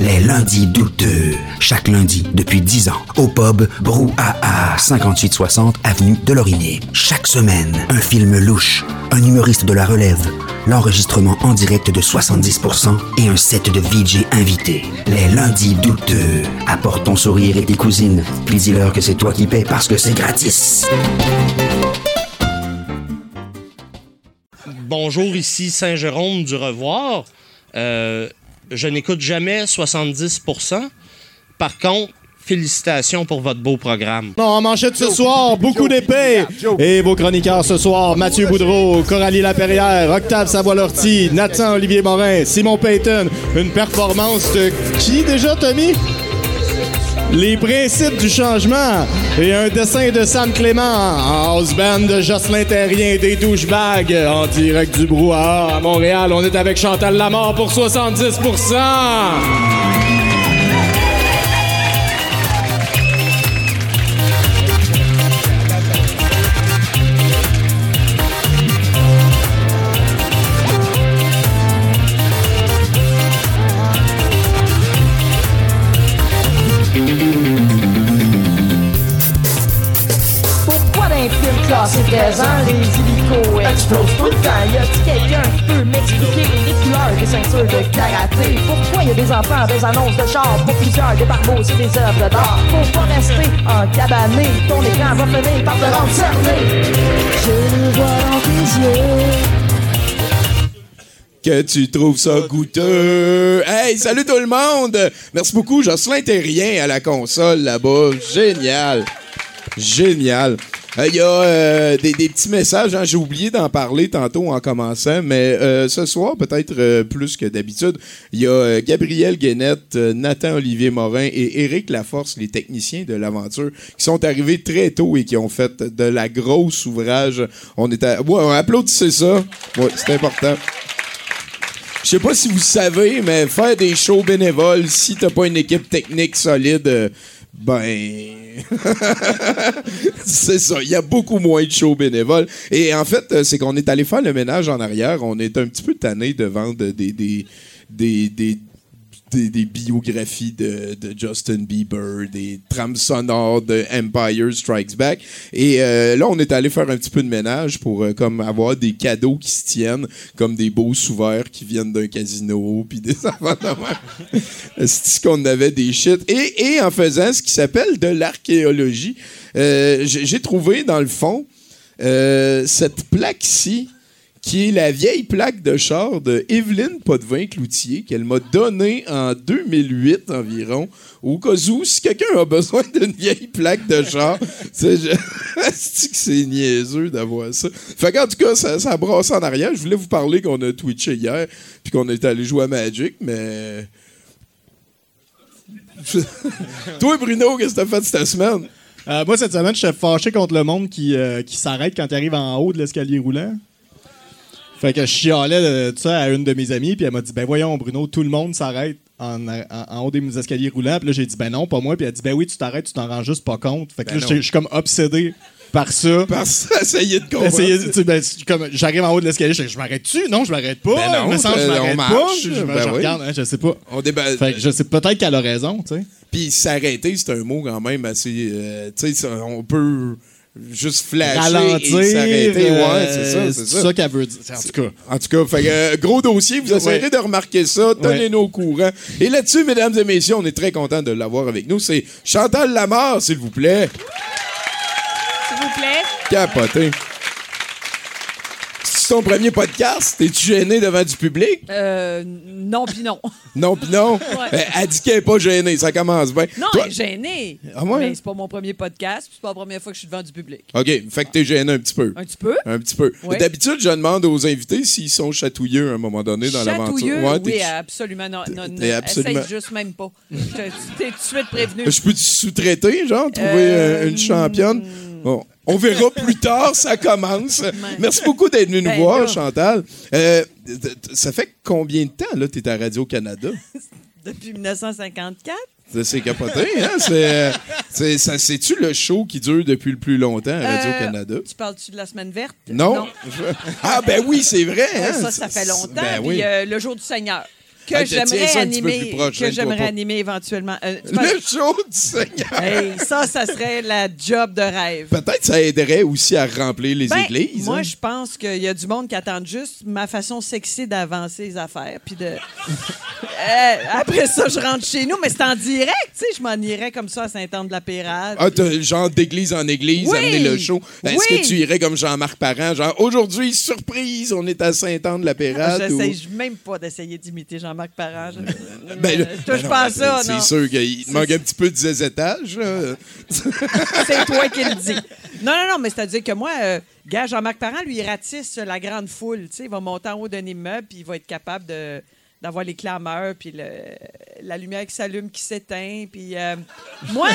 Les lundis douteux. Chaque lundi depuis 10 ans. Au pub Brouhaha, 5860 Avenue de Laurier. Chaque semaine, un film louche, un humoriste de la relève, l'enregistrement en direct de 70% et un set de VJ invités. Les lundis douteux. Apporte ton sourire et tes cousines. Puis dis-leur que c'est toi qui paies parce que c'est gratis. Bonjour, ici Saint-Jérôme du Revoir. Euh, je n'écoute jamais 70%. Par contre, félicitations pour votre beau programme. Non, en manchette ce soir, beaucoup d'épées. Et vos chroniqueurs ce soir, Mathieu Boudreau, Coralie Laperrière, Octave Savoie-Lortie, Nathan Olivier Morin, Simon Payton. Une performance de qui déjà, Tommy? Les principes du changement et un dessin de Sam Clément en house band de Jocelyn Terrien des douchebags en direct du brouhaha à Montréal. On est avec Chantal Lamort pour 70 films classés 13 ans, les hélicos explosent tout le temps? Y a-t-il quelqu'un qui peut m'expliquer les couleurs des ceintures de karaté? Pourquoi y a des enfants, des annonces de chars? Pour plusieurs, des barbeaux et des œuvres d'art? Faut pas rester en cabané, ton écran va finir par te rendre cerné. Je le vois dans tes yeux. que tu trouves ça goûteux. Hey, salut tout le monde! Merci beaucoup, Jocelyn Terrien à la console là-bas. Génial! Génial! Il y a euh, des, des petits messages, hein. j'ai oublié d'en parler tantôt en commençant, mais euh, ce soir, peut-être euh, plus que d'habitude, il y a Gabriel Guénette, Nathan Olivier Morin et Éric Laforce, les techniciens de l'aventure, qui sont arrivés très tôt et qui ont fait de la grosse ouvrage. On était, ouais, on applaudissez ça. Ouais, c'est important. Je sais pas si vous savez, mais faire des shows bénévoles, si t'as pas une équipe technique solide, euh, ben. c'est ça. Il y a beaucoup moins de shows bénévoles. Et en fait, euh, c'est qu'on est allé faire le ménage en arrière. On est un petit peu tanné de vendre des. des des, des des, biographies de, de Justin Bieber, des trames sonores de Empire Strikes Back. Et euh, là, on est allé faire un petit peu de ménage pour euh, comme avoir des cadeaux qui se tiennent, comme des beaux sous-verts qui viennent d'un casino, puis des même. C'est ce qu'on avait des shit? Et, en faisant ce qui s'appelle de l'archéologie, euh, j'ai trouvé dans le fond cette plaque-ci qui est la vieille plaque de char de Evelyne Potvin-Cloutier qu'elle m'a donnée en 2008 environ. Au cas où, si quelqu'un a besoin d'une vieille plaque de char, c'est je- c'est niaiseux d'avoir ça? Fait qu'en tout cas, ça, ça brasse en arrière. Je voulais vous parler qu'on a twitché hier puis qu'on est allé jouer à Magic, mais... Toi, Bruno, qu'est-ce que t'as fait cette semaine? Euh, moi, cette semaine, je suis fâché contre le monde qui, euh, qui s'arrête quand il arrive en haut de l'escalier roulant. Fait que je chialais de ça à une de mes amies, puis elle m'a dit Ben voyons, Bruno, tout le monde s'arrête en, en- en haut des escaliers roulants. Puis là, j'ai dit Ben non, pas moi. Puis elle a dit Ben oui, tu t'arrêtes, tu t'en rends juste pas compte. Fait que Ben là, je suis comme obsédé par ça. Parce que essayer de comprendre. Essayer, tu sais, ben, comme j'arrive en haut de l'escalier, je, je m'arrête-tu? Non, je m'arrête pas. Ben non, me semble je euh, on m'arrête marche, pas. je- Je, ben je oui. regarde, hein, je sais pas. On Fait que je sais peut-être qu'elle a raison, tu sais. Puis s'arrêter, c'est un mot quand même assez. euh, tu sais, ça, on peut juste flasher Ralentir. et s'arrêter. euh, ouais, c'est ça, c'est ça. qu'elle veut dire. En tout cas. En tout cas, fait euh, gros dossier, vous essayerez Ouais. de remarquer ça, tenez-nous au courant. Et là-dessus, mesdames et messieurs, on est très content de l'avoir avec nous. C'est Chantal Lamar, s'il vous plaît. S'il vous plaît. Capoté. C'est ton premier podcast? T'es-tu gêné devant du public? Euh, non, puis non. Non, pis non? Euh, Elle dit qu'elle est pas gênée, ça commence bien. Non, Toi- elle est gênée. Ah ouais? Mais c'est pas mon premier podcast, puis c'est pas la première fois que je suis devant du public. OK, fait que t'es gêné un petit peu. Un petit peu? Un petit peu. Ouais. D'habitude, je demande aux invités s'ils sont chatouilleux à un moment donné dans l'aventure. Chatouilleux, Ouais, oui, absolument. Non, non, non, absolument- Essaye juste même pas. T'es tout de suite prévenu. Je peux te sous-traiter, genre, trouver Euh, euh, une championne? Bon, on verra plus tard, ça commence. Merci beaucoup d'être venu nous Ben, voir, là. Chantal. Euh, ça fait combien de temps, là, t'es à Radio-Canada? Depuis 1954. Ça, C'est capoté, hein? C'est, c'est, ça, c'est-tu le show qui dure depuis le plus longtemps à Radio-Canada? Euh, Tu parles-tu de la semaine verte? Non? Ah, ben oui, c'est vrai, Ouais, hein? ça, ça fait longtemps. Ben Puis oui. euh, le jour du Seigneur. Que Ah, j'aimerais animer, que gêne-toi j'aimerais animer éventuellement. Euh, Le show du Seigneur. Hey, ça, ça serait la job de rêve. Peut-être ça aiderait aussi à remplir les Ben, églises. Moi, hein? je pense qu'il y a du monde qui attend juste ma façon sexy d'avancer les affaires. Puis de. Euh, après ça, je rentre chez nous, mais c'est en direct, tu sais. Je m'en irais comme ça à Saint-Anne-de-la-Pérade. Ah, genre d'église en église, Oui! amener le show. Est-ce Oui! que tu irais comme Jean-Marc Parent, genre aujourd'hui, surprise, on est à Saint-Anne-de-la-Pérade? ou- J'essaye même pas d'essayer d'imiter Jean-Marc Parent. Je, Ben, touche ben pas à C'est sûr qu'il te manque un petit peu de zézétage. C'est toi qui le dis. Non, non, non, mais c'est-à-dire que moi, euh, gars, Jean-Marc Parent, lui, il ratisse la grande foule. Tu sais, il va monter en haut d'un immeuble, puis il va être capable de d'avoir les clameurs, puis le- la lumière qui s'allume, qui s'éteint. Puis euh, moi,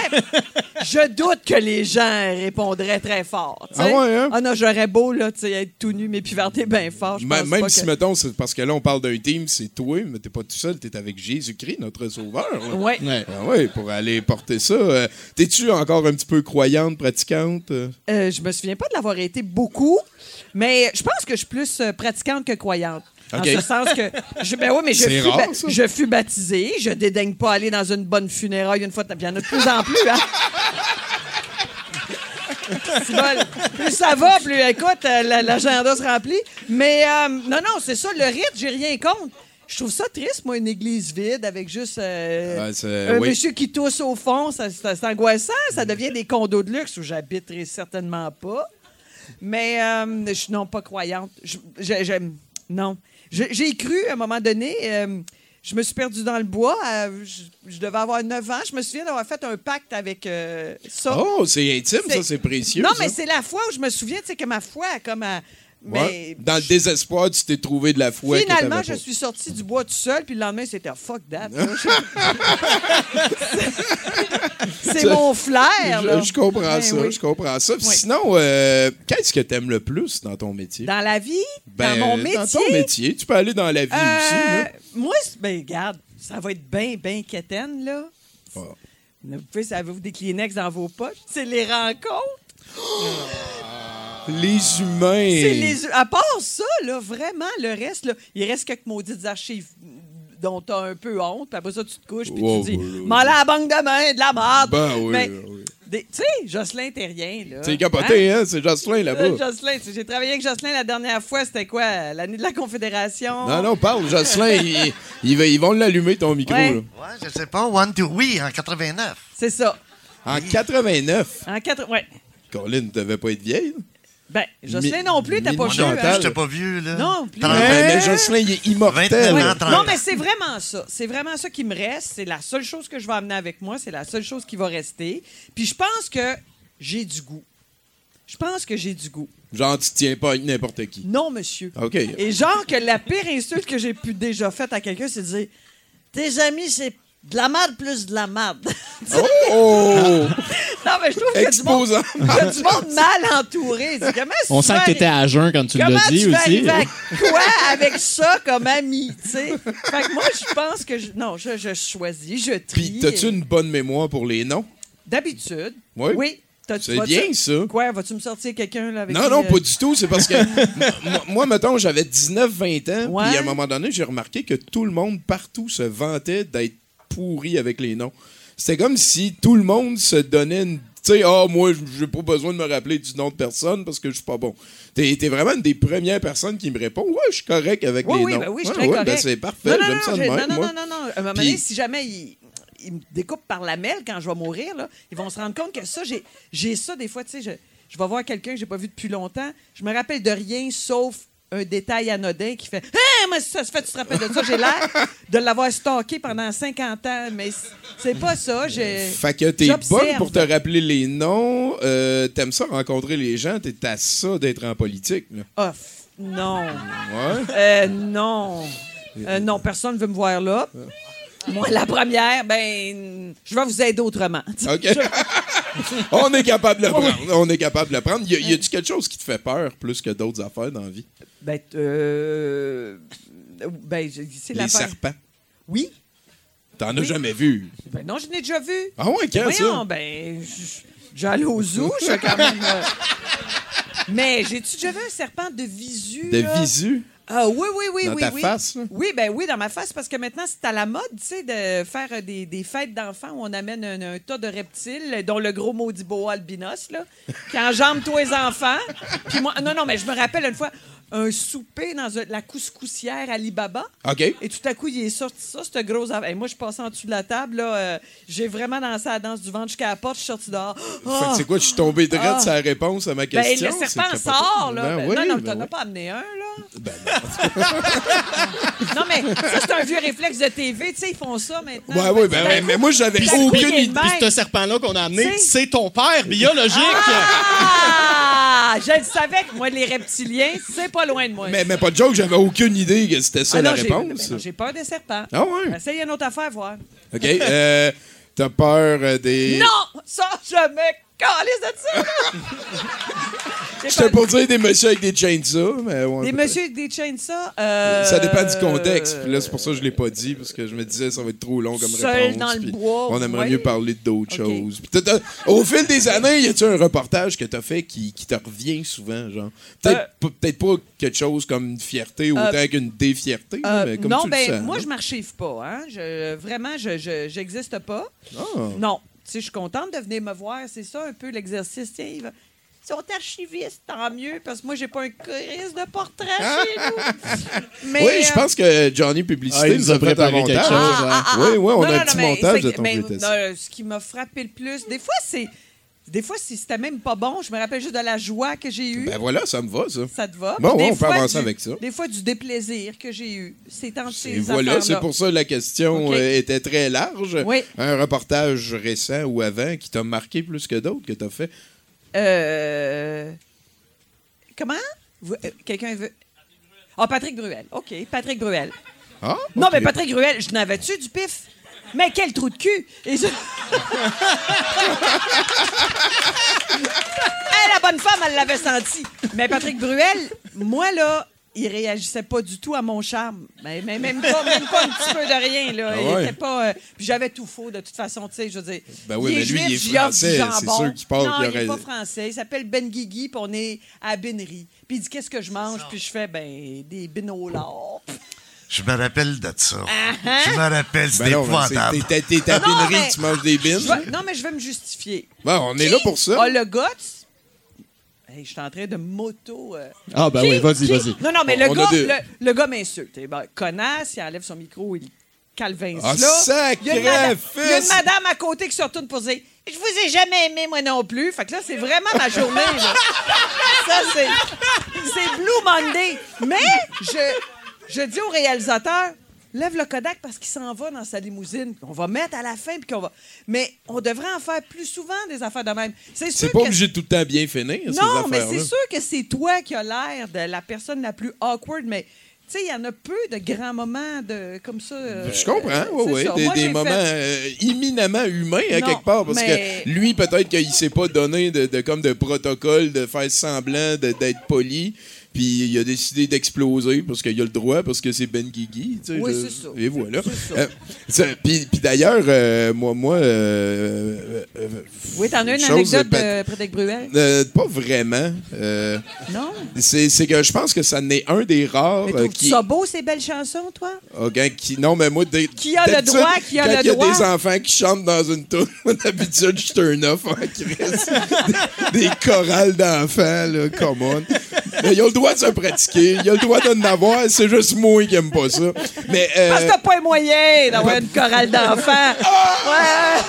je doute que les gens répondraient très fort. Ah ouais, hein? Ah non, j'aurais beau là, tu sais, être tout nu, m'épivarder bien fort. Je M- pense Même pas si, que... mettons, c'est parce que là, on parle d'un team, c'est toi, mais t'es pas tout seul, t'es avec Jésus-Christ, notre sauveur. là. Ouais. Ouais. Ah ouais, pour aller porter ça. Euh, T'es-tu encore un petit peu croyante, pratiquante? euh? Je me souviens pas de l'avoir été beaucoup, mais je pense que je suis plus pratiquante que croyante. En ce sens que. Je, ben oui, mais je fus, rare, ba- ça. je fus baptisée. Je dédaigne pas aller dans une bonne funéraille une fois. Il y en a de plus en plus, hein? Plus ça va, plus écoute, euh, la- l'agenda se remplit. Mais euh, non, non, c'est ça, le rite, j'ai rien contre. Je trouve ça triste, moi, une église vide avec juste euh, Ouais, un oui. monsieur qui tousse au fond. Ça, ça- c'est angoissant. Ça devient des condos de luxe où j'habiterai certainement pas. Mais euh, je suis non pas croyante. Je- je- j'aime- non. J'ai cru à un moment donné. euh, je me suis perdue dans le bois. euh, je, je devais avoir 9 ans. Je me souviens d'avoir fait un pacte avec ça. ça. Oh, c'est intime, ça, c'est précieux. non, ça. mais c'est la fois où je me souviens, tu sais, que ma foi, a comme. à- Ouais. Mais Dans le désespoir, tu t'es trouvé de la foi. Finalement, je suis sortie du bois tout seul, puis le lendemain, c'était oh, fuck that. C'est Ça- mon flair. là. Je, je comprends Ben ça, oui. je comprends ça. Oui. Sinon, euh, qu'est-ce que t'aimes le plus dans ton métier? Dans la vie, Ben, dans mon métier. Dans ton métier? Tu peux aller dans la vie euh, aussi. là. moi, ben, regarde, ça va être bien, bien quétaine, là. Ah. Vous pouvez, avez-vous des Kleenex dans vos poches? C'est les rencontres. Les humains. C'est les... À part ça, là, vraiment, le reste, là, il reste quelques maudites archives dont tu as un peu honte, puis après ça, tu te couches, puis Wow, tu dis wow. M'en à la banque de main, de la merde. Ben oui, Mais, oui. des- Tu sais, Jocelyn, t'es rien, là. C'est capoté, hein? C'est Jocelyn là-bas. Euh, Jocelyn, j'ai travaillé avec Jocelyn la dernière fois, c'était quoi? L'année de la Confédération? Non, non, parle, Jocelyn. ils, vont l'allumer, ton micro. Ouais. là. Ouais, je sais pas. One, two, oui, en 89. C'est ça. En 89, En quatre... Ouais. Colin, tu devais pas être vieille. là? Ben, Jocelyn non plus, t'as pas vieux. non, hein? J'étais pas vieux, là. Non, plus. 30 Mais, ans. mais Jocelyn, il est immortel. 29 ans, là. 30 Non, mais c'est vraiment ça. C'est vraiment ça qui me reste. C'est la seule chose que je vais amener avec moi. C'est la seule chose qui va rester. Puis je pense que j'ai du goût. Je pense que j'ai du goût. Genre, tu tiens pas avec n'importe qui. Non, monsieur. OK. Et genre que la pire insulte que j'ai pu déjà faite à quelqu'un, c'est de dire Tes amis, c'est de la merde plus de la merde. Oh! non, mais je trouve qu'il y a du monde, Exposant. il y a du monde mal entouré. Comment On sent que t'étais à jeun quand tu l'as dit tu aussi. quoi avec ça comme ami, tu sais? Fait que moi, je pense que... Je, non, je, je choisis, je trie. Puis, t'as-tu une bonne mémoire pour les noms? D'habitude. Oui. Oui. C'est bien, ça. Quoi, vas-tu me sortir quelqu'un là, avec Non, qui, non, euh, pas du tout. C'est parce que moi- mettons, j'avais 19-20 ans, puis à un moment donné, j'ai remarqué que tout le monde partout se vantait d'être pourri avec les noms. C'était comme si tout le monde se donnait une. Tu sais, ah, moi, j'ai pas besoin de me rappeler du nom de personne parce que je suis pas bon. T'es t'es vraiment une des premières personnes qui me répond Ouais, je suis correct avec Oui, les oui, noms. ben oui, je suis Ouais, très ouais, correct. ben c'est parfait, Non, non, j'aime non, ça de même. non, non, moi. non, non, non. À un moment Puis- donné, si jamais ils, ils me découpent par la mêle quand je vais mourir, là, ils vont se rendre compte que ça, j'ai, j'ai ça des fois, tu sais, je, je vais voir quelqu'un que j'ai pas vu depuis longtemps, je me rappelle de rien sauf un détail anodin qui fait Hein, mais ça se fait, tu te rappelles de ça? J'ai l'air de l'avoir stalké pendant 50 ans, mais c'est- pas ça. J'ai, Fait que t'es bonne pour te rappeler les noms, euh, t'aimes ça rencontrer les gens, t'es à ça d'être en politique. Là. Ah, f- non. Ouais. Euh, non. Euh, non, personne ne veut me voir là. Moi, la première, ben, je vais vous aider autrement. OK. on est capable de le prendre. On est capable de le prendre. Y, a-tu quelque chose qui te fait peur plus que d'autres affaires dans la vie? Ben, euh, ben, je- c'est Les l'affaire. serpents. Oui. T'en as jamais vu? Ben non, je l'ai déjà vu. Ah ouais, quand Voyons, ça? ben, je- déjà allé au zoo, je quand même... euh, Mais j'ai-tu déjà vu un serpent de visu? De là? visu? Ah oui, oui, oui, Dans oui. ta oui. face, là? Oui, ben oui, dans ma face, parce que maintenant, c'est à la mode, tu sais, de faire euh, des, des fêtes d'enfants où on amène un, un tas de reptiles, dont le gros maudit boa albinos, là, qui enjambe tous les enfants. Puis moi, non, non, mais je me rappelle une fois, un souper dans un- la couscoussière Alibaba. OK. Et tout à coup, il est sorti ça, ce gros affaire. Et moi, je suis passée en dessous de la table. Là, euh, j'ai vraiment dansé la danse du ventre jusqu'à la porte. Je suis sortie dehors. Fait Ah! que c'est quoi, je suis tombé direct Ah. sur la réponse à ma Ben, question? le C'est serpent sort, là. Ben Ben, oui, non, non, ben t'en as oui. pas amené un, là. Ben non. Non, mais ça, c'est un vieux réflexe de TV. Tu sais, ils font ça maintenant. Ouais, ouais, ben, Ben, mais, mais moi, j'avais aucune idée. Puis ce serpent-là qu'on a amené, C'est- c'est ton père biologique. Ah! Je le savais que moi, les reptiliens, c'est pas loin de moi. Mais, mais pas de joke, j'avais aucune idée que c'était ça Ah la non, réponse. J'ai peur des serpents. Ah ouais? Essaye une autre affaire, voir. OK. Euh, T'as peur euh, des. Non! Ça, je me calisse de ça! J'étais pour dire des messieurs avec des chainsaws, mais ouais, Des peut-être. messieurs avec des ça. euh, Ça dépend du contexte. Puis là, c'est pour ça que je l'ai pas dit, parce que je me disais ça va être trop long comme Seul réponse. dans le puis bois, On aimerait ouais. mieux parler d'autres Ok. choses. Puis t'as- t'as- au fil des années, y a-tu un reportage que t'as fait qui, qui te revient souvent, genre? Peut-être Euh, pas- peut-être pas quelque chose comme une fierté autant qu'une défierté, Euh, mais comme non, tu ben, sens. moi, je m'archive pas. Hein? Je, vraiment, je je- j'existe pas. Ah. Non. Tu sais, je suis contente de venir me voir. C'est ça un peu l'exercice. Tiens, ils sont archivistes, tant mieux, parce que moi, j'ai pas un crise de portrait chez nous. Mais, oui, je euh, pense que Johnny Publicité Ah, nous a préparé quelque montage. chose, Ah, ah, ah, Oui, oui, on non, a non, un petit non, montage de ton mais, VTC. non, Ce qui m'a frappé le plus, des fois, c'est. Des fois, si c'était même pas bon, je me rappelle juste de la joie que j'ai eue. Ben voilà, ça me va, ça. ça te va? Bon, Puis des ouais, on peut fois, avancer du- avec ça. Des fois, du déplaisir que j'ai eu. C'est entre Et voilà, c'est pour ça que la question OK. euh, était très large. Oui. Un reportage récent ou avant qui t'a marqué plus que d'autres que t'as fait? Euh... Comment? Vous- euh, Quelqu'un veut? Ah, Patrick Bruel. OK, Patrick Bruel. Ah? Non, ok. mais Patrick Bruel, je n'avais-tu du pif? Mais quel trou de cul! Et je- Eh, la bonne femme, elle l'avait senti. Mais Patrick Bruel, moi, là, il réagissait pas du tout à mon charme. Mais, mais même, pas, même pas un petit peu de rien, là. Ah il était pas... euh, Puis j'avais tout faux, de toute façon, tu sais, je veux dire. Ben oui, mais lui, il est français, c'est sûr qu'il parle Non, il est aurait- pas français. Il s'appelle Ben Guigui, puis on est à Bénerie. Puis il dit, qu'est-ce que je mange? Puis je fais, ben, des binolards. Je me rappelle de ça. Uh-huh. Je me rappelle, Ben c'était mais épouvantable. t'es à mais- tu manges des bines. Vais- non, mais je vais me justifier. Bon, on est là pour ça. Ah, le guts? Hey, je suis en train de moto. euh, Ah, ben Qui- oui, vas-y, vas-y. Non, non, mais On le gars, le, le gars m'insulte. Eh ben, connasse, il enlève son micro, il calvince Ah, là. sacré il, y a une madame, fils! il y a une madame à côté qui se retourne pour dire Je vous ai jamais aimé, moi non plus. Fait que là, c'est vraiment ma journée. là. Ça, c'est. C'est Blue Monday. Mais je, je dis au réalisateur Lève le Kodak parce qu'il s'en va dans sa limousine. On va mettre à la fin. Puis qu'on va... Mais on devrait en faire plus souvent des affaires de même. C'est sûr C'est pas que obligé de tout le temps bien finir, ces non, mais c'est sûr que c'est toi qui as l'air de la personne la plus awkward, mais tu sais, il y en a peu de grands moments de comme ça. euh, Je comprends, euh, oui, oui. Des, Moi, des j'ai moments fait- euh, éminemment humains, à Non, quelque part, parce mais- que lui, peut-être qu'il s'est pas donné de, de- comme de protocole de faire semblant d'être poli, puis il a décidé d'exploser parce qu'il a le droit, parce que c'est Ben Guigui. tu sais, Oui, c'est ça. Et voilà. C'est ça. Euh, puis, puis d'ailleurs, euh, moi, moi euh, euh, Oui, t'en as une chose, anecdote euh, de Frédéric Bruel? euh, pas vraiment. Euh, Non? c'est c'est que je pense que ça n'est un des rares Mais qui, ça beau, ces belles chansons, toi? Ok, qui, non, mais moi, dès- Qui a le droit, qui a quand le il y a droit? des enfants qui chantent dans une tour, d'habitude, je turn off en Christ. des, des chorales d'enfants, là, come on. Mais ils ont le droit de se pratiquer, ils ont le droit d'en avoir, c'est juste moi qui aime pas ça. Mais, euh, Parce que t'as pas les moyens d'avoir une chorale d'enfants. Ah!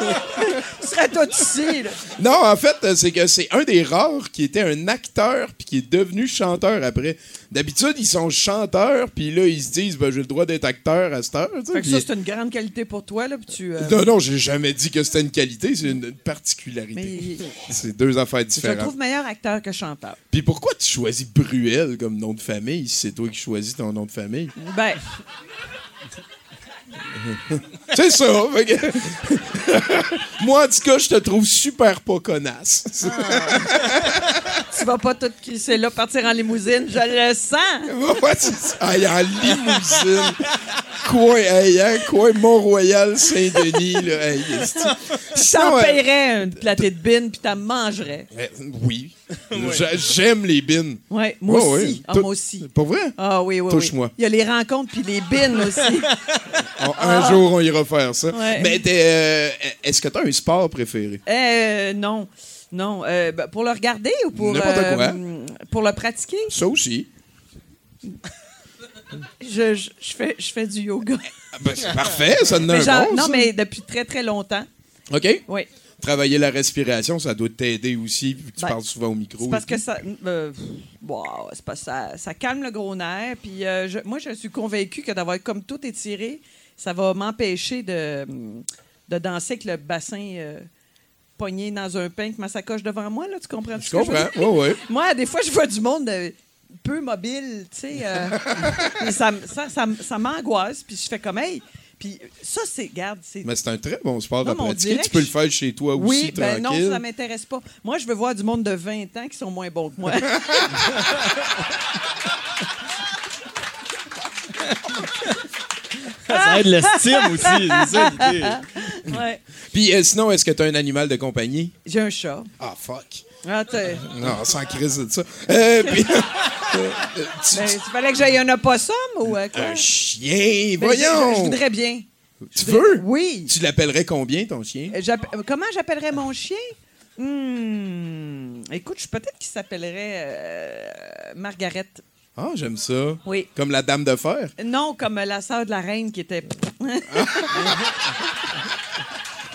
ouais! Tu serais tout ici, là. non, en fait, euh, c'est que c'est un des rares qui était un acteur puis qui est devenu chanteur après. D'habitude, ils sont chanteurs, puis là, ils se disent, ben, j'ai le droit d'être acteur à cette heure. Fait que ça, c'est une grande qualité pour toi, là, puis tu... euh, Non, non, j'ai jamais dit que c'était une qualité, c'est une particularité. Mais C'est deux affaires je te différentes. trouve meilleur acteur que chanteur. Puis pourquoi tu choisis Bruel comme nom de famille si c'est toi qui choisis ton nom de famille? Ben, C'est ça! Moi, en tout cas, je te trouve super pas connasse. tu tu vas pas tout crisser là, partir en limousine. Je le sens. Hey, en limousine. Coin, hey, hein, coin Mont-Royal, Saint-Denis. Là, hey, Sinon, t'en euh, paierais une platée de bine, puis t'en mangerais. euh, oui. J'a- J'aime les bins. Ouais, moi aussi. Ah, moi aussi. Pas vrai? Ah oui, oui, oui. Touche-moi. Il y a les rencontres puis les bines aussi. On- un jour, on ira faire ça. Ah. Ouais. Mais euh, est-ce que tu as un sport préféré? euh, non. Non. Euh, ben, pour le regarder ou pour, quoi. pour le pratiquer? Ça aussi. Je, je, je fais, je fais du yoga. Ah, ben, c'est parfait, ça donne un bon, non, ça. mais depuis très, très longtemps. OK. Oui. Travailler la respiration, ça doit t'aider aussi, vu que tu Ben, parles souvent au micro. C'est parce que ça, euh, wow, ça, ça calme le gros nerf. Puis euh, je- moi, je suis convaincue que d'avoir comme tout étiré, ça va m'empêcher de, de danser avec le bassin euh, pogné dans un pain avec ma sacoche devant moi. Là, tu comprends Je comprends. Oui, oui. Moi, des fois, je vois du monde euh, peu mobile, tu sais. euh, et ça, ça, ça m'angoisse. Puis je fais comme, hey. Puis ça, c'est, garde, c'est Mais c'est un très bon sport Non, à pratiquer. Tu peux le faire chez toi aussi, Oui, ben non, tranquille. ça m'intéresse pas. Moi, je veux voir du monde de 20 ans qui sont moins bons que moi. Ça aide l'estime aussi. C'est ça l'idée. Ouais. Puis euh, sinon, est-ce que tu as un animal de compagnie? J'ai un chat. Ah, fuck. Ah, Non, sans crise de ça. Euh, puis, euh, tu- Ben, il fallait que j'aille un opossum ou euh, quoi? un chien, Ben, voyons! Je, je voudrais bien. Tu veux? Oui. Tu l'appellerais combien, ton chien? Euh, euh, Comment j'appellerais mon chien? Hmm, Écoute, je- peut-être qu'il s'appellerait euh, Margaret. Ah, j'aime ça. Oui. Comme la dame de fer? Non, comme la sœur de la reine qui était.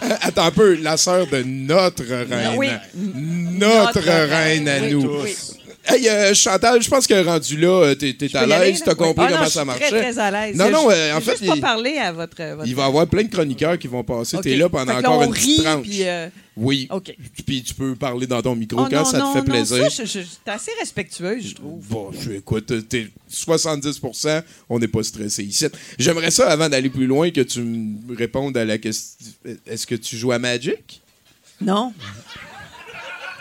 Euh, Attends un peu, la sœur de notre reine. Oui. Notre, Notre reine à Oui, nous. oui. Hey, euh, Chantal, je pense que rendu là, euh, t'es t'es à l'aise, là? t'as Oui. compris Ah non, comment je ça suis marchait? Très, très à l'aise. Non, non, euh, en fait, juste pas il- parlé à votre. votre- Il va y avoir plein de chroniqueurs qui vont passer. OK. T'es là pendant là, encore on une petite rit, tranche. puis, euh, Oui. OK. Puis tu peux parler dans ton micro Oh, quand non, ça non, te fait non, plaisir. ça, je- je- T'es assez respectueuse, je trouve. Bon, je, écoute, t'es 70% on n'est pas stressé ici. J'aimerais ça, avant d'aller plus loin, que tu me répondes à la question. Est-ce que tu joues à Magic? Non.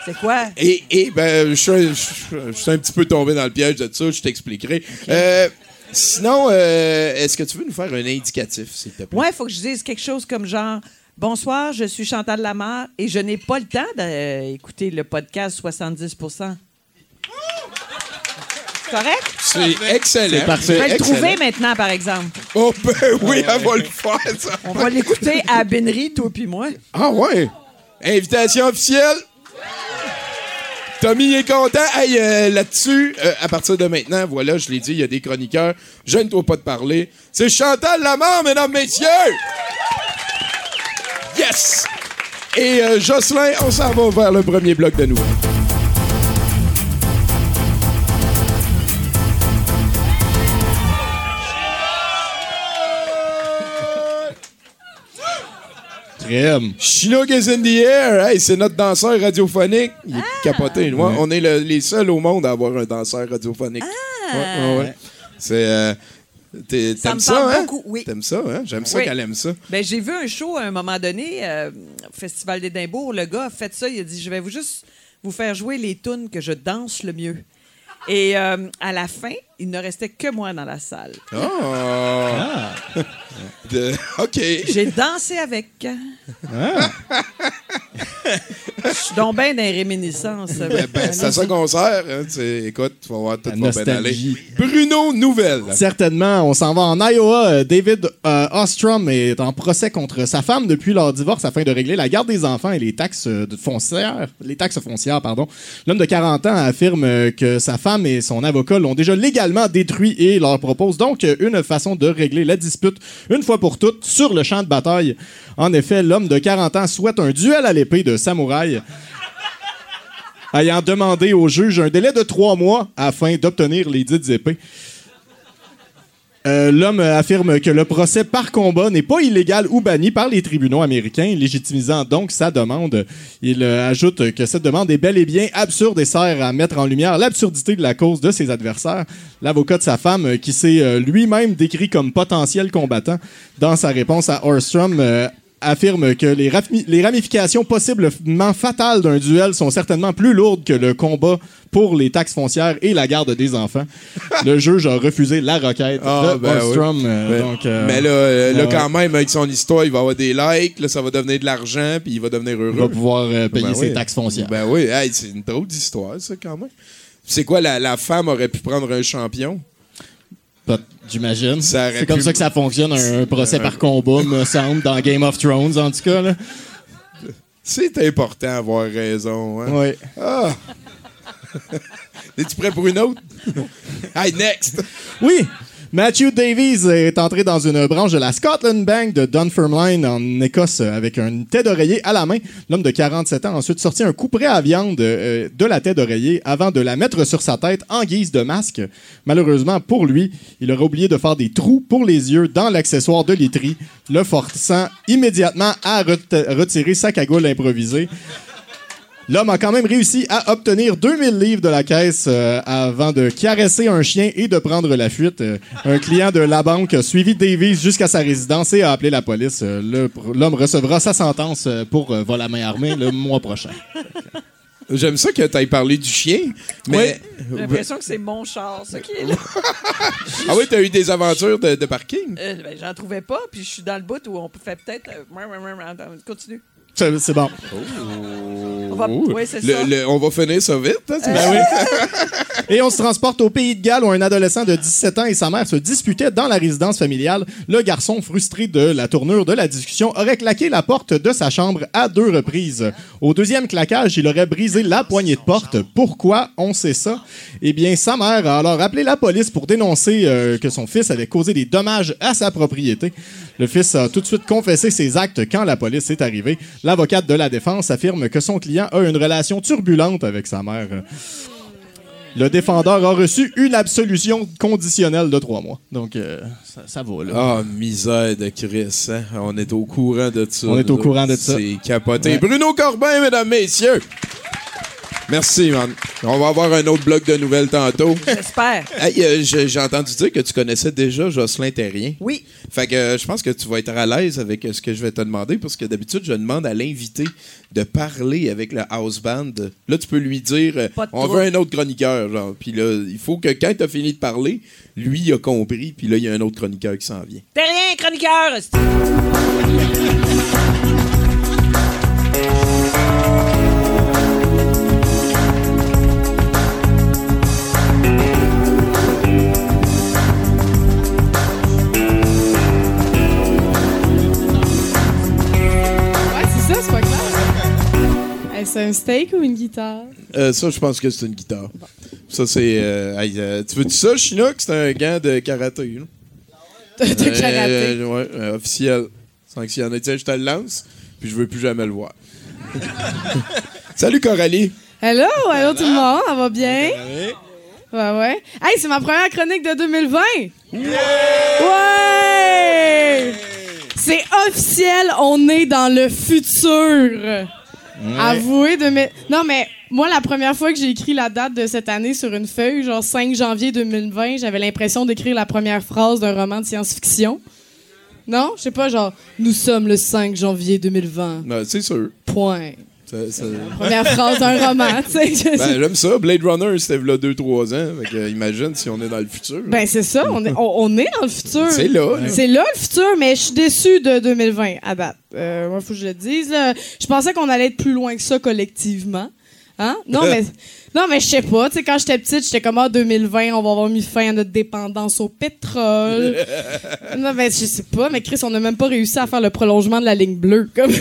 C'est quoi? Et, et ben, je suis un- je- je suis un petit peu tombé dans le piège de ça, je t'expliquerai. Euh, sinon, euh, est-ce que tu veux nous faire un indicatif, s'il te plaît? Ouais, il faut que je dise quelque chose comme genre Bonsoir, je suis Chantal Lamar et je n'ai pas le temps d'écouter le podcast 70 C'est correct? C'est excellent. C'est parfait. Je vais le Excellent. trouver maintenant, par exemple. Oh, ben oui, elle va le faire, ça. On va l'écouter à Benry, toi puis moi. Ah ouais? Invitation officielle. Tommy est content. Hey, euh, là-dessus, euh, à partir de maintenant, voilà, je l'ai dit, il y a des chroniqueurs. Gêne-toi pas de parler. C'est Chantal Lamar, mesdames, messieurs! Yes! Et euh, Jocelyn, on s'en va vers le premier bloc de nouvelles. Chinook is in the air. Hey, c'est notre danseur radiophonique. Il est capoté. Ouais, On est le- les seuls au monde à avoir un danseur radiophonique. Ouais, ouais, ouais. C'est. euh, Ça T'aimes me ça, hein? beaucoup, oui. T'aimes ça, hein? J'aime ça Oui. qu'elle aime ça. Ben, j'ai vu un show à un moment donné, euh, au Festival d'Édimbourg. Le gars a fait ça. Il a dit Je vais vous juste vous faire jouer les tunes que je danse le mieux. Et euh, à la fin, il ne restait que moi dans la salle. Oh! De- OK. J'ai dansé avec. Je suis donc bien dans les réminiscences. Ben, ben, c'est à ça qu'on sert. Hein? Tu sais, Écoute, tu vas voir, tout La va bien aller. nostalgie. Bruno Nouvelle. Certainement, on s'en va en Iowa. Euh, David euh, Ostrom est en procès contre sa femme depuis leur divorce afin de régler la garde des enfants et les taxes euh, foncières, les taxes foncières, pardon. L'homme de 40 ans affirme que sa femme et son avocat l'ont déjà légalement détruit et leur propose donc une façon de régler la dispute une fois pour toutes sur le champ de bataille. En effet, l'homme de 40 ans souhaite un duel à l'épée de samouraï ayant demandé au juge un délai de trois mois afin d'obtenir les dites épées. Euh, L'homme affirme que le procès par combat n'est pas illégal ou banni par les tribunaux américains, légitimisant donc sa demande. Il euh, ajoute que cette demande est bel et bien absurde et sert à mettre en lumière l'absurdité de la cause de ses adversaires. L'avocat de sa femme, euh, qui s'est euh, lui-même décrit comme potentiel combattant, dans sa réponse à Orstrom, euh, affirme que les, ramifications possiblement fatales d'un duel sont certainement plus lourdes que le combat pour les taxes foncières et la garde des enfants. le juge a refusé la requête Ah, de ben Ostrom. euh, donc, euh, Mais là, euh, là, quand même, avec son histoire, il va avoir des likes, là, ça va devenir de l'argent, puis il va devenir heureux. il va pouvoir euh, payer Ben ses oui. taxes foncières. Ben oui, Hey, c'est une drôle d'histoire, ça, quand même. C'est quoi, la, la femme aurait pu prendre un champion? J'imagine. C'est comme pu- ça que ça fonctionne, un procès par combat, me semble, dans Game of Thrones, en tout cas. Là. C'est important d'avoir raison. Hein? Ouais. Ah! Es-tu prêt pour une autre? hey, next! Oui! Matthew Davies est entré dans une branche de la Scotland Bank de Dunfermline en Écosse avec une tête d'oreiller à la main. L'homme de 47 ans a ensuite sorti un coup près à viande euh, de la tête d'oreiller avant de la mettre sur sa tête en guise de masque. Malheureusement pour lui, il aurait oublié de faire des trous pour les yeux dans l'accessoire de literie, le forçant immédiatement à ret- retirer sa cagoule improvisée. L'homme a quand même réussi à obtenir 2000 livres de la caisse euh, avant de caresser un chien et de prendre la fuite. Euh, un client de la banque a suivi Davies jusqu'à sa résidence et a appelé la police. Euh, L'homme recevra sa sentence pour euh, vol à main armée le mois prochain. J'aime ça que tu aies parlé du chien, mais... J'ai l'impression que c'est mon char, ça qui est là. Ah oui, t'as eu des aventures de, de parking? Euh, ben, J'en trouvais pas, puis je suis dans le bout où on peut faire peut-être. Continue. C'est c'est bon. On va... Oui, c'est Le- ça. le- on va finir ça vite. hein, c'est- Ben oui. Et on se transporte au pays de Galles où un adolescent de 17 ans et sa mère se disputaient dans la résidence familiale. Le garçon, frustré de la tournure de la discussion, aurait claqué la porte de sa chambre à deux reprises. Au deuxième claquage, il aurait brisé la poignée de porte. Pourquoi on sait ça? Eh bien, sa mère a alors appelé la police pour dénoncer euh, que son fils avait causé des dommages à sa propriété. Le fils a tout de suite confessé ses actes quand la police est arrivée. L'avocate de la défense affirme que son client a une relation turbulente avec sa mère. Le défendeur a reçu une absolution conditionnelle de trois mois. Donc, euh, ça, ça va, là. Ah, misère de Chris, hein? On est au courant de ça. On est au courant de ça. C'est capoté. Ouais. Bruno Corbin, mesdames, messieurs! Merci, man. On va avoir un autre bloc de nouvelles tantôt. J'espère. Hey, euh, j'ai entendu dire que tu connaissais déjà Jocelyn Terrien. Oui. Fait que euh, je pense que tu vas être à l'aise avec euh, ce que je vais te demander parce que d'habitude, je demande à l'invité de parler avec le house band. Là, tu peux lui dire euh, on trouble. veut un autre chroniqueur. Genre. Puis là, il faut que quand tu as fini de parler, lui, il a compris. Puis là, il y a un autre chroniqueur qui s'en vient. T'es rien, chroniqueur! C'est un steak ou une guitare? Euh, ça, je pense que c'est une guitare. Ça, c'est. euh, hey, euh, tu veux-tu ça, Chinook? C'est un gant de karaté. là. De, de Euh, karaté. euh, ouais, euh, officiel. Sanctionné. Tiens, je te le lance, puis je veux plus jamais le voir. Salut, Coralie. Hello, hello tout le monde, ça va bien? Ouais, ouais. Hey, c'est ma première chronique de 2020! Ouais! C'est officiel, on est dans le futur! Avouez de mes... Non, mais moi, la première fois que j'ai écrit la date de cette année sur une feuille, genre 5 janvier 2020, j'avais l'impression d'écrire la première phrase d'un roman de science-fiction. Non? Je sais pas, genre, nous sommes le 5 janvier 2020. Ben, c'est sûr. Point. Ça- ça- Première phrase d'un roman, tu sais. Ben, j'aime ça. Blade Runner, c'était là 2-3 ans. Fait que, imagine si on est dans le futur. Ben, c'est ça, on est, on, on est dans le futur. c'est là. C'est là le futur, mais je suis déçue de 2020 à date. Euh, moi, faut que je le dise. Là. Je pensais qu'on allait être plus loin que ça collectivement. Hein? Non, mais, non, mais je sais pas. Tu sais, quand j'étais petite, j'étais comme, ah, 2020, on va avoir mis fin à notre dépendance au pétrole. non, mais je sais pas. Mais Chris, on n'a même pas réussi à faire le prolongement de la ligne bleue. Comme...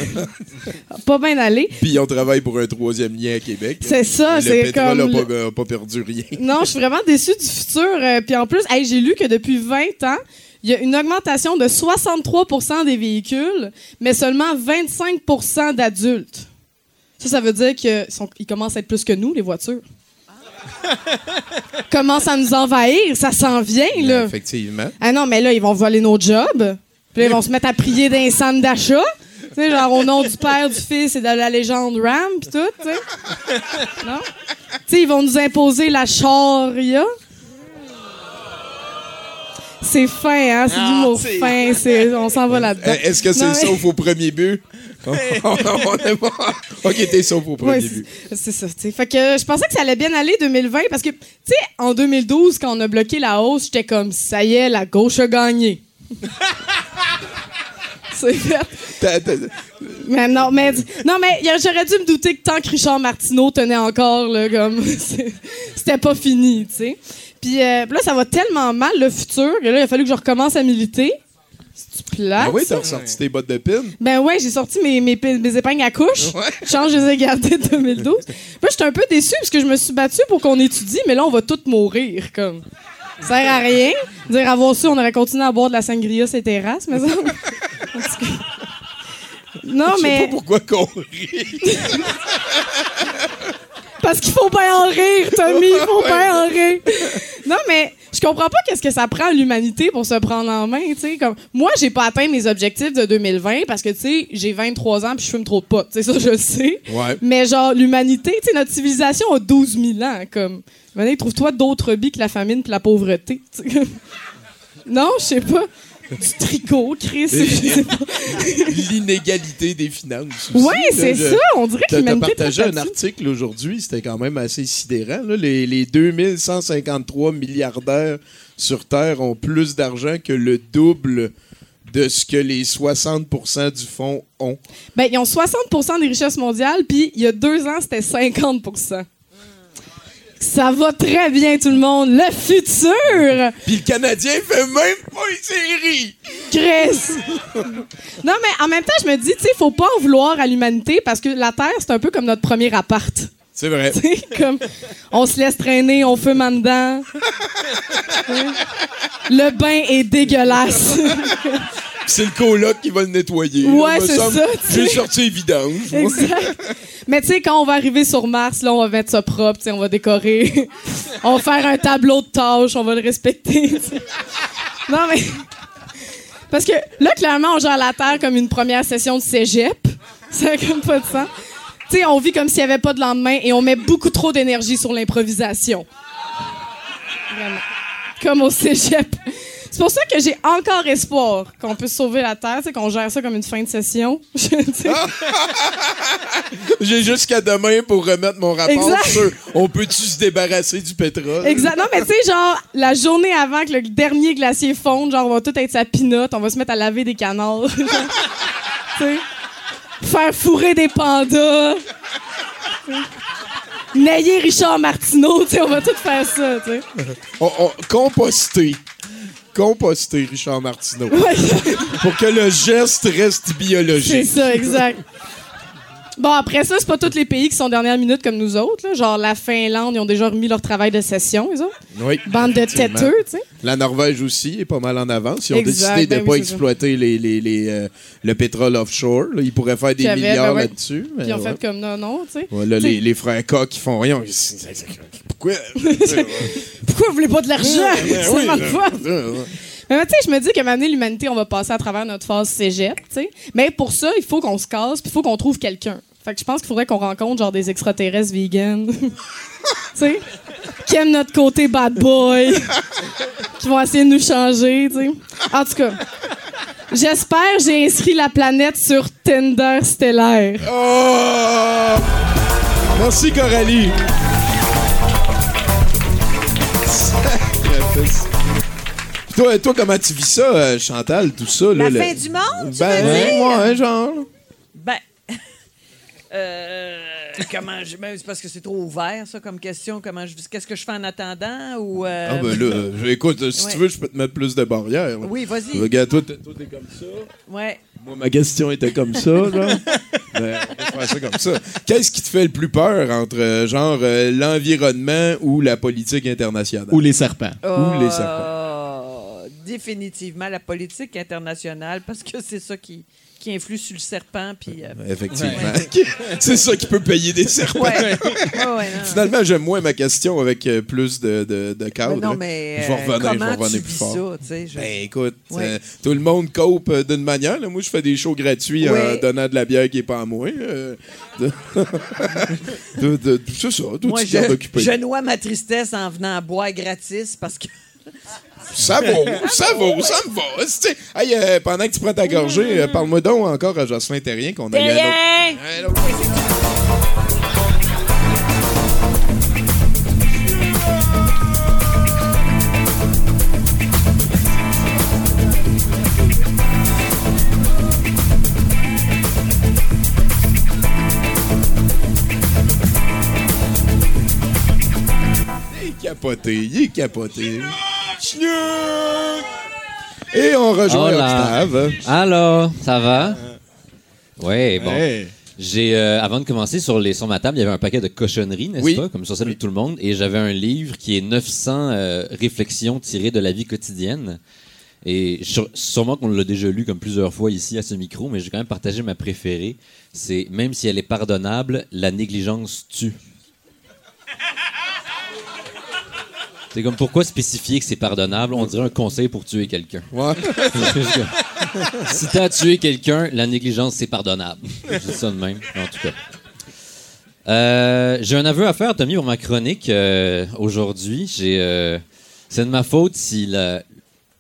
pas bien allé. Puis on travaille pour un troisième lien à Québec. C'est ça, Le pétrole comme n'a le- pas, a pas perdu rien. Non, je suis vraiment déçue du futur. Euh, Puis en plus, hey, j'ai lu que depuis 20 ans, il y a une augmentation de 63% des véhicules, mais seulement 25% d'adultes. Ça, ça veut dire qu'ils commencent à être plus que nous, les voitures. commencent à nous envahir, ça s'en vient, là. Effectivement. Ah non, mais là, ils vont voler nos jobs. Puis là, ils vont se mettre à prier d'un centre d'achat. Tu sais, genre au nom du Père, du Fils et de la légende Ram, pis tout, tu sais. Non? Tu sais, ils vont nous imposer la charia. C'est fin, hein? C'est Ah, du mot c'est- fin. On s'en va là-dedans. Est-ce que c'est sauf au premier but? Ok, t'es sauf au premier Ouais, but. c'est ça. Fait que euh, je pensais que ça allait bien aller 2020 parce que, tu sais, en 2012, quand on a bloqué la hausse, j'étais comme, ça y est, la gauche a gagné. C'est fait. Mais non, mais, non, mais j'aurais dû me douter que tant que Richard Martineau tenait encore, là, comme, c'était pas fini, tu sais. Puis euh, là, ça va tellement mal, le futur, que là, il a fallu que je recommence à militer. C'est plate. Ah oui, t'as ressorti tes bottes de pin? Ben ouais, j'ai sorti mes, mes, mes épingles à couche. Je change, je les ai gardées de 2012. Moi, j'étais un peu déçue parce que je me suis battue pour qu'on étudie, mais là, on va toutes mourir, comme. Ça sert à rien. Dire avoir su, on aurait continué à boire de la sangria ces terrasses, mais ça. En tout cas. Non, Je sais mais. pas pourquoi qu'on rit. Parce qu'il faut pas en rire, Tommy, il faut pas en rire. Non, mais je comprends pas qu'est-ce que ça prend à l'humanité pour se prendre en main, tu sais. Comme, moi, j'ai pas atteint mes objectifs de 2020 parce que, tu sais, j'ai 23 ans puis je fume trop de pot. Tu sais, ça, je le sais. Ouais. Mais genre, l'humanité, tu sais, notre civilisation a 12 000 ans, comme. Venez, trouve-toi d'autres hobbies que la famine puis la pauvreté. non, je sais pas. Du tricot, Chris. L'inégalité des finances. aussi, Ouais, c'est ça. On dirait que l'humanité partagé un article aujourd'hui, c'était quand même assez sidérant. là. Les, les 2153 milliardaires sur Terre ont plus d'argent que le double de ce que les 60% du fonds ont. Ben, ils ont 60% des richesses mondiales, puis il y a deux ans, c'était 50 Ça va très bien, tout le monde. Le futur! Puis le Canadien fait même pas une série! Chris! non, mais en même temps, je me dis, tu sais, faut pas en vouloir à l'humanité parce que la Terre, c'est un peu comme notre premier appart. C'est vrai. Comme on se laisse traîner, on fume en dedans. Le bain est dégueulasse. C'est le coloc qui va le nettoyer. Ouais, c'est ça, J'ai sorti les vidanges. Exact. Mais tu sais, quand on va arriver sur Mars, là, on va mettre ça propre, tu sais, on va décorer. on va faire un tableau de tâches, on va le respecter. Non, mais. Parce que là, clairement, on gère la Terre comme une première session de cégep. Ça n'a comme pas de sens. Tu sais, on vit comme s'il n'y avait pas de lendemain et on met beaucoup trop d'énergie sur l'improvisation. Vraiment. Comme au cégep. C'est pour ça que j'ai encore espoir qu'on puisse sauver la Terre, sais, qu'on gère ça comme une fin de session. J'ai jusqu'à demain pour remettre mon rapport Exact. sur on peut-tu se débarrasser du pétrole? Exact. Non, mais tu sais, genre, la journée avant que le dernier glacier fonde, genre, on va tout être sa pinotte, on va se mettre à laver des canards. tu sais. Faire fourrer des pandas. Nailler Richard Martineau, tu sais, on va tout faire ça, tu sais. On- on- composter. Composter Richard Martineau. Pour que le geste reste c'est biologique. ça, exact. Bon, après ça, c'est pas tous les pays qui sont dernière minute comme nous autres. là. Genre, la Finlande, ils ont déjà remis leur travail de session, les autres. Oui. Bande de têteux, tu sais. La Norvège aussi est pas mal en avance. Ils ont Exact, décidé de ben ne pas oui, c'est ça. exploiter les, les- les, euh, le pétrole offshore. là. Ils pourraient faire des milliards ben ouais. là-dessus. Puis ils ont ouais. fait comme non, non, tu sais. Ouais, les, les frères Koch qui font rien. Pourquoi? Pourquoi vous voulez pas de l'argent? Mais tu sais, je me dis qu'à un moment donné, l'humanité, on va passer à travers notre phase cégep, tu sais. Mais pour ça, il faut qu'on se casse, puis il faut qu'on trouve quelqu'un. Fait que je pense qu'il faudrait qu'on rencontre genre des extraterrestres vegan. tu sais? Qui aiment notre côté bad boy. qui vont essayer de nous changer, tu sais. En tout cas, j'espère j'ai inscrit la planète sur Tinder stellaire. Oh! Merci, Coralie. Toi, toi, comment tu vis ça, euh, Chantal, tout ça? La là, le- fin du monde, tu Ben, veux dire? ouais, genre. Ben. euh, comment je. ben, c'est parce que c'est trop ouvert, ça, comme question. Comment je, qu'est-ce que je fais en attendant? Ou, euh, Ah, ben là, euh, écoute, si Ouais. tu veux, je peux te mettre plus de barrières. Oui, vas-y. Regarde, toi, t'es toi, t'es comme ça. Ouais. Moi, ma question était comme ça, là. ben, on va faire ça comme ça. Qu'est-ce qui te fait le plus peur entre, euh, genre, euh, l'environnement ou la politique internationale? Ou les serpents. Ou les serpents. Définitivement la politique internationale, parce que c'est ça qui, qui influe sur le serpent. Puis, euh, Effectivement. C'est ça qui peut payer des serpents. ouais. Ouais, ouais, non. Finalement, j'aime moins ma question avec euh, plus de, de, de cadre. Mais non, hein. mais je vais euh, revenir, je vais comment revenir tu plus vis fort. ça? je- Ben écoute, Ouais. euh, tout le monde cope euh, d'une manière. là. Moi, je fais des shows gratuits en donnant de la bière qui est pas à moi. euh, de... c'est ça, tout Moi, je, occupé. je noie ma tristesse en venant boire gratis parce que Ça vaut, ça vaut, ça me va. Hey, euh, pendant que tu prends ta gorgée, euh, parle-moi donc encore à Jocelyn Terrien qu'on a eu un autre- Il est capoté, il est capoté. Et on rejoint Hola. Octave. Alors, ça va? Oui, bon. Hey. J'ai, euh, avant de commencer, sur, les, sur ma table, il y avait un paquet de cochonneries, n'est-ce Oui. pas? Comme sur celle de tout le monde. Et j'avais un livre qui est 900 euh, réflexions tirées de la vie quotidienne. Et sûrement qu'on l'a déjà lu comme plusieurs fois ici à ce micro, mais j'ai quand même partagé ma préférée. C'est même si elle est pardonnable, la négligence tue. C'est comme pourquoi spécifier que c'est pardonnable? On dirait un conseil pour tuer quelqu'un. Ouais. si t'as tué quelqu'un, la négligence, c'est pardonnable. Je dis ça de même, en tout cas. Euh, j'ai un aveu à faire, Tommy, pour ma chronique euh, aujourd'hui. J'ai, euh, c'est de ma faute si la-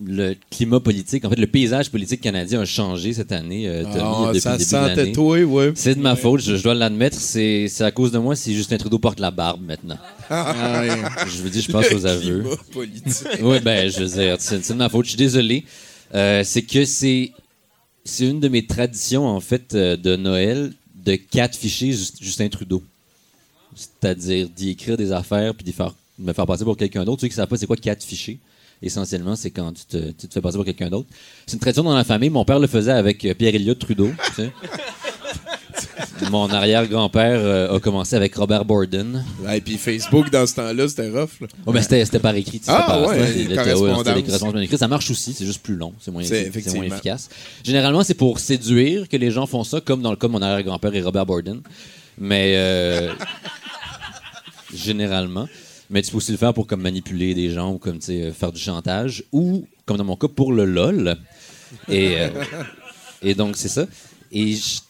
le climat politique, en fait, le paysage politique canadien a changé cette année, euh, Tommy, Ah, depuis ça le début de sentait toi, ouais. C'est de ma faute, je, je dois l'admettre. C'est, c'est à cause de moi si Justin Trudeau porte la barbe maintenant. Ah. Je veux dire, je pense aux aveux. Climat politique. Oui, ben, je veux dire, c'est c'est de ma faute. Je suis désolé. Euh, c'est que c'est c'est une de mes traditions, en fait, euh, de Noël, de catficher Just- Justin Trudeau. C'est-à-dire d'y écrire des affaires puis d'y faire, de me faire passer pour quelqu'un d'autre. Ceux qui ne savent pas c'est quoi catficher, essentiellement, c'est quand tu te, tu te fais passer pour quelqu'un d'autre. C'est une tradition dans la famille. Mon père le faisait avec euh, Pierre-Éliott Trudeau. tu sais. Mon arrière-grand-père euh, a commencé avec Robert Borden. Et puis Facebook, dans ce temps-là, c'était rough. là. Oh, ben c'était, par écrit. Ah, par- ouais, correspondances écrites. Ça marche aussi, c'est juste plus long, c'est moins, moins efficace. Généralement, c'est pour séduire que les gens font ça, comme dans le cas de mon arrière-grand-père et Robert Borden. Mais euh, généralement. Mais tu peux aussi le faire pour comme manipuler des gens ou comme euh, faire du chantage ou, comme dans mon cas, pour le LOL. Et, euh, et donc, c'est ça. Et je-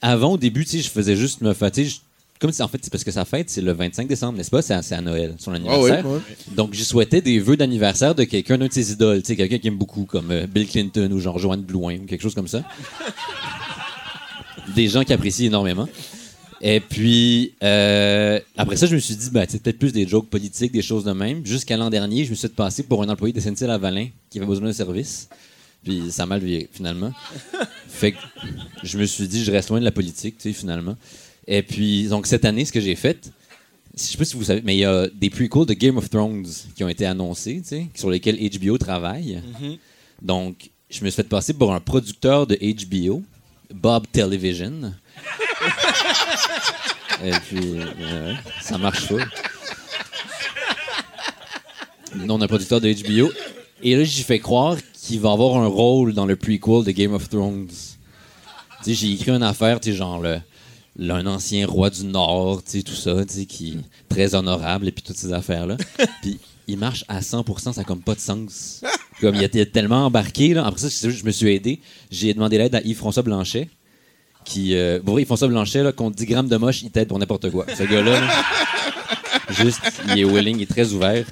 avant, au début, je faisais juste me je- Comme en fait, c'est parce que sa fête, c'est le 25 décembre, n'est-ce pas? C'est à, à Noël, son Ah oui, anniversaire. Donc, j'y souhaitais des vœux d'anniversaire de quelqu'un d'un de ses idoles, quelqu'un qui aime beaucoup, comme euh, Bill Clinton ou genre Joanne Blouin ou quelque chose comme ça. des gens qui apprécient énormément. Et puis, euh, après ça, je me suis dit, ben, c'est peut-être plus des jokes politiques, des choses de même. Jusqu'à l'an dernier, je me suis fait passer pour un employé de SNC-Lavalin qui avait besoin d'un service. Puis ça a mal viré, finalement. fait que je me suis dit, je reste loin de la politique, tu sais, finalement. Et puis, donc, cette année, ce que j'ai fait, je sais pas si vous savez, mais il y a des prequels de Game of Thrones qui ont été annoncés, tu sais, sur lesquels HBO travaille. Donc, je me suis fait passer pour un producteur de HBO, Bob Television. Et puis, euh, ça marche pas. Non, on a un producteur de HBO. Et là, j'ai fait croire qu'il va avoir un rôle dans le prequel de Game of Thrones. Tu sais, j'ai écrit une affaire, tu sais, genre le, le- un ancien roi du Nord, tu sais, tout ça, tu sais, qui très honorable, et puis toutes ces affaires-là. puis il marche à 100%, ça a comme pas de sens. Comme il était tellement embarqué, là. Après ça, je me suis aidé. J'ai demandé l'aide à Yves-François Blanchet, qui... Euh, bon, Yves-François Blanchet, là, contre 10 grammes de moche, il t'aide pour n'importe quoi. Ce gars-là, là, juste, il est willing, il est très ouvert.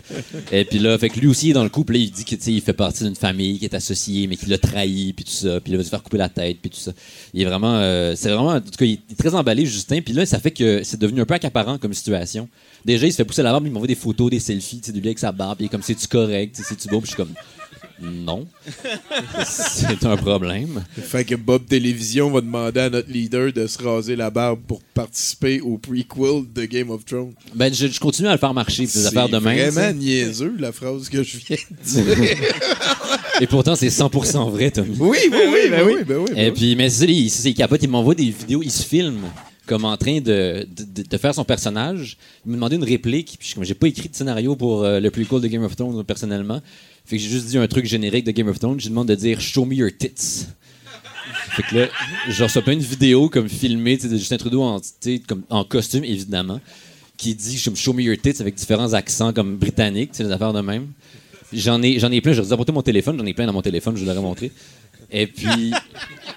Et puis là, fait que lui aussi, il est dans le couple, là, il dit qu'il fait partie d'une famille qui est associée, mais qui l'a trahi, puis tout ça, puis il va se faire couper la tête, puis tout ça. Il est vraiment, euh, c'est vraiment, en tout cas, il est très emballé, Justin. Puis là, ça fait que c'est devenu un peu accaparant comme situation. Déjà, il se fait pousser la barbe, il m'envoie des photos, des selfies, tu sais, de lui avec sa barbe, il est comme, c'est-tu correct, c'est-tu beau, puis je suis comme, non. c'est un problème. Fait que Bob Télévision va demander à notre leader de se raser la barbe pour participer au prequel de Game of Thrones. Ben, je, je continue à le faire marcher, ces affaires de même. C'est vraiment niaiseux, la phrase que je viens de dire. Et pourtant, c'est 100% vrai, Tommy. oui, oui, oui, ben oui, ben oui. ben Et oui. puis, mais c'est il, capote, il m'envoie des vidéos, il se filme comme en train de, de, de- de faire son personnage. Il me demandait une réplique, puis comme, j'ai pas écrit de scénario pour euh, le prequel de Game of Thrones personnellement. Fait que j'ai juste dit un truc générique de Game of Thrones. Je lui demande de dire Show me your tits. Fait que là, je reçois pas une vidéo comme filmée de Justin Trudeau en, comme, en costume, évidemment, qui dit Show me your tits avec différents accents comme britanniques, des affaires de même. J'en ai, j'en ai plein. Je vous ai apporté mon téléphone. J'en ai plein dans mon téléphone. Je vous l'aurais montré. Et puis,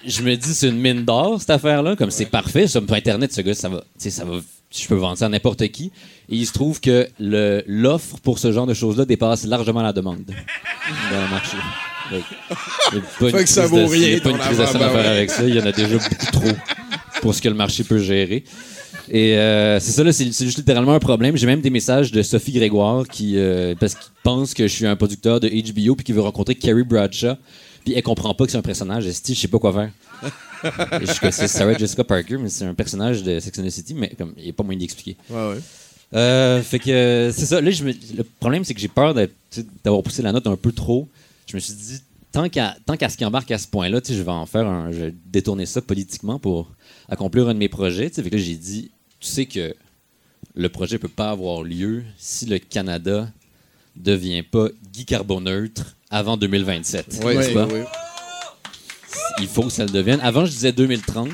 je me dis, c'est une mine d'or, cette affaire-là. Comme c'est parfait. Sur Internet, ce gars, ça va, ça va je peux vendre ça à n'importe qui. Et il se trouve que l'offre pour ce genre de choses-là dépasse largement la demande dans le marché. Donc, il n'y a pas une crise à faire ben ouais. avec ça. Il y en a déjà beaucoup trop pour ce que le marché peut gérer. Et euh, c'est ça, là, c'est juste littéralement un problème. J'ai même des messages de Sophie Grégoire qui, euh, parce qu'il pense que je suis un producteur de HBO puis qui veut rencontrer Carrie Bradshaw. Puis elle comprend pas que c'est un personnage. Je sais pas quoi faire. Comme, c'est Sarah Jessica Parker, mais c'est un personnage de Sex and the City, mais comme, il n'y a pas moyen d'expliquer. Ouais, ouais. Euh, fait que c'est ça. Là, je me- le problème, c'est que j'ai peur d'avoir poussé la note un peu trop. Je me suis dit, tant qu'à tant qu'à ce qui embarque à ce point-là, je vais en faire un. Je vais détourner ça politiquement pour accomplir un de mes projets. Fait que là, j'ai dit, tu sais que le projet peut pas avoir lieu si le Canada devient pas Guy Carboneutre avant 2027. Ouais, n'est-ce pas? Ouais, ouais. Il faut que ça le devienne. Avant, je disais 2030.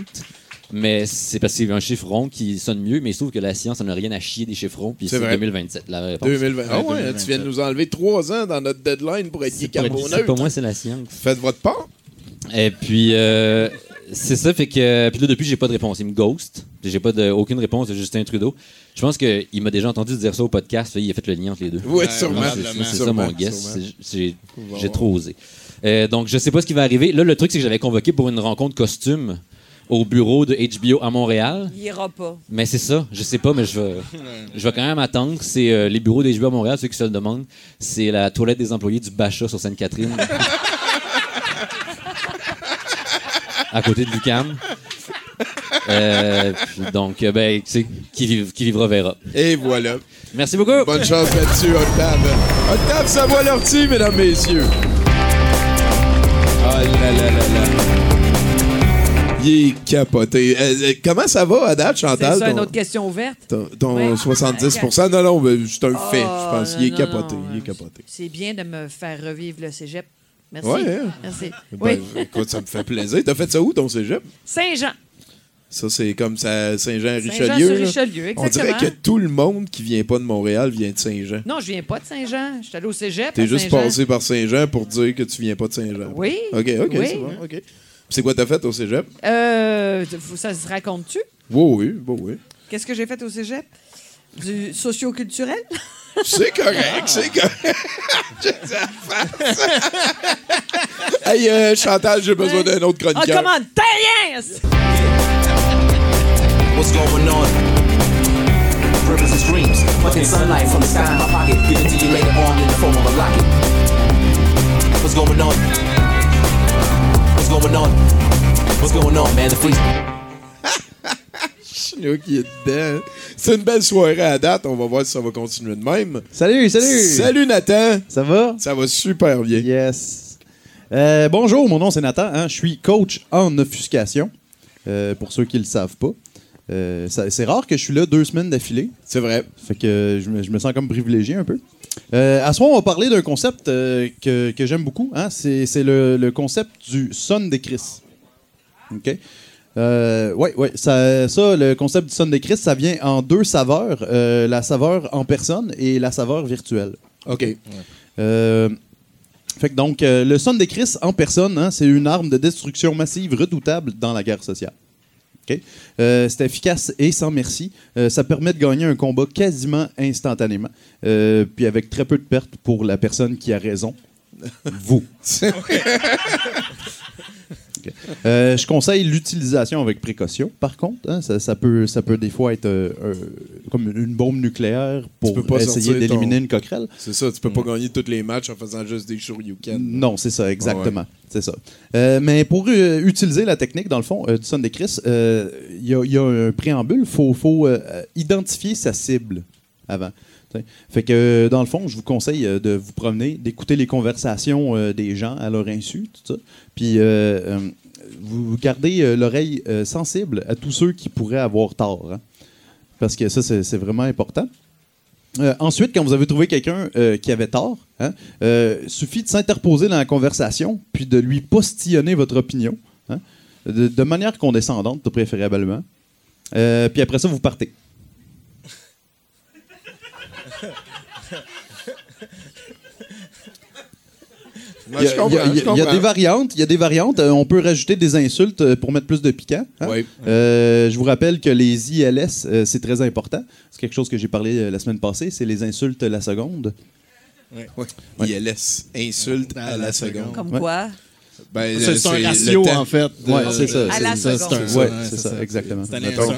Mais c'est parce qu'il y a un chiffre rond qui sonne mieux, mais il se trouve que la science n'a rien à chier des chiffres ronds, puis C'est c'est vrai. 2027 la réponse. 2020. Ah ouais, 2027. tu viens de nous enlever trois ans dans notre deadline pour être carboneutre. pas moi, c'est la science. Faites votre part. Et puis, euh, c'est ça, fait que. Puis là, depuis, j'ai pas de réponse. Il me ghost. J'ai pas de, aucune réponse de Justin Trudeau. Je pense qu'il m'a déjà entendu dire ça au podcast. Il a fait le lien entre les deux. Ouais, Moi, sûrement. c'est- ça mon guess. j'ai trop osé. Euh, donc, je sais pas ce qui va arriver. Là, le truc, c'est que j'avais convoqué pour une rencontre costume au bureau de HBO à Montréal. Il ira pas. Mais c'est ça, je sais pas, mais je vais, je vais quand même attendre. C'est euh, les bureaux des HBO à Montréal, ceux qui se le demandent. C'est la toilette des employés du Bacha sur Sainte-Catherine. à côté de Lucam. Euh, donc, euh, ben, tu sais, qui, qui vivra verra. Et voilà. Merci beaucoup. Bonne chance là-dessus, Octave. Octave Savoie-Lortie, mesdames, messieurs. Ah là là là là. Il est capoté. Euh, euh, comment ça va à date, C'est Chantal? ça, une autre question ouverte? Ton, ton Ouais. 70 Non, non, ben, c'est un fait, je Oh, pense. Il est non, capoté. non, Il est capoté. C'est bien de me faire revivre le cégep. Merci. Ouais, hein? Merci. Ben, Oui. écoute, ça me fait plaisir. T'as fait ça où, ton cégep? Saint-Jean. Ça, c'est comme Saint-Jean-Richelieu. Saint-Jean-sur-Richelieu, là. On dirait que tout le monde qui vient pas de Montréal vient de Saint-Jean. Non, je viens pas de Saint-Jean. Je suis allé au cégep. T'es juste passé par Saint-Jean pour dire que tu viens pas de Saint-Jean. Oui. OK, OK, Oui. c'est bon. OK. C'est quoi t'as fait au cégep? Euh, ça se raconte-tu? Oui, oui, oui, oui. Qu'est-ce que j'ai fait au cégep? Du socioculturel? C'est correct, c'est correct. J'ai ça à face. hey, euh, Chantal, j'ai besoin d'un autre Ah, chroniqueur. comment? T'as rien! What's going on? Rivers and streams, fucking sunlight from the sky in my pocket. Give it to you later on in the form of a locket. What's going on? What's going on? What's going on, man? The freeze. Chinook qui est dedans. C'est une belle soirée à date. On va voir si ça va continuer de même. Salut, salut! Salut Nathan! Ça va? Ça va super bien. Yes. Euh, bonjour, mon nom c'est Nathan. hein. Je suis coach en offuscation. Euh, pour ceux qui ne le savent pas. Euh, c'est rare que je suis là deux semaines d'affilée. C'est vrai. Fait que je me, je me sens comme privilégié un peu. Euh, à ce moment, on va parler d'un concept euh, que, que j'aime beaucoup. hein. C'est, le, le concept du son des Chris. OK? Euh, ouais. Ça, ça, le concept du son des Chris, ça vient en deux saveurs. la saveur en personne et la saveur virtuelle. OK. Fait que donc, le son des Chris en personne, hein, c'est une arme de destruction massive redoutable dans la guerre sociale. OK? Euh, c'est efficace et sans merci. Euh, ça permet de gagner un combat quasiment instantanément, euh, puis avec très peu de pertes pour la personne qui a raison. Vous. Euh, je conseille l'utilisation avec précaution, par contre. hein. ça, ça peut, ça peut des fois être euh, euh, comme une bombe nucléaire pour peux pas essayer d'éliminer ton- une coquerelle. C'est ça, tu peux pas gagner tous les matchs en faisant juste des shoryuken. Non, c'est ça, exactement. C'est ça. Euh, mais pour utiliser la technique, dans le fond, du son des Chris, il y, a- il y a un préambule. Il faut, faut, identifier sa cible avant. Fait que, euh, dans le fond, je vous conseille euh, de vous promener, d'écouter les conversations euh, des gens à leur insu. Puis, vous gardez l'oreille sensible à tous ceux qui pourraient avoir tort. hein. Parce que ça, c'est vraiment important. Ensuite, quand vous avez trouvé quelqu'un qui avait tort, hein, euh, suffit de s'interposer dans la conversation, puis de lui postillonner votre opinion, hein, de, manière condescendante, préférablement. Puis après ça, vous partez. Il y a, je comprends, il y a- je il y a comprends. des variantes. Il y a des variantes. Euh, on peut rajouter des insultes euh, pour mettre plus de piquant. hein. Oui. Euh, je vous rappelle que les ILS, euh, c'est très important. C'est quelque chose que j'ai parlé la semaine passée. C'est les insultes la seconde. Ouais. ILS, insulte à la seconde. Comme Ouais. quoi? Ben, C'est un ratio, en fait. Ouais, c'est ça. À la c'est- ça, exactement.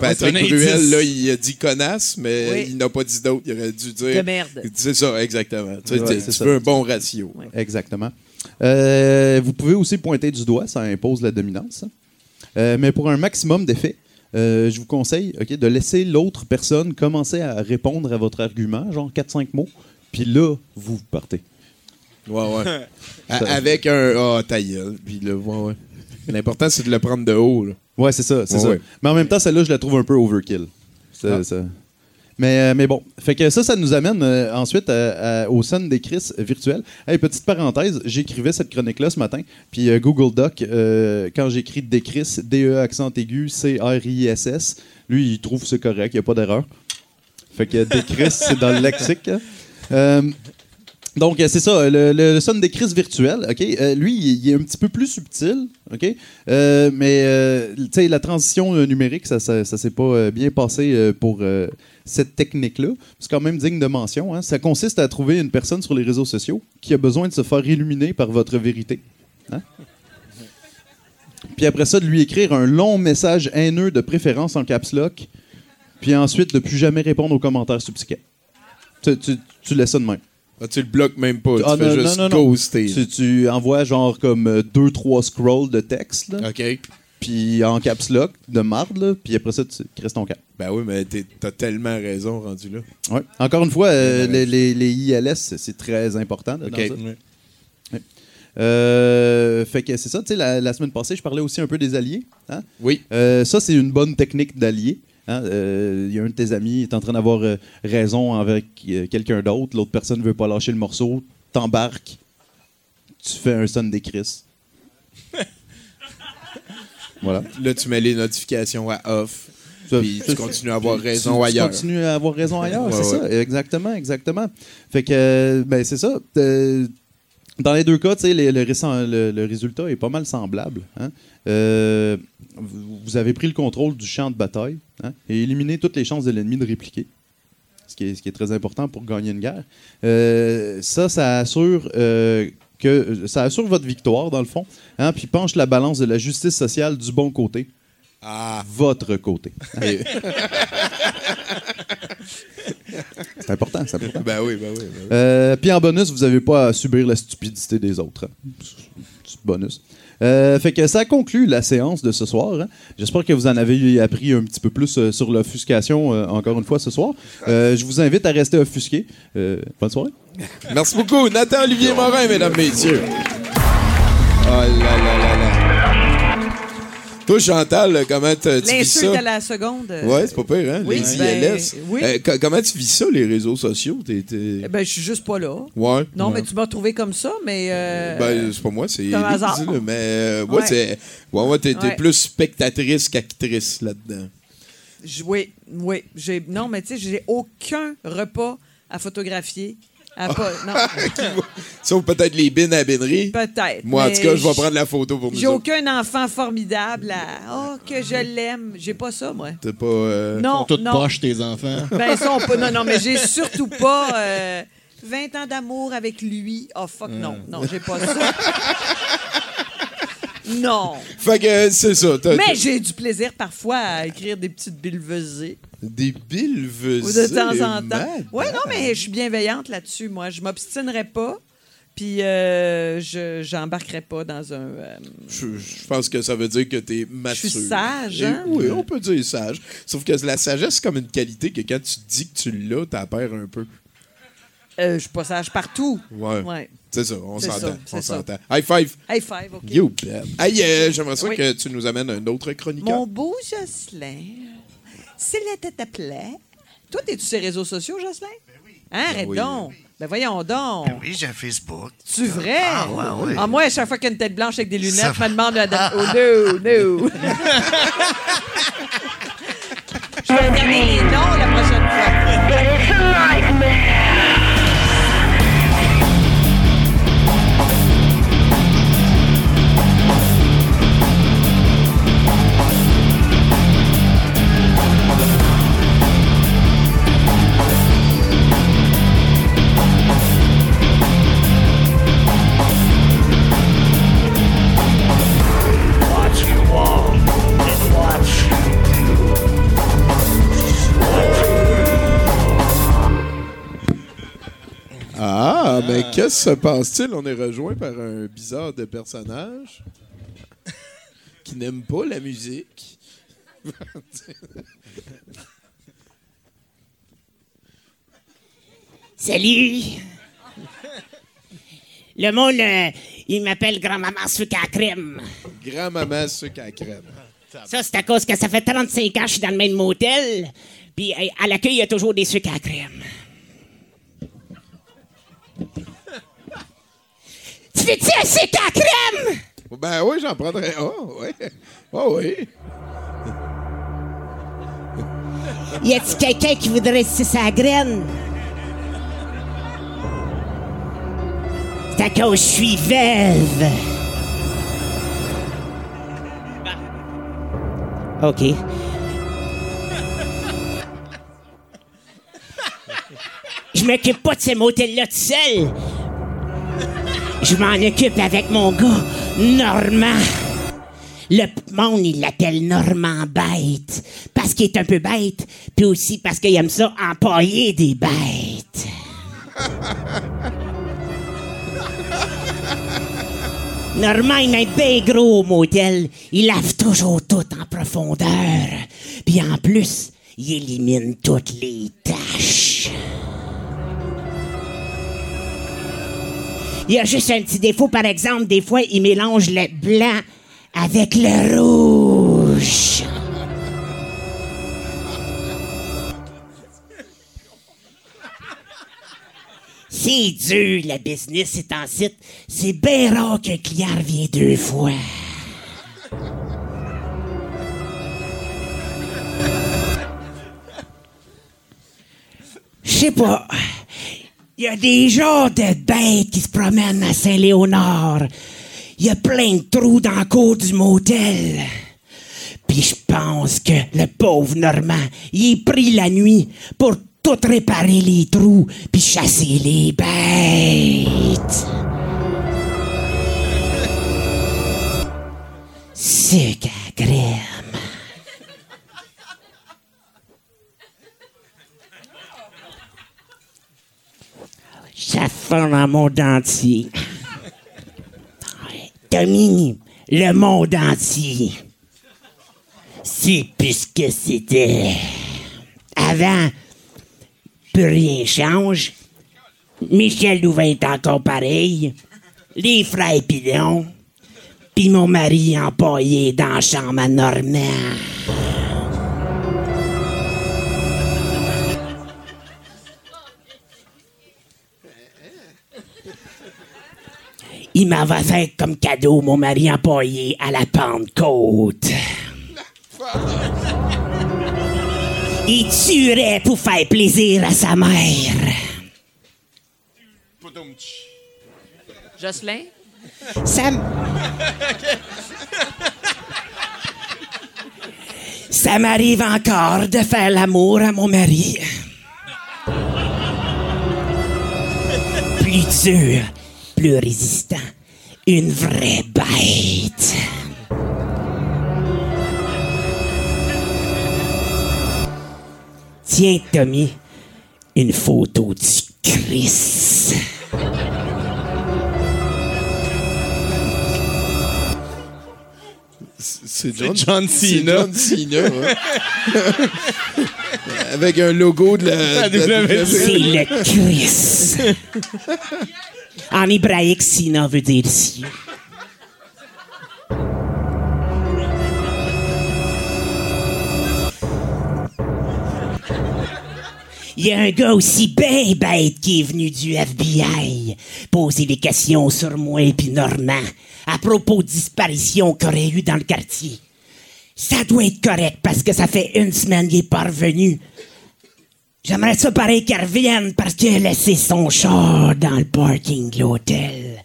Patrick Bruel, là, il a dit connasse, mais Oui. il n'a pas dit d'autre. Il aurait dû dire. De merde. C'est ça, exactement. Ouais, tu- c'est tu ça. veux un bon ratio. Exactement. Euh, vous pouvez aussi pointer du doigt, ça impose la dominance. Euh, mais pour un maximum d'effet, euh, je vous conseille ok, de laisser l'autre personne commencer à répondre à votre argument, genre 4-5 mots, puis là, vous partez. Ouais, ouais. Avec un Ah, ta gueule. Puis là, ouais, ouais. L'important, c'est de le prendre de haut. Là. Ouais, c'est ça, c'est Ouais, ça. ouais. Mais en même temps, celle-là, je la trouve un peu overkill. Ça- Ah. ça- Mais, euh, mais bon, fait que ça, ça nous amène euh, ensuite à- au son des Chris virtuels. Petite parenthèse, j'écrivais cette chronique-là ce matin, puis euh, Google Doc, euh, quand j'écris Décris, D-E accent aigu, C-R-I-S-S, lui, il trouve que c'est correct, il n'y a pas d'erreur. Fait que Décris, c'est dans le lexique. Donc, euh, c'est ça, le, son des crises virtuelles, OK? euh, lui, il, est un petit peu plus subtil, OK? Euh, mais, la transition numérique, ça, ça, s'est pas bien passé pour cette technique-là. C'est quand même digne de mention. hein. Ça consiste à trouver une personne sur les réseaux sociaux qui a besoin de se faire illuminer par votre vérité. Hein? Puis après ça, de lui écrire un long message haineux de préférence en caps lock, puis ensuite de plus jamais répondre aux commentaires subséquents. Tu, tu, tu laisses ça de même. Ah, tu le bloques même pas. Ah, tu fais non, juste non, ghoster. Tu, tu envoies genre comme euh, deux, trois scrolls de texte, là, OK. puis en caps lock, de marde, là, puis après ça, tu restes ton cap. Ben oui, mais t'as tellement raison rendu là. Ouais. Encore une fois, euh, les, les- les ILS, c'est c'est très important. là, dans. Ouais. Euh, fait que c'est ça, tu sais, la, la semaine passée, je parlais aussi un peu des alliés. hein. Oui. Euh, ça, c'est une bonne technique d'allié. Hein. Euh, Il y a un de tes amis est en train d'avoir euh, raison avec euh, quelqu'un d'autre. L'autre personne ne veut pas lâcher le morceau. T'embarques. Tu fais un son des Chris. voilà. Là, tu mets les notifications à off. Ça- Puis tu continues à avoir tu- raison tu ailleurs. continues à avoir raison ailleurs, Ouais, c'est ouais. ça. Exactement, exactement. Fait que, ben, c'est ça. Dans les deux cas, tu sais, les- le, récent- le- le résultat est pas mal semblable. hein. Vous avez pris le contrôle du champ de bataille hein, et éliminé toutes les chances de l'ennemi de répliquer. Ce qui, est, ce qui est très important pour gagner une guerre. Euh, ça, ça assure euh, que ça assure votre victoire, dans le fond, hein, puis penche la balance de la justice sociale du bon côté. Ah. Votre côté. C'est important, c'est important. Ben oui, ben oui. Ben oui. Euh, Puis en bonus, vous n'avez pas à subir la stupidité des autres. hein. Bonus. Euh, fait que ça conclut la séance de ce soir. hein. J'espère que vous en avez appris un petit peu plus euh, sur l'offuscation euh, encore une fois ce soir. Je vous invite à rester offusqué. Bonne soirée. Merci beaucoup. Nathan Olivier Morin, mesdames, messieurs. Oh là là. Toi, Chantal, comment tu vis L'insulte à ça? la seconde. Ouais, c'est pas pire, hein? Oui, les ben, ILS. oui. Euh, co- comment tu vis ça, les réseaux sociaux? T'es- t'es- eh Ben, je suis juste pas là. Ouais. Non, Ouais. mais tu m'as trouvé comme ça, mais. euh, Ben, c'est pas moi, c'est c'est un hasard. là, mais euh, ouais, Ouais. c'est- ouais, ouais, t'es plus spectatrice qu'actrice là-dedans. oui, oui. J'ai, non, mais tu sais, j'ai aucun repas à photographier. À pas, non, Sauf peut-être les bines à binerie. peut-être. Moi, en tout cas, je vais prendre la photo pour nous J'ai aucun enfant formidable à. Oh, que je l'aime. J'ai pas ça, moi. T'es pas... euh, Non, Toutes non. poches, tes enfants. Ben, peut. Non, non, mais j'ai surtout pas euh, 20 ans d'amour avec lui. Oh, fuck, non. Non, j'ai pas ça. non. Fait que c'est ça. t'as- Mais j'ai du plaisir parfois à écrire des petites billevesées. Des billes Ou de temps en temps. Oui, non, mais je suis bienveillante là-dessus, moi. Je m'obstinerai pas. Puis euh, je j'embarquerai pas dans un. euh, Je, je pense que ça veut dire que t'es mature. suis sage, Et hein? Oui, on peut dire sage. Sauf que la sagesse, c'est comme une qualité que quand tu dis que tu l'as, t'en perds un peu. Euh, je suis pas sage partout. Ouais. Ouais. C'est ça, on s'entend. On s'entend. High five. High five, OK. You bet. Hey, euh, j'aimerais ça Oui. que tu nous amènes un autre chroniqueur. Mon beau Jocelyn, tête à plaie. Toi, t'es-tu sur les réseaux sociaux, Jocelyn? Ben oui. Hein, arrête oui, donc. Ben voyons donc. Oui, j'ai un Facebook. Tu vrai? Ah, ouais, ouais. Ah, moi, à chaque fois qu'il y a une tête blanche avec des lunettes, Ça je me demande la date. Oh, no, no. je vais regarder les noms la prochaine fois. Mais qu'est-ce qui se passe-t-il? On est rejoint par un bizarre de personnage qui n'aime pas la musique. Salut! Le monde, euh, il m'appelle grand-maman sucre à crème. Grand-maman sucre à crème. Ça, c'est à cause que ça fait 35 ans que je suis dans le même motel. Puis à l'accueil, il y a toujours des sucres à crème. Tu veux-tu un sucre à crème? Ben oui, j'en prendrais un. oui. Oh oui. Y a-tu quelqu'un qui voudrait sucer sa graine? C'est à cause je suis veuve. OK. Je m'occupe pas de ce motel-là tout seul. Je m'en occupe avec mon gars, Normand. Le monde, il l'appelle Normand Bête. Parce qu'il est un peu bête, puis aussi parce qu'il aime ça empailler des bêtes. Normand, il un bien gros motel. Il lave toujours tout en profondeur. Puis en plus, il élimine toutes les taches. Il y a juste un petit défaut, par exemple, des fois, il mélange le blanc avec le rouge. C'est dur, le business, c'est en site. C'est bien rare qu'un client revienne deux fois. Je sais pas. Il y a des genres de bêtes qui se promènent à Saint-Léonard. Il y a plein de trous dans la cour du motel. Puis je pense que le pauvre Normand, il est pris la nuit pour tout réparer les trous puis chasser les bêtes. Sucre à Ça fond dans mon dentier. Tommy, le monde entier. C'est plus ce que c'était. Avant, plus rien change. Michel Louvain est encore pareil. Les frères Pilon. Puis mon mari empaillé dans la chambre à Normand. Il m'avait fait comme cadeau mon mari empaillé à la Pentecôte. Il tuerait pour faire plaisir à sa mère. Jocelyn? Ça m- Ça m'arrive encore de faire l'amour à mon mari. Plus dur, plus résistant. Une vraie bête. Tiens, Tommy, une photo du Christ. C'est John, Cena. John Cena, ouais. Avec un logo de la, la WWE. C'est le Christ. En hébraïque, Sina veut dire cieux. Il y a un gars aussi bien bête qui est venu du FBI poser des questions sur moi et puis Normand à propos de disparitions qu'il aurait eu dans le quartier. Ça doit être correct parce que ça fait une semaine qu'il est pas revenu. J'aimerais ça pareil qu'il revienne parce qu'il a laissé son char dans le parking de l'hôtel.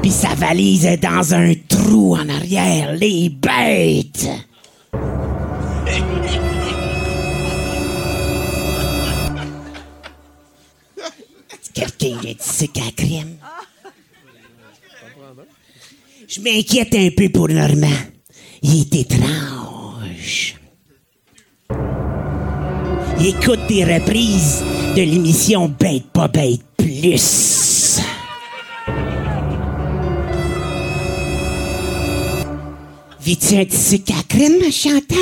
Puis sa valise est dans un trou en arrière. Les bêtes! Quelqu'un a dit c'est qu'à crème? Je m'inquiète un peu pour Normand. Il est étrange. Écoute des reprises de l'émission Bête pas bête plus. Vis-tu un petit sucre à crème, Chantal?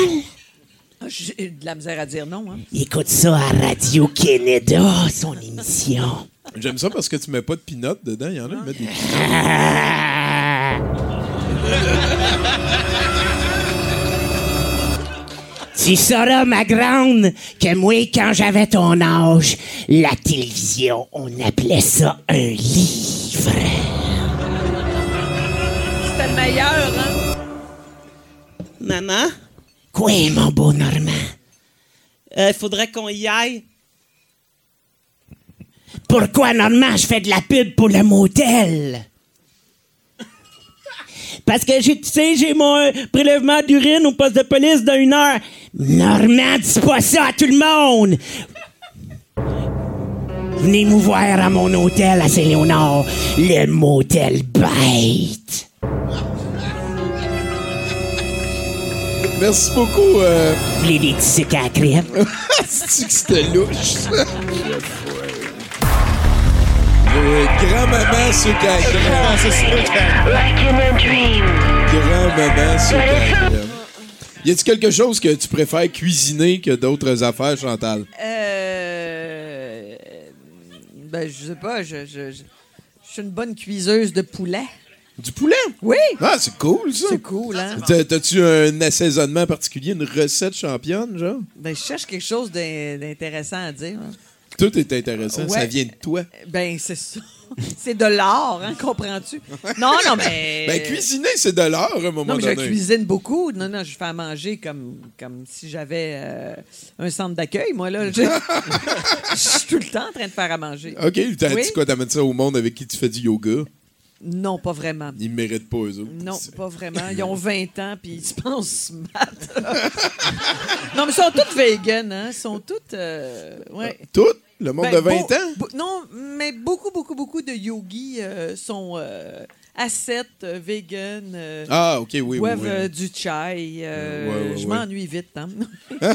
Ah, j'ai de la misère à dire non. Hein? Écoute ça à Radio-Canada, son émission. J'aime ça parce que tu mets pas de pinottes dedans. Il y en a qui mettent des Tu sauras, ma grande, que moi, quand j'avais ton âge, la télévision, on appelait ça un livre. C'était le meilleur, hein? Maman, Quoi, mon beau Normand? il faudrait qu'on y aille. Pourquoi, Normand, je fais de la pub pour le motel? Parce que, j'ai- tu sais, j'ai mon prélèvement d'urine au poste de police dans une heure. Normand, dis pas ça à tout le monde! Venez nous voir à mon hôtel à Saint-Léonard, le motel bête. Merci beaucoup. Euh... Vous voulez des à la crème? C'est que c'était louche, ça? Euh, Grand-maman sucre à la crème. Grand-maman sucre à la crème. Y a-t-il quelque chose que tu préfères cuisiner que d'autres affaires, Chantal? Euh... Ben, je sais pas, je, je, je- je suis une bonne cuiseuse de poulet. Du poulet? Oui! Ah, c'est cool, ça. C'est cool, hein? T'as- T'as-tu un assaisonnement particulier, une recette championne, genre? Ben, je cherche quelque chose d'in- d'intéressant à dire. hein. Tout est intéressant. Ça vient de toi. Ben, c'est ça. c'est de l'art, hein, comprends-tu? Non, non, mais... Ben, cuisiner, c'est de l'art, à un moment Non, mais je donné. cuisine beaucoup. Non, non, je fais à manger comme, comme si j'avais euh, un centre d'accueil, moi, là. Je, je suis tout le temps en train de faire à manger. OK, t'as Oui? dit quoi? T'amènes ça au monde avec qui tu fais du yoga? Non, pas vraiment. Ils méritent pas, eux autres. Non, pas vraiment. Ils ont 20 ans, puis ils se pensent smart. non, mais ils sont tous vegan, hein? Ils sont euh, ouais. Tout? Le monde Ben, de 20 beau- ans? beau- non, mais beaucoup, beaucoup, beaucoup de yogis euh, sont euh, ascètes, euh, vegan. euh, Ah, OK, oui, oui, boivent oui. du chai. Ouais, ouais, je ouais. m'ennuie vite. Hein?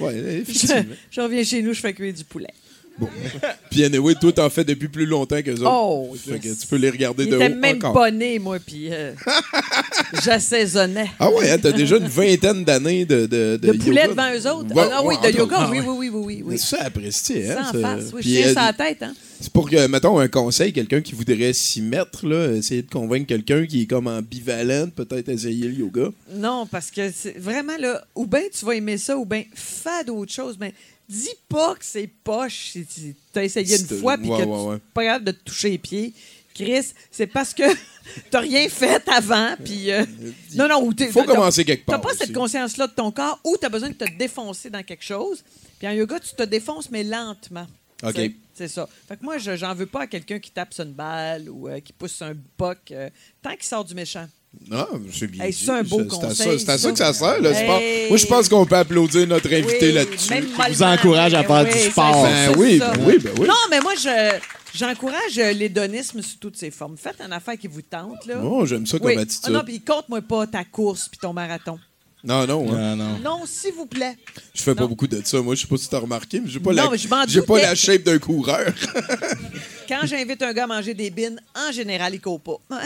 Ouais, je, effectivement. je reviens chez nous, je fais cuire du poulet. Puis anyway, toi, t'en fais depuis plus longtemps que autres. Oh, Fait yes. que tu peux les regarder Il de haut même encore. pas né, moi, puis euh, j'assaisonnais. Ah ouais, hein, t'as déjà une vingtaine d'années de, de, De poulet devant eux autres? Ah, oui, de yoga, oui, oui, oui, oui, oui, oui. C'est ça, apprécié, hein? Sans ça. face, oui, je tiens ça à la tête, hein? C'est pour que, mettons, un conseil, quelqu'un qui voudrait s'y mettre, là, essayer de convaincre quelqu'un qui est comme ambivalent, peut-être essayer le yoga. Non, parce que c'est vraiment là, ou bien tu vas aimer ça, ou bien fais d'autres choses. Mais dis pas que c'est poche si tu as essayé une t'as- fois puis ouais, que ouais, tu pas capable de te toucher les pieds. Chris, c'est parce que t'as rien fait avant, puis... euh, non, non, ou Faut t'as- commencer quelque T'as part pas aussi. cette conscience-là de ton corps, ou t'as besoin de te défoncer dans quelque chose. Puis en yoga, tu te défonces, mais lentement. OK. C'est- ça. Fait que moi, je- j'en veux pas à quelqu'un qui tape sur une balle ou euh, qui pousse un boc, euh, tant qu'il sort du méchant. Ah, c'est bien Hey, c'est un beau conseil, C'est à ça ça. que ça sert, pas- Hey. Moi, je pense qu'on peut applaudir notre invité Oui, là-dessus. Qui vous encourage à faire du sport. Ben oui, ben oui, ben oui. Non, mais moi, je j'encourage euh, l'hédonisme sous toutes ses formes. Faites une affaire qui vous tente, là. Oh, j'aime ça comme attitude. Ah non, puis compte-moi pas ta course puis ton marathon. Non, non. hein. Non, s'il vous plaît. Je fais pas beaucoup de ça. Moi, je sais pas si t'as remarqué, mais j'ai pas, Non, la... mais je m'en j'ai pas doutais. la shape d'un coureur. Quand j'invite un gars à manger des bines, en général, il court pas.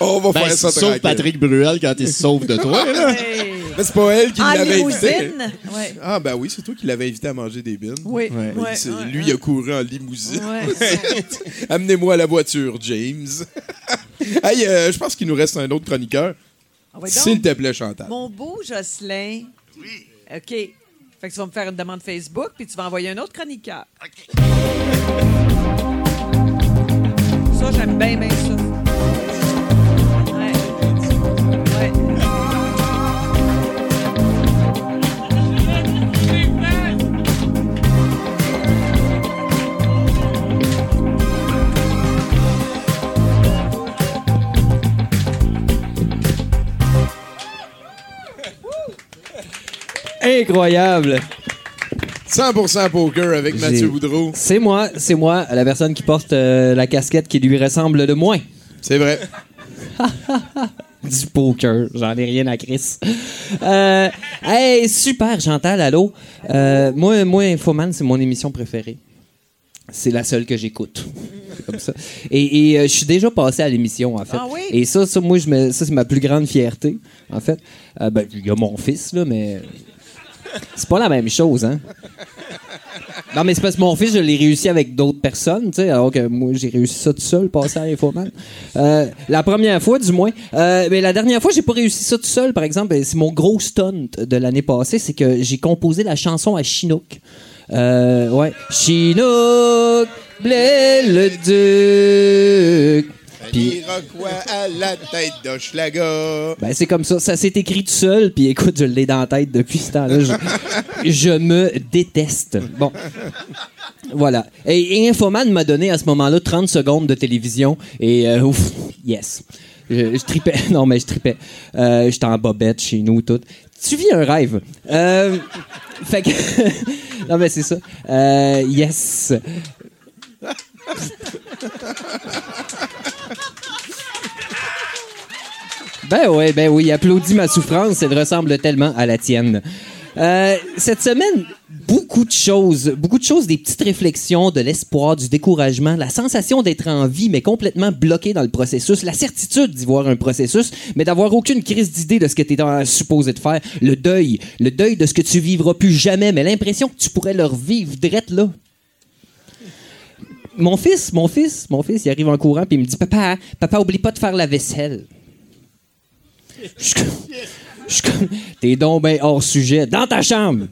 On va Ben, faire ça sauf tranquille. Patrick Bruel quand il se sauve de toi, là. Hey. Mais c'est pas elle qui En l'avait invité. limousine? Ouais. Ah, ben oui, c'est toi qui l'avais invité à manger des bines. Oui, Oui, ouais, c'est- ouais, lui, ouais. il a couru en limousine. Ouais. Amenez-moi la voiture, James. hey, euh, je pense qu'il nous reste un autre chroniqueur. S'il te plaît, Chantal. Mon beau Jocelyn. Oui. OK. Fait que tu vas me faire une demande Facebook, puis tu vas envoyer un autre chroniqueur. OK. Ça, j'aime bien, bien ça. Incroyable. 100% poker avec Mathieu Boudreau. C'est moi, c'est moi, la personne qui porte euh, la casquette qui lui ressemble le moins. C'est vrai. du poker, j'en ai rien à Chris. Euh, hey, super, Chantal, allô. Euh, moi, moi, Infoman, c'est mon émission préférée. C'est la seule que j'écoute. comme ça. Et, et, euh, je suis déjà passé à l'émission, en fait. Ah oui? Et ça, ça moi, je me- ça, c'est ma plus grande fierté, en fait. Euh, ben, il y a mon fils, là, mais c'est pas la même chose, hein. Non, mais c'est parce que mon fils, je l'ai réussi avec d'autres personnes, tu sais, alors que moi, j'ai réussi ça tout seul, passer à Infoman. Euh, la première fois, du moins. Euh, mais la dernière fois, j'ai pas réussi ça tout seul, par exemple. C'est mon gros stunt de l'année passée, c'est que j'ai composé la chanson à Chinook. Euh, ouais. Chinook, blé le duc. Puis- à la tête d'Hochelaga. Ben, c'est comme ça. Ça s'est écrit tout seul, puis écoute, je l'ai dans la tête depuis ce temps-là. Je, je me déteste. Bon. Voilà. Et, et Infoman m'a donné à ce moment-là 30 secondes de télévision, et euh, ouf, yes. Je, je tripais. Non, mais je tripais. Euh, J'étais en bobette chez nous, tout. Tu vis un rêve. Euh, fait que. non, mais c'est ça. Euh, yes. Ben oui, ben oui, applaudis ma souffrance, elle ressemble tellement à la tienne. Euh, cette semaine, beaucoup de choses, beaucoup de choses, des petites réflexions, de l'espoir, du découragement, la sensation d'être en vie, mais complètement bloqué dans le processus, la certitude d'y voir un processus, mais d'avoir aucune crise d'idée de ce que tu es supposé de faire, le deuil, le deuil de ce que tu vivras plus jamais, mais l'impression que tu pourrais le revivre direct là. Mon fils, mon fils, mon fils, il arrive en courant puis il me dit Papa, papa, oublie pas de faire la vaisselle. Je suis comme- T'es donc ben hors sujet. Dans ta chambre!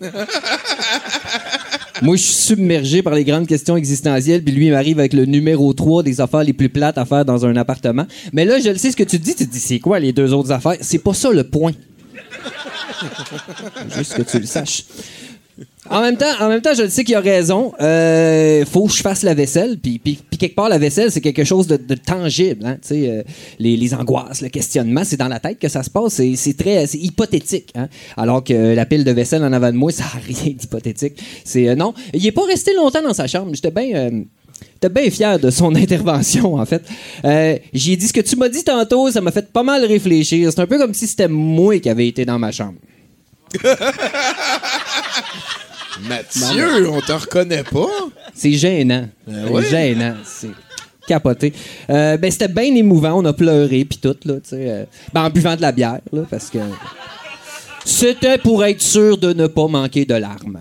Moi, je suis submergé par les grandes questions existentielles, puis lui, il m'arrive avec le numéro 3 des affaires les plus plates à faire dans un appartement. Mais là, je sais ce que tu dis. Tu dis, c'est quoi les deux autres affaires? C'est pas ça le point. Juste que tu le saches. En même temps, en même temps, je le sais qu'il a raison. Euh, faut que je fasse la vaisselle. Puis, quelque part, la vaisselle, c'est quelque chose de, tangible. Hein? Euh, les, angoisses, le questionnement, c'est dans la tête que ça se passe. C'est, très hypothétique. Hein? Alors que la pile de vaisselle en avant de moi, ça n'a rien d'hypothétique. C'est, euh, non, il n'est pas resté longtemps dans sa chambre. J'étais bien... euh, J'étais bien fier de son intervention, en fait. J'ai dit ce que tu m'as dit tantôt, ça m'a fait pas mal réfléchir. C'est un peu comme si c'était moi qui avais été dans ma chambre. Mathieu, on te reconnaît pas. C'est gênant. C'est ouais? gênant. C'est capoté. Euh, ben, c'était bien émouvant. On a pleuré, puis tout, là, tu sais. euh, ben, en buvant de la bière, là, parce que... C'était pour être sûr de ne pas manquer de larmes.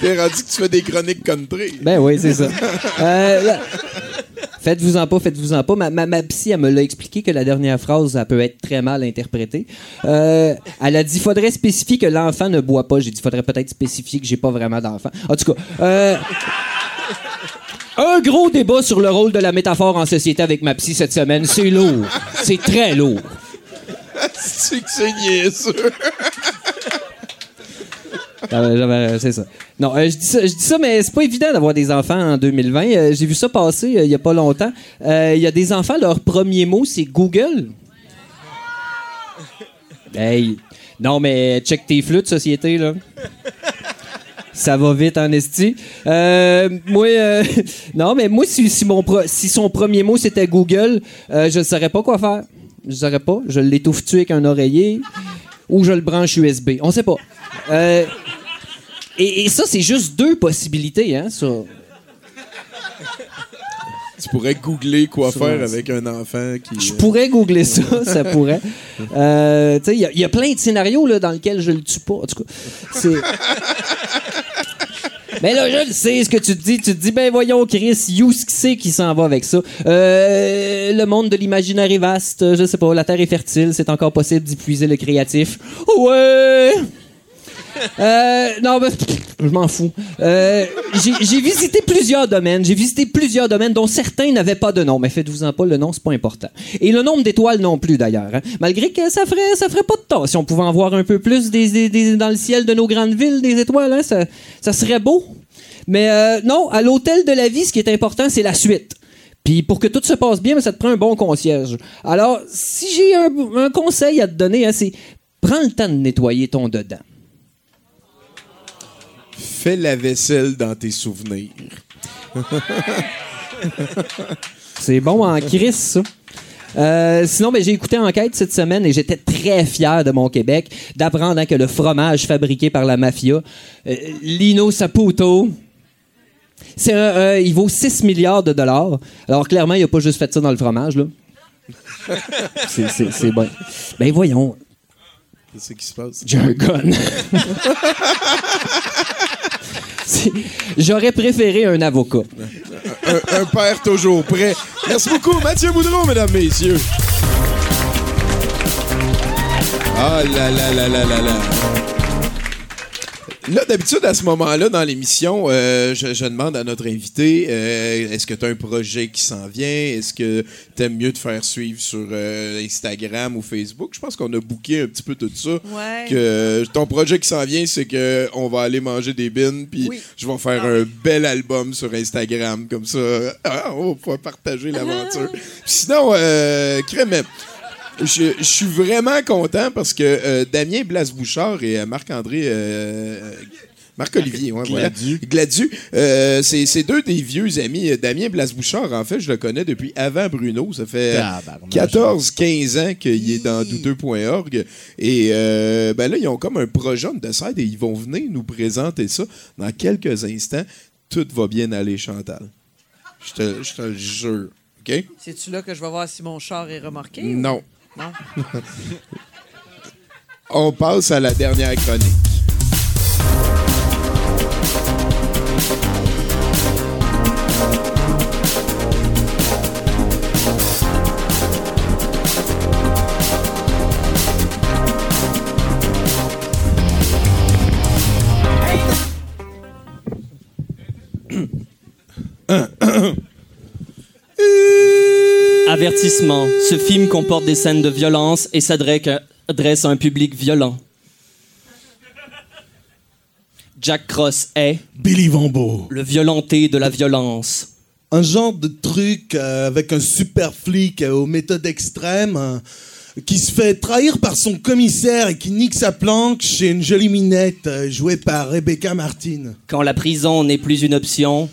T'es rendu que tu fais des chroniques country. Ben oui, c'est ça. Euh, Faites-vous-en pas, faites-vous-en pas. Ma, ma, ma psy, elle me l'a expliqué que la dernière phrase, elle peut être très mal interprétée. Euh, elle a dit faudrait spécifier que l'enfant ne boit pas. J'ai dit faudrait peut-être spécifier que j'ai pas vraiment d'enfant. En tout cas, euh, un gros débat sur le rôle de la métaphore en société avec ma psy cette semaine. C'est lourd. C'est très lourd. C'est que c'est C'est ça. Non, euh, je dis ça, je dis ça, mais c'est pas évident d'avoir des enfants en 2020. Euh, J'ai vu ça passer euh, il y a pas longtemps. Il y a des enfants, leur premier mot, c'est Google. Hey, non, mais check tes flûtes, société, là. Ça va vite en esti. Euh, moi, non, mais moi, si, son premier mot c'était Google, je ne saurais pas quoi faire. Je ne saurais pas. Je l'étouffe-tu avec un oreiller ou je le branche USB. On sait pas. Euh, et, et ça, c'est juste deux possibilités, hein, ça. Tu pourrais googler quoi faire avec un enfant qui. Je pourrais googler ça, ça pourrait. Euh, tu sais, il y a- il y, a plein de scénarios là, dans lesquels je le tue pas. En tout cas, c'est. Mais là, je le sais, ce que tu te dis. Tu te dis, ben voyons, Chris, you, ce qui c'est qui s'en va avec ça? Euh, le monde de l'imaginaire est vaste. Je sais pas, la Terre est fertile. C'est encore possible d'y puiser le créatif. Ouais! Euh, non, je m'en fous. Euh, j'ai visité plusieurs domaines. J'ai visité plusieurs domaines dont certains n'avaient pas de nom. Mais faites-vous-en pas, le nom, c'est pas important. Et le nombre d'étoiles non plus, d'ailleurs. hein. Malgré que ça ferait, ça ferait pas de tort si on pouvait en voir un peu plus des, dans le ciel de nos grandes villes, des étoiles. hein, ça, serait beau. Mais euh, non, à l'hôtel de la vie, ce qui est important, c'est la suite. Puis pour que tout se passe bien, ça te prend un bon concierge. Alors, si j'ai un, un conseil à te donner, hein, c'est prends le temps de nettoyer ton dedans. Fais la vaisselle dans tes souvenirs. C'est bon en crise, ça. Euh, sinon, ben, j'ai écouté Enquête cette semaine et j'étais très fier de mon Québec d'apprendre hein, que le fromage fabriqué par la mafia, euh, Lino Saputo, c'est euh, il vaut 6 milliards de dollars. Alors clairement, il a pas juste fait ça dans le fromage. là. C'est bon. Ben voyons, Qu'est-ce qui se passe? j'ai un gun. J'aurais préféré un avocat. un, un père toujours prêt. Merci beaucoup, Mathieu Boudreau, mesdames, messieurs. Ah là là là là là là. Là, d'habitude, à ce moment-là, dans l'émission, euh, je, je demande à notre invité euh, est-ce que tu as un projet qui s'en vient? Est-ce que tu aimes mieux te faire suivre sur euh, Instagram ou Facebook? Je pense qu'on a booké un petit peu tout ça. Ouais. Que ton projet qui s'en vient, c'est que on va aller manger des bines, puis Oui. je vais faire un bel album sur Instagram, comme ça. Ah, on va pouvoir partager l'aventure. Sinon, euh, crème, je, je suis vraiment content parce que euh, Damien Blas-Bouchard et euh, Marc-André. euh, Marc-Olivier, ouais, voilà. Gladu. Gladu. Euh, c'est c'est deux des vieux amis. Damien Blas-Bouchard, en fait, je le connais depuis avant Bruno. Ça fait Tabarnak. 14-15 ans qu'il est dans douteux.org. Et euh, ben là, ils ont comme un projet de side et ils vont venir nous présenter ça dans quelques instants. Tout va bien aller, Chantal. Je te, je te le jure. OK? C'est-tu là que je vais voir si mon char est remorqué? Non. On passe à la dernière chronique. Avertissement. Ce film comporte des scènes de violence et s'adresse adresse à un public violent. Jack Cross est Billy Vambo. le violenté de la violence. Un genre de truc euh, avec un super flic euh, aux méthodes extrêmes euh, qui se fait trahir par son commissaire et qui nique sa planque chez une jolie minette euh, jouée par Rebecca Martin. Quand la prison n'est plus une option,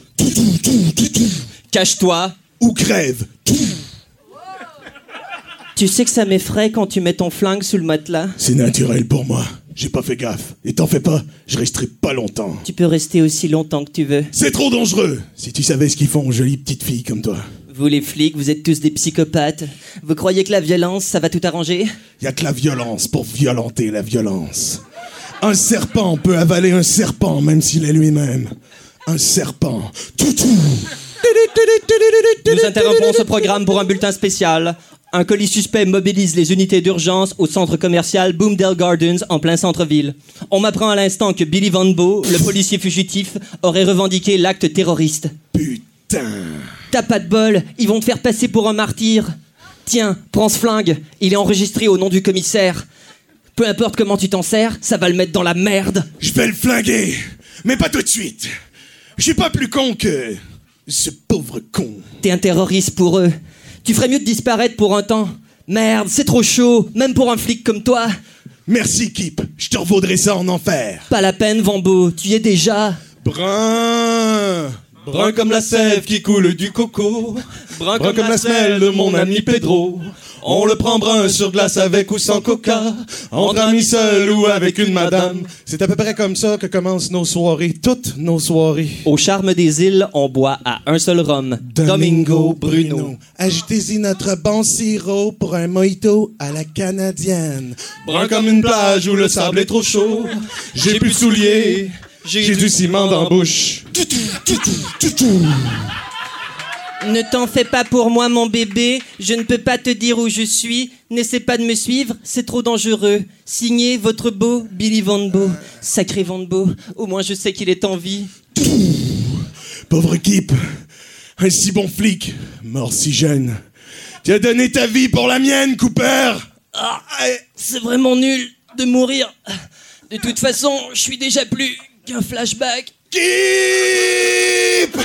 cache-toi ou crève. Tu sais que ça m'effraie quand tu mets ton flingue sous le matelas. C'est naturel pour moi. J'ai pas fait gaffe. Et t'en fais pas, je resterai pas longtemps. Tu peux rester aussi longtemps que tu veux. C'est trop dangereux. Si tu savais ce qu'ils font aux jolies petites filles comme toi. Vous les flics, vous êtes tous des psychopathes. Vous croyez que la violence, ça va tout arranger? Y a que la violence pour violenter la violence. Un serpent peut avaler un serpent même s'il est lui-même. Un serpent. Toutou. Nous interrompons ce programme pour un bulletin spécial. Un colis suspect mobilise les unités d'urgence au centre commercial Boomdale Gardens en plein centre-ville. On m'apprend à l'instant que Billy Van Beau, le policier fugitif, aurait revendiqué l'acte terroriste. Putain. T'as pas de bol, ils vont te faire passer pour un martyr. Tiens, prends ce flingue, il est enregistré au nom du commissaire. Peu importe comment tu t'en sers, ça va le mettre dans la merde. Je vais le flinguer. Mais pas tout de suite. Je suis pas plus con que. Ce pauvre con. T'es un terroriste pour eux. Tu ferais mieux de disparaître pour un temps. Merde, c'est trop chaud, même pour un flic comme toi. Merci, Kip. Je te revaudrai ça en enfer. Pas la peine, Vambo, tu y es déjà. Brun. Brun comme la sève qui coule du coco. Brun comme la semelle de mon ami Pedro. On le prend brun sur glace avec ou sans coca. Entre amis seuls ou avec une madame. C'est à peu près comme ça que commencent nos soirées. Toutes nos soirées. Au charme des îles, on boit à un seul rhum. Domingo Bruno. Ajoutez-y notre bon sirop pour un mojito à la canadienne. Brun comme une plage où le sable est trop chaud. J'ai plus de souliers. J'ai du ciment dans la bouche. Ne t'en fais pas pour moi, mon bébé. Je ne peux pas te dire où je suis. N'essaie pas de me suivre, c'est trop dangereux. Signez votre beau Billy Van Beau. Sacré Van Beau, au moins je sais qu'il est en vie. Pauvre Kip. Un si bon flic, mort si jeune. Tu as donné ta vie pour la mienne, Cooper. Ah, ouais, c'est vraiment nul de mourir. De toute façon, je suis déjà plus qu'un flashback. Kip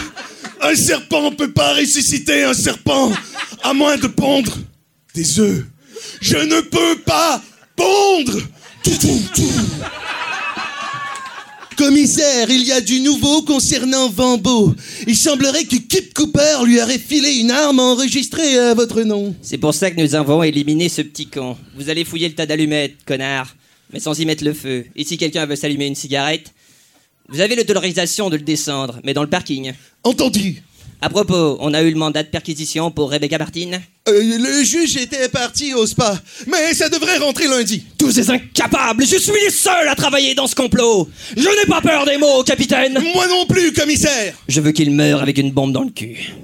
Un serpent peut pas ressusciter un serpent, à moins de pondre des œufs. Je ne peux pas pondre tout, tout, tout. Commissaire, il y a du nouveau concernant Vambo. Il semblerait que Kip Cooper lui aurait filé une arme enregistrée à votre nom. C'est pour ça que nous avons éliminé ce petit con. Vous allez fouiller le tas d'allumettes, connard, mais sans y mettre le feu. Et si quelqu'un veut s'allumer une cigarette, vous avez l'autorisation de le descendre, mais dans le parking. Entendu. À propos, on a eu le mandat de perquisition pour Rebecca Martin. Euh, le juge était parti au spa, mais ça devrait rentrer lundi. Tous ces incapables, je suis le seul à travailler dans ce complot. Je n'ai pas peur des mots, capitaine. Moi non plus, commissaire. Je veux qu'il meure avec une bombe dans le cul.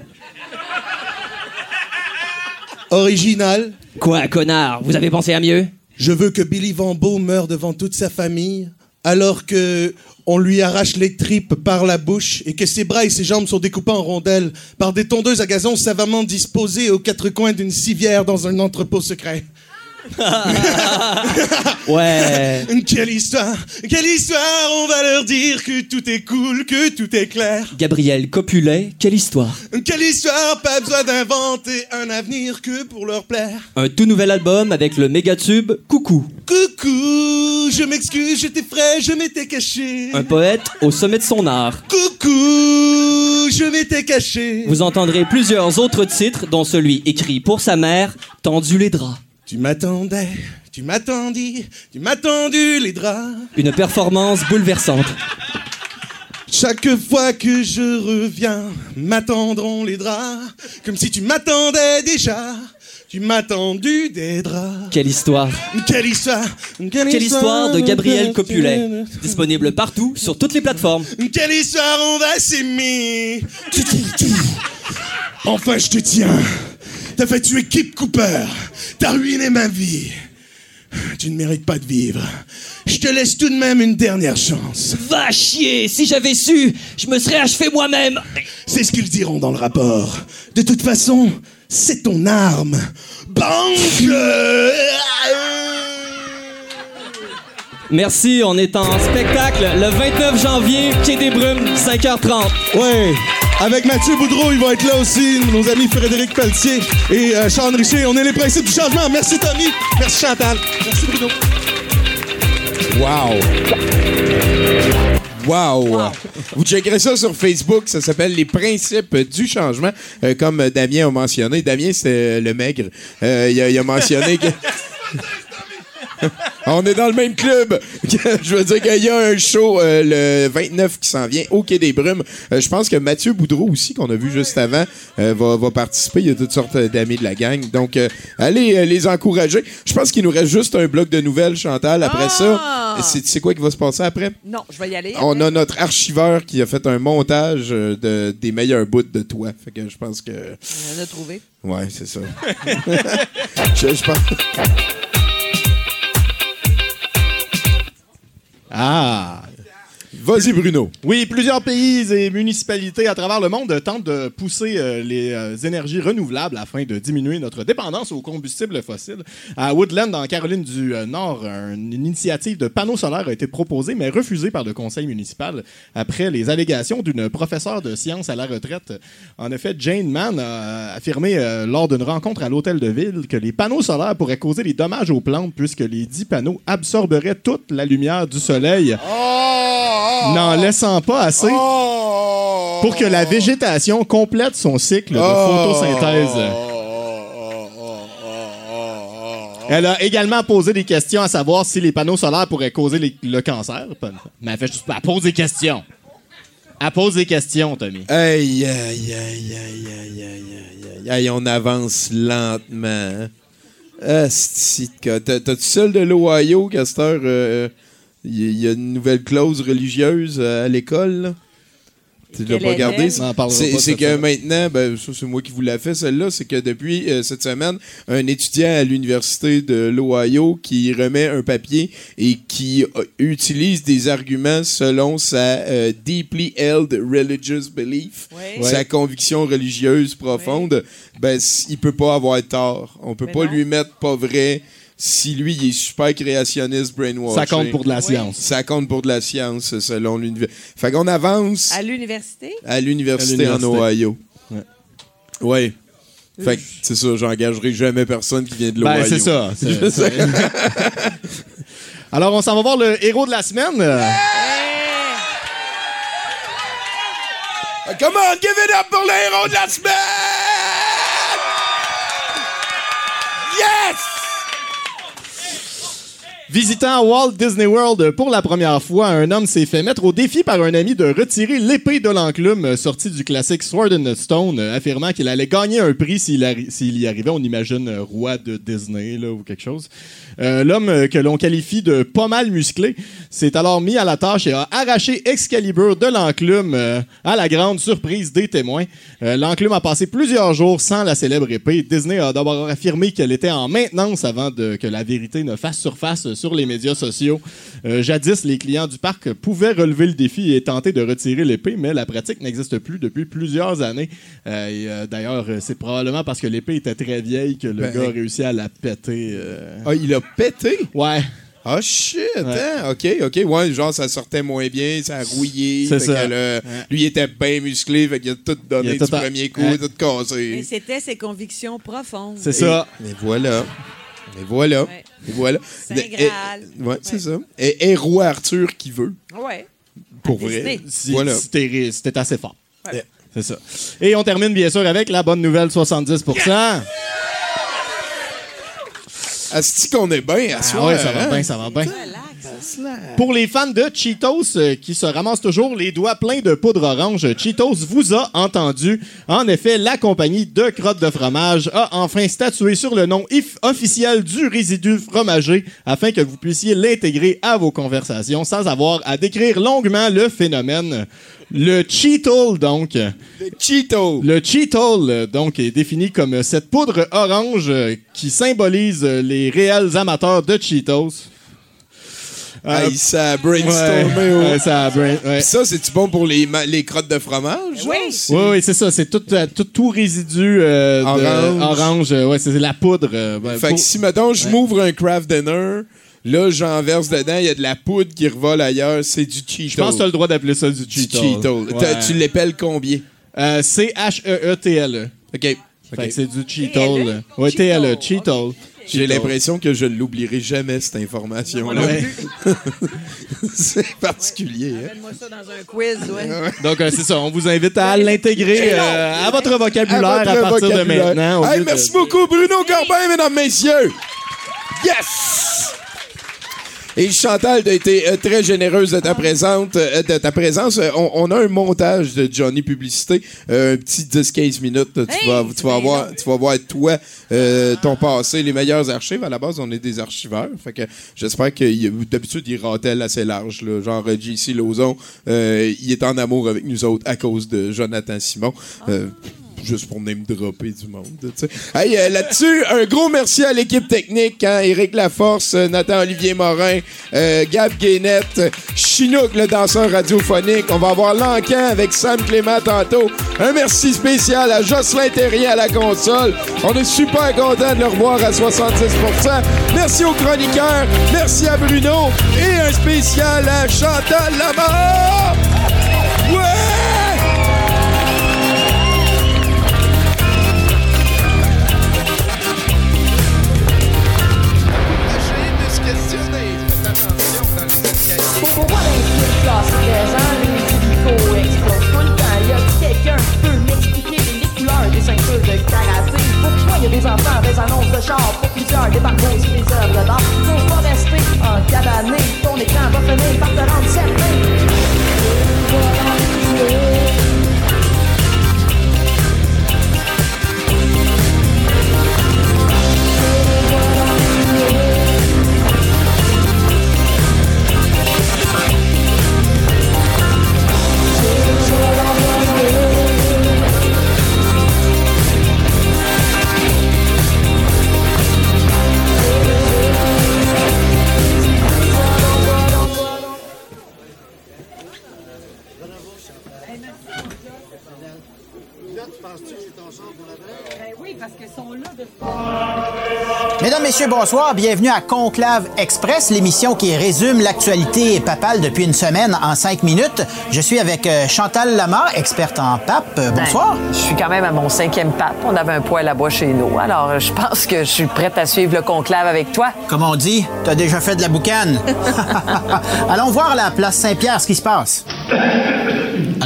Original. Quoi, connard Vous avez pensé à mieux? Je veux que Billy Vambo meure devant toute sa famille, alors que on lui arrache les tripes par la bouche et que ses bras et ses jambes sont découpés en rondelles par des tondeuses à gazon savamment disposées aux quatre coins d'une civière dans un entrepôt secret. Ouais. Quelle histoire Quelle histoire On va leur dire que tout est cool, que tout est clair. Gabriel Copulet, quelle histoire Quelle histoire Pas besoin d'inventer un avenir que pour leur plaire. Un tout nouvel album avec le méga tube Coucou. Coucou, je m'excuse, j'étais frais, je m'étais caché. Un poète au sommet de son art. Coucou, je m'étais caché. Vous entendrez plusieurs autres titres, dont celui écrit pour sa mère, Tendu les draps. Tu m'attendais, tu m'attendis, tu m'as tendu les draps. Une performance bouleversante. Chaque fois que je reviens, m'attendront les draps. Comme si tu m'attendais déjà. Tu m'as tendu des draps. Quelle histoire Quelle histoire Quelle histoire de Gabriel Copulet. Disponible partout, sur toutes les plateformes. Quelle histoire on va s'aimer. Enfin, je te tiens. T'as fait tuer Kip Cooper. T'as ruiné ma vie. Tu ne mérites pas de vivre. Je te laisse tout de même une dernière chance. Va chier Si j'avais su, je me serais achevé moi-même. C'est ce qu'ils diront dans le rapport. De toute façon, c'est ton arme. Banque Merci, on est en spectacle le 29 janvier, Quai des Brumes, 5h30. Ouais. Avec Mathieu Boudreau, il va être là aussi, nos amis Frédéric Pelletier et euh, Sean Richer. On est les principes du changement. Merci Tommy. Merci Chantal. Merci Bruno. Wow. Wow. Vous checkerez ça sur Facebook, ça s'appelle Les principes du changement, Euh, comme Damien a mentionné. Damien, c'est le maigre. Euh, il, a, il a mentionné que... On est dans le même club. je veux dire qu'il y a un show euh, le 29 qui s'en vient au Quai des Brumes. Euh, je pense que Mathieu Boudreau aussi, qu'on a vu juste avant, euh, va, va participer. Il y a toutes sortes d'amis de la gang. Donc, allez les encourager. Je pense qu'il nous reste juste un bloc de nouvelles, Chantal. Après Ah! ça, c'est tu sais quoi qui va se passer après? Non, je vais y aller. On a notre archiveur qui a fait un montage de, des meilleurs bouts de toi. Fait que je pense que. On en a trouvé. Ouais, c'est ça. je, je pense. ああ。Vas-y, Bruno. Oui, plusieurs pays et municipalités à travers le monde tentent de pousser euh, les euh, énergies renouvelables afin de diminuer notre dépendance aux combustibles fossiles. À Woodland, en Caroline du euh, Nord, une initiative de panneaux solaires a été proposée, mais refusée par le conseil municipal après les allégations d'une professeure de sciences à la retraite. En effet, Jane Mann a affirmé euh, lors d'une rencontre à l'hôtel de ville que les panneaux solaires pourraient causer des dommages aux plantes puisque les dix panneaux absorberaient toute la lumière du soleil Oh! n'en laissant pas assez oh! pour que la végétation complète son cycle de oh! photosynthèse. Elle a également posé des questions à savoir si les panneaux solaires pourraient causer le cancer. Mais elle fait juste. Elle pose des questions. Elle pose des questions, Tommy. Aïe, aïe, aïe, aïe, aïe, aïe, aïe, aïe, on avance lentement. Ah, T'as-tu celle de l'Ohio, Castor? Euh, euh, il y, a une nouvelle clause religieuse euh, à l'école? Tu l'as pas gardé? C'est que maintenant, ben, ça c'est moi qui vous l'ai fait, celle-là, c'est que depuis euh, cette semaine, un étudiant à l'université de l'Ohio qui remet un papier et qui euh, utilise des arguments selon sa euh, deeply held religious belief, Ouais. sa conviction religieuse profonde, ben s- il peut pas avoir tort. On peut Mais pas non. lui mettre pas vrai. Si lui, il est super créationniste, brainwash. Ça compte pour de la science. Ça compte pour de la science, selon l'université. Fait qu'on avance À l'université? à l'université en. Ohio. Ouais. Fait que c'est ça, j'engagerai jamais personne qui vient de l'Ohio. Ben, c'est ça. c'est- sais. Alors, on s'en va voir le héros de la semaine. Come on, give it up pour le héros de la semaine! Visitant Walt Disney World pour la première fois, un homme s'est fait mettre au défi par un ami de retirer l'épée de l'enclume euh, sortie du classique Sword the Stone, euh, affirmant qu'il allait gagner un prix s'il y arrivait. On imagine euh, roi de Disney là, ou quelque chose. L'homme que l'on qualifie de pas mal musclé s'est alors mis à la tâche et a arraché Excalibur de l'enclume à la grande surprise des témoins. L'enclume a passé plusieurs jours sans la célèbre épée. Disney a d'abord affirmé qu'elle était en maintenance avant que la vérité ne fasse surface sur les médias sociaux. Euh, jadis, les clients du parc pouvaient relever le défi et tenter de retirer l'épée, mais la pratique n'existe plus depuis plusieurs années. Euh, euh, D'ailleurs, c'est probablement parce que l'épée était très vieille que le Ben, gars a réussi à la péter. euh. Ah, il a pété? Ouais. Ah, shit, hein? OK, OK. Ouais, genre, ça sortait moins bien, ça a rouillé. C'est fait ça. Lui, il était bien musclé, fait qu'il a tout donné Il a du tout en- premier coup, tout cassé. Mais c'était ses convictions profondes. C'est ça. Et voilà. Et voilà. Voilà. Saint Et- Graal. ouais, c'est ça. Et, et roi Arthur qui veut. Ouais. Pour À vrai. Si, Voilà. si t'es assez fort. Ouais. C'est ça. Et on termine bien sûr avec la bonne nouvelle 70% Asti qu'on est bien à Ah ouais, ça va hein? bien, ça va bien. Pour les fans de Cheetos euh, qui se ramassent toujours les doigts pleins de poudre orange, Cheetos vous a entendu. En effet, la compagnie de crottes de fromage a enfin statué sur le nom if- officiel du résidu fromager afin que vous puissiez l'intégrer à vos conversations sans avoir à décrire longuement le phénomène. Le Cheetle, donc. Le Cheetle. Le Cheetle, donc, est défini comme cette poudre orange qui symbolise les réels amateurs de Cheetos. Euh, Hey, ça a brainstormé. ouais, ouais, ça a brain- ouais. Ça, c'est-tu bon pour les, les crottes de fromage? Oui. Oui, oui, c'est ça. C'est tout, euh, tout, tout résidu euh, de- Orange. orange. euh, ouais, c'est la poudre. euh, ben, Fait pour- que si, mettons, je Ouais. m'ouvre un craft dinner, là, j'en verse dedans, il y a de la poudre qui revole ailleurs, c'est du Cheeto. Je pense que tu as le droit d'appeler ça du Cheeto. Cheeto. Ouais. Tu l'épelles combien? Euh, C-H-E-E-T-L-E. OK. Fait OK. que c'est du Cheeto. là. Ouais, T-L-E. Cheeto. J'ai l'impression que je l'oublierai jamais, cette information-là. Ouais. c'est particulier. Hein? Mets-moi ça dans un quiz, ouais. Donc, euh, c'est ça. On vous invite à l'intégrer euh, à votre vocabulaire à, partir vocabulaire. de maintenant. Hey, de- merci beaucoup, Bruno Corbin, mesdames, messieurs. Yes! Et Chantal, tu as été euh, très généreuse de ta, présente, euh, de ta présence. Euh, on, on a un montage de Johnny Publicité, euh, un petit 10-15 minutes. Tu, Hey, vas, c'est tu, vas bien voir, tu vas voir, toi, ton passé, les meilleurs archives. À la base, on est des archiveurs. Fait que j'espère que d'habitude, il rentelle assez large. Là. Genre, JC euh, il est en amour avec nous autres à cause de Jonathan Simon. Euh, juste pour name dropper du monde. Hey, euh, là-dessus, un gros merci à l'équipe technique, hein, Éric Laforce, euh, Nathan-Olivier Morin, euh, Gab Guénette, Chinook, le danseur radiophonique. On va avoir l'encan avec Sam Clément tantôt. Un merci spécial à Jocelyn Terrier à la console. On est super content de le revoir à 70% Merci aux chroniqueurs, merci à Bruno et un spécial à Chantal Lamar. Pourquoi dans les films classiques présents, les tout le temps? Y a quelqu'un qui peut m'expliquer les couleurs des ceintures de karaté? Pourquoi y a des enfants avec des annonces de char pour plusieurs débarqués sur les œuvres d'art? Faut pas rester en cabané, ton écran va finir par te rendre certain. Messieurs, bonsoir. Bienvenue à Conclave Express, l'émission qui résume l'actualité papale depuis une semaine en cinq minutes. Je suis avec euh, Chantal Lamar, experte en pape. Euh, bonsoir. Ben, je suis quand même à mon cinquième pape. On avait un poêle à bois chez nous. Alors, euh, je pense que je suis prête à suivre le conclave avec toi. Comme on dit, t'as déjà fait de la boucane. Allons voir à la place Saint-Pierre ce qui se passe.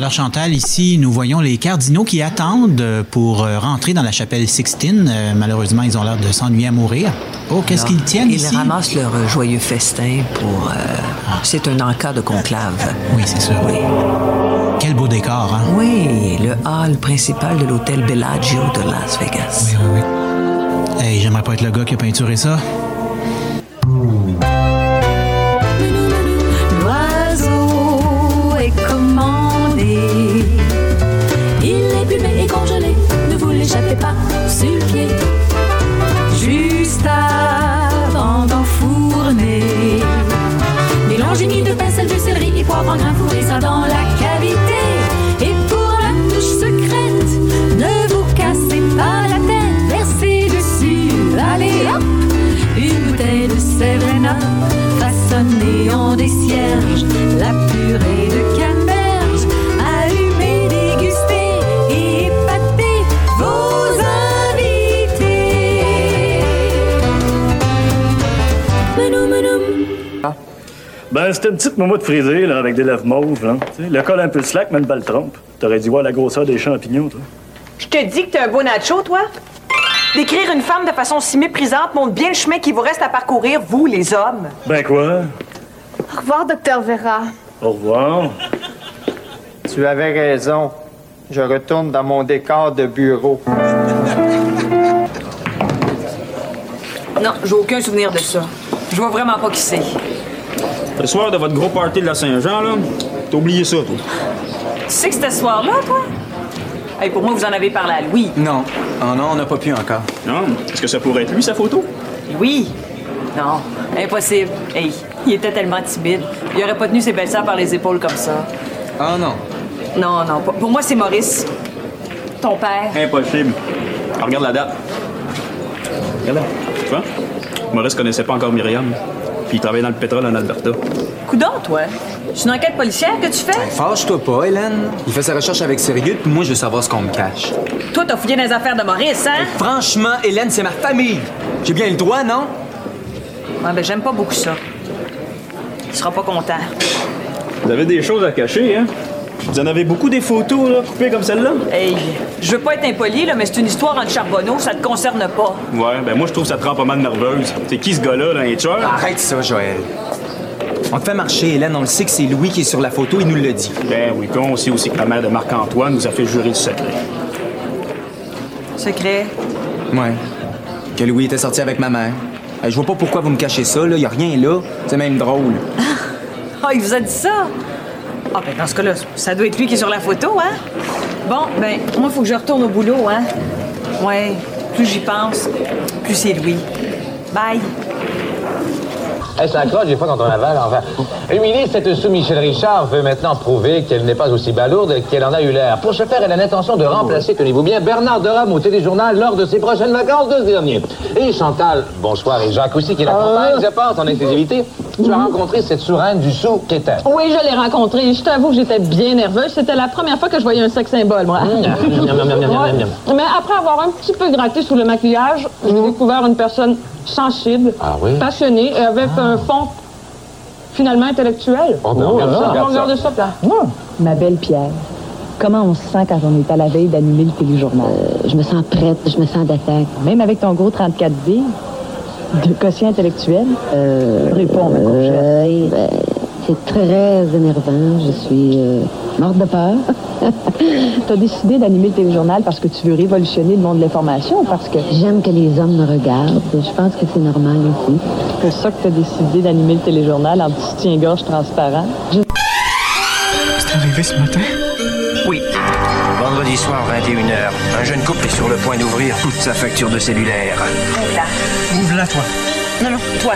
Alors Chantal, ici, nous voyons les cardinaux qui attendent pour euh, rentrer dans la chapelle Sixtine. Euh, malheureusement, ils ont l'air de s'ennuyer à mourir. Oh, qu'est-ce qu'ils tiennent Ils ici? ramassent leur joyeux festin pour... euh, C'est un encas de conclave. Oui, c'est sûr. Oui. Quel beau décor, hein? Oui, le hall principal de l'hôtel Bellagio de Las Vegas. Oui, oui, oui. Hey, j'aimerais pas être le gars qui a peinturé ça. Pas sur Ben, c'était une petite moumoute frisée, là, avec des lèvres mauves, là. Le col un peu slack, mais une belle trompe. T'aurais dû voir la grosseur des champignons, toi. Je te dis que t'es un beau nacho, toi. Décrire une femme de façon si méprisante montre bien le chemin qui vous reste à parcourir, vous, les hommes. Ben quoi? Au revoir, docteur Vera. Au revoir. Tu avais raison. Je retourne dans mon décor de bureau. Non, j'ai aucun souvenir de ça. Je vois vraiment pas qui c'est. Le soir de votre gros party de la Saint-Jean, là, t'as oublié ça, toi. Tu sais que c'était ce soir-là, toi? Hey, pour moi, vous en avez parlé à Louis. Non. Oh non, on n'a pas pu encore. Non? Est-ce que ça pourrait être lui, sa photo? Oui. Non, impossible. Hey, il était tellement timide. Il aurait pas tenu ses belles sœurs par les épaules comme ça. Ah non. Non, non, pour- pour moi, c'est Maurice. Ton père. Impossible. Ah, regarde la date. Regarde là. Tu vois? Maurice connaissait pas encore Myriam. Puis il travaillait dans le pétrole en Alberta. Coudon, toi. C'est une enquête policière que tu fais? Fâche-toi pas, Hélène. Il fait sa recherche avec sérieux, puis moi, je veux savoir ce qu'on me cache. Toi, t'as fouillé dans les affaires de Maurice, hein? Franchement, Hélène, c'est ma famille. J'ai bien le droit, non? Ouais, ben, j'aime pas beaucoup ça. Tu seras pas content. Vous avez des choses à cacher, hein? Vous en avez beaucoup des photos, là, coupées comme celle-là? Hey, je veux pas être impoli, là, mais c'est une histoire entre Charbonneau, ça te concerne pas. Ouais, ben moi, je trouve ça te rend pas mal nerveuse. C'est qui ce gars-là, là, un tueur? Arrête ça, Joël. On te fait marcher, Hélène. On le sait que c'est Louis qui est sur la photo, il nous le dit. Ben oui, qu'on sait aussi que la mère de Marc-Antoine nous a fait jurer le secret. Secret. Ouais. Que Louis était sorti avec ma mère. Euh, Je vois pas pourquoi vous me cachez ça, là. Y a rien là. C'est même drôle. Ah, il vous a dit ça? Ah, ben, dans ce cas-là, ça doit être lui qui est sur la photo, hein? Bon, ben, moi, il faut que je retourne au boulot, hein? Ouais, plus j'y pense, plus c'est Louis. Bye. Elle s'accroche des fois quand on avale. Enfin, ministre, cette sous Michel Richard, veut maintenant prouver qu'elle n'est pas aussi balourde qu'elle en a eu l'air. Pour ce faire, elle a l'intention de remplacer, tenez-vous bien, Bernard Derame au téléjournal lors de ses prochaines vacances de ce dernier. Et Chantal, bonsoir, et Jacques aussi qui l'accompagne, je pense, en exclusivité. Tu as rencontré cette souraine du sou qu'était. Oui, je l'ai rencontré. Je t'avoue que j'étais bien nerveuse. C'était la première fois que je voyais un sexe symbole, moi. Ouais. miam. Mais après avoir un petit peu gratté sous le maquillage, j'ai découvert une personne sensible, Ah oui? passionnée et avec un fond finalement intellectuel. Oh, ben, regarde ça, On regarde ça. regarde ça, là. Ma belle Pierre, comment on se sent quand on est à la veille d'animer le téléjournal? je me sens prête, je me sens d'attaque. Même avec ton gros 34D de quotient intellectuel? Réponds, ma courgette. c'est très énervant. Je suis euh, morte de peur. tu as décidé d'animer le téléjournal parce que tu veux révolutionner le monde de l'information ou parce que... J'aime que les hommes me regardent. Je pense que c'est normal aussi. C'est pour ça que tu as décidé d'animer le téléjournal en petit soutien-gorge transparent. C'est arrivé ce matin? Oui. Vendredi soir, 21h. Un jeune couple est sur le point d'ouvrir sa facture de cellulaire. Là. Ouvre-la, toi. Non, non, toi.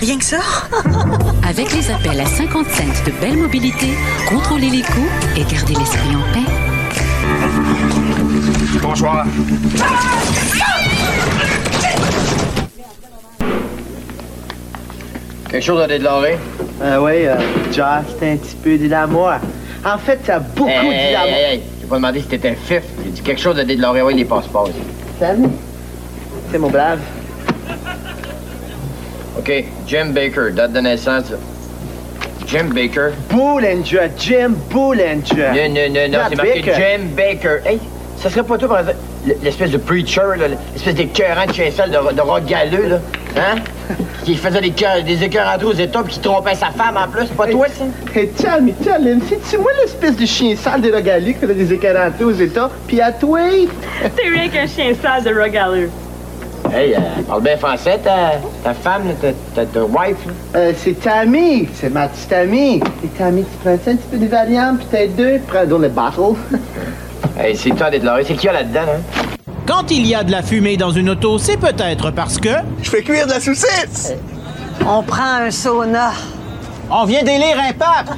Rien que ça? Avec les appels à 50 cents de Belle Mobilité, contrôlez les coûts et gardez l'esprit en paix. Bonsoir. Quelque chose à déclarer? Euh, oui, euh, Josh, t'es un petit peu dit à moi. En fait, t'as beaucoup Hey, dit hey, à moi. hey, hey. J'ai pas demandé si t'étais fif. J'ai dit quelque chose à déclarer. Oui, les passeports. Salut. C'est mon brave. OK, Jim Baker, date de naissance. Jim Baker. Bollinger, Jim Bollinger. Non, non, non, non, c'est marqué. Jim Baker. Hey, ça serait pas toi, par exemple, l'espèce de preacher, là, l'espèce d'écœurant de chien sale de, de rock galeux, là? Hein? Qui faisait des, cœurs, des écœurs entre aux États puis qui trompait sa femme en plus, c'est pas toi, ça? Hey, tell me, tell him, c'est-tu moi l'espèce de chien sale des regalés qui fait des écarantés aux États? Puis à toi? T'es rien qu'un chien sale de regaleux. Hey, euh, parle bien français, ta, ta femme, là, ta, ta, ta wife, là. Euh, c'est Tammy, c'est ma petite amie. Et Tammy, tu prends ça un petit peu de Valium, peut-être deux, prends donc le bottle. Hey, c'est toi d'être là. C'est qui y a là-dedans, hein? Quand il y a de la fumée dans une auto, c'est peut-être parce que... Je fais cuire de la saucisse! On prend un sauna. On vient d'élire un pape!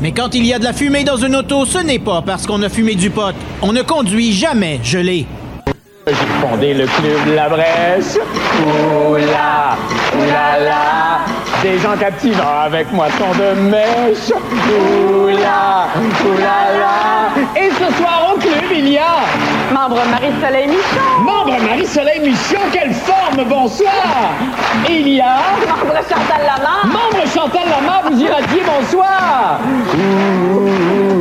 Mais quand il y a de la fumée dans une auto, ce n'est pas parce qu'on a fumé du pot. On ne conduit jamais gelé. J'ai fondé le club La Brèche. Oula, oulala. Des gens captivants avec moi sont de mèche. Oula, oulala. Et ce soir au club, il y a. Membre Marie-Soleil Michon. Membre Marie-Soleil Michon, quelle forme, bonsoir. Il y a. Membre Chantal Lamar. Membre Chantal Lamar, vous irradiez, bonsoir. Ouh,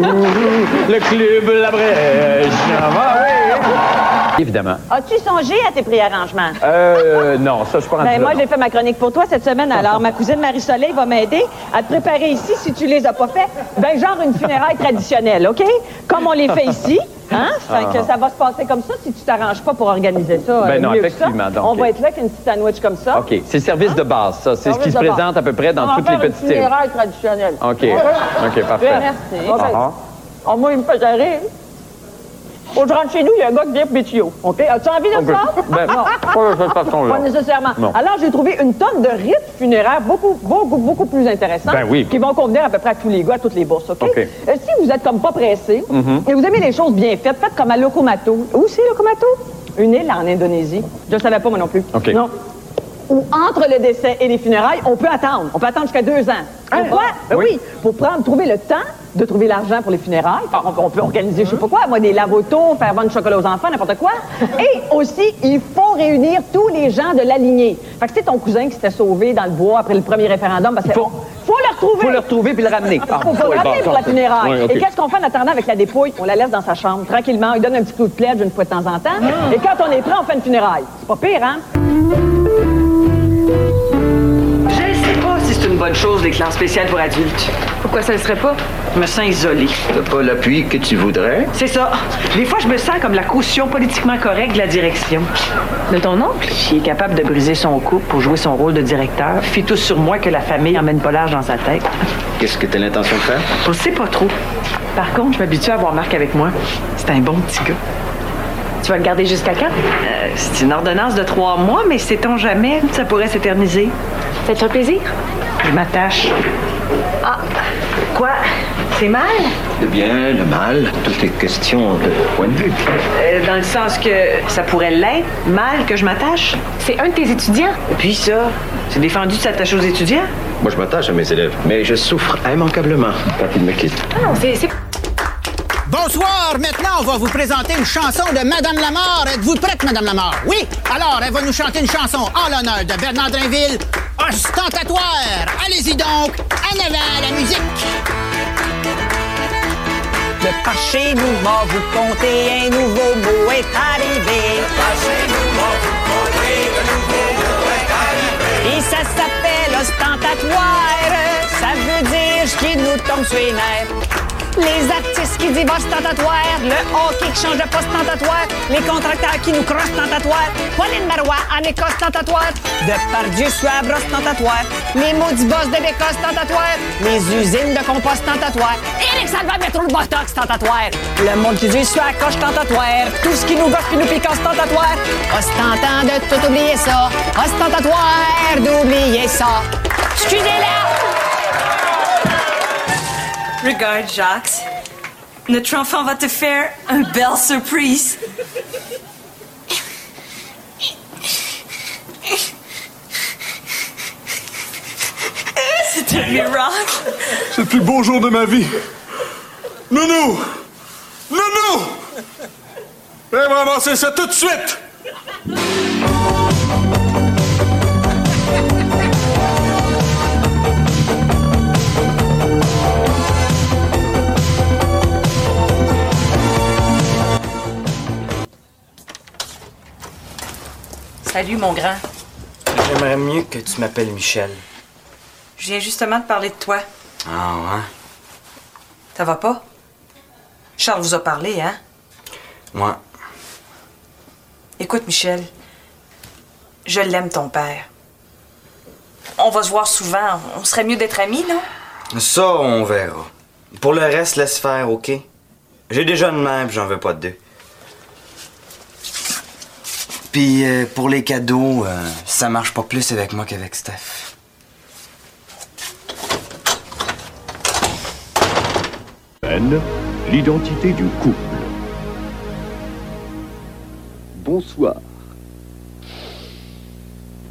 le club La Brèche. Ah, oui. Évidemment. As-tu songé à tes préarrangements? Euh, non, ça, je rendu Ben, moi, j'ai fait ma chronique pour toi cette semaine. Alors, ma cousine Marie-Soleil va m'aider à te préparer ici si tu les as pas fait. Ben, genre une funéraille traditionnelle, OK? Comme on les fait ici. Hein? Fait que Ah. ça va se passer comme ça si tu t'arranges pas pour organiser ça. Ben euh, non, mieux que effectivement, ça. donc, on va être là avec une petite sandwich comme ça. OK, c'est le service de base, ça. C'est ce qui se base. présente à peu près dans On toutes les petites îles. funéraille traditionnelle. OK, OK, parfait. Merci. Ah, ah. Oh, moi, il me faisait rire. Quand je rentre chez nous, il y a un gars qui dit Pétio. OK? As-tu envie de ça? Ben, Non. pas de cette façon-là. Pas nécessairement. Non. Alors, j'ai trouvé une tonne de rites funéraires beaucoup, beaucoup, beaucoup plus intéressants Ben oui. qui vont convenir à peu près à tous les gars, à toutes les bourses. OK? Euh, si vous êtes comme pas pressé Mhm. et vous aimez les choses bien faites, faites comme à Lokomato. Où c'est Lokomato? Une île en Indonésie. Je ne savais pas, moi non plus. OK. Non. Où entre le décès et les funérailles, on peut attendre. On peut attendre jusqu'à deux ans. Pourquoi? Ben oui. Pour prendre, trouver le temps de trouver l'argent pour les funérailles. On, on peut organiser, je sais pas quoi, moi, des lavotos, faire vendre du chocolat aux enfants, n'importe quoi. Et aussi, il faut réunir tous les gens de la lignée. Fait que c'est ton cousin qui s'était sauvé dans le bois après le premier référendum. Parce que faut, faut le retrouver. Faut le retrouver puis le ramener. Ah, Faut, faut le oui, ramener bon, pour la funéraille. oui. Et qu'est-ce qu'on fait en attendant avec la dépouille? On la laisse dans sa chambre, tranquillement. Il donne un petit coup de pledge une fois de temps en temps. Ah. Et quand on est prêt, on fait une funéraille. C'est pas pire, hein? Une bonne chose, les classes spéciales pour adultes. Pourquoi ça ne serait pas? Je me sens isolée. T'as pas l'appui que tu voudrais? C'est ça. Des fois, je me sens comme la caution politiquement correcte de la direction. De ton oncle? Qui est capable de briser son couple pour jouer son rôle de directeur. Fie tout sur moi que la famille emmène pas l'âge dans sa tête. Qu'est-ce que t'as l'intention de faire? Je sais pas trop. Par contre, je m'habitue à avoir Marc avec moi. C'est un bon petit gars. Tu vas le garder jusqu'à quand? Euh, c'est une ordonnance de trois mois, mais sait-on jamais? Ça pourrait s'éterniser. Ça te fait plaisir? Je m'attache. Ah, quoi? C'est mal? Le bien, le mal, tout est question de point de vue. Euh, dans le sens que ça pourrait l'être, mal que je m'attache? C'est un de tes étudiants. Et puis ça, c'est défendu de s'attacher aux étudiants? Moi, je m'attache à mes élèves, mais je souffre immanquablement quand ils me quittent. Ah non, c'est... Bonsoir, maintenant on va vous présenter une chanson de Madame Lamar. Êtes-vous prête, Madame Lamar? Oui? Alors, elle va nous chanter une chanson en l'honneur de Bernard Drinville, ostentatoire. Allez-y donc, en avant la musique. De par chez nous, m'a vous compter un nouveau mot est arrivé. Et ça s'appelle ostentatoire. Ça veut dire ce qui nous tombe sur les nerfs. Les artistes qui disent ostentatoire, le hockey qui change de poste tentatoire, les contracteurs qui nous crossent tentatoire, Pauline Marois en Écosse tentatoire, de Pardieu Suave tentatoire, les maudits boss de l'Écosse tentatoire, les usines de compost tentatoire, Éric Salva métro le botox tentatoire, le monde qui dit sur la coche tentatoire, tout ce qui nous gosse qui nous piquasse tentatoire, ostentant de tout oublier ça, ostentatoire d'oublier ça. Excusez-la! Regarde, Jacques. Notre enfant va te faire une belle surprise. C'est un miracle. C'est le plus beau jour de ma vie. Nounou! Nounou! Viens ramasser ça tout de suite! Salut, mon grand. J'aimerais mieux que tu m'appelles Michel. Je viens justement de parler de toi. Ah ouais? Ça va pas? Charles vous a parlé, hein? Ouais. Écoute, Michel, je l'aime, ton père. On va se voir souvent. On serait mieux d'être amis, non? Ça, on verra. Pour le reste, laisse faire, OK? J'ai déjà une mère, j'en veux pas de deux. Puis euh, pour les cadeaux, euh, ça marche pas plus avec moi qu'avec Steph. Ben, l'identité du couple. Bonsoir.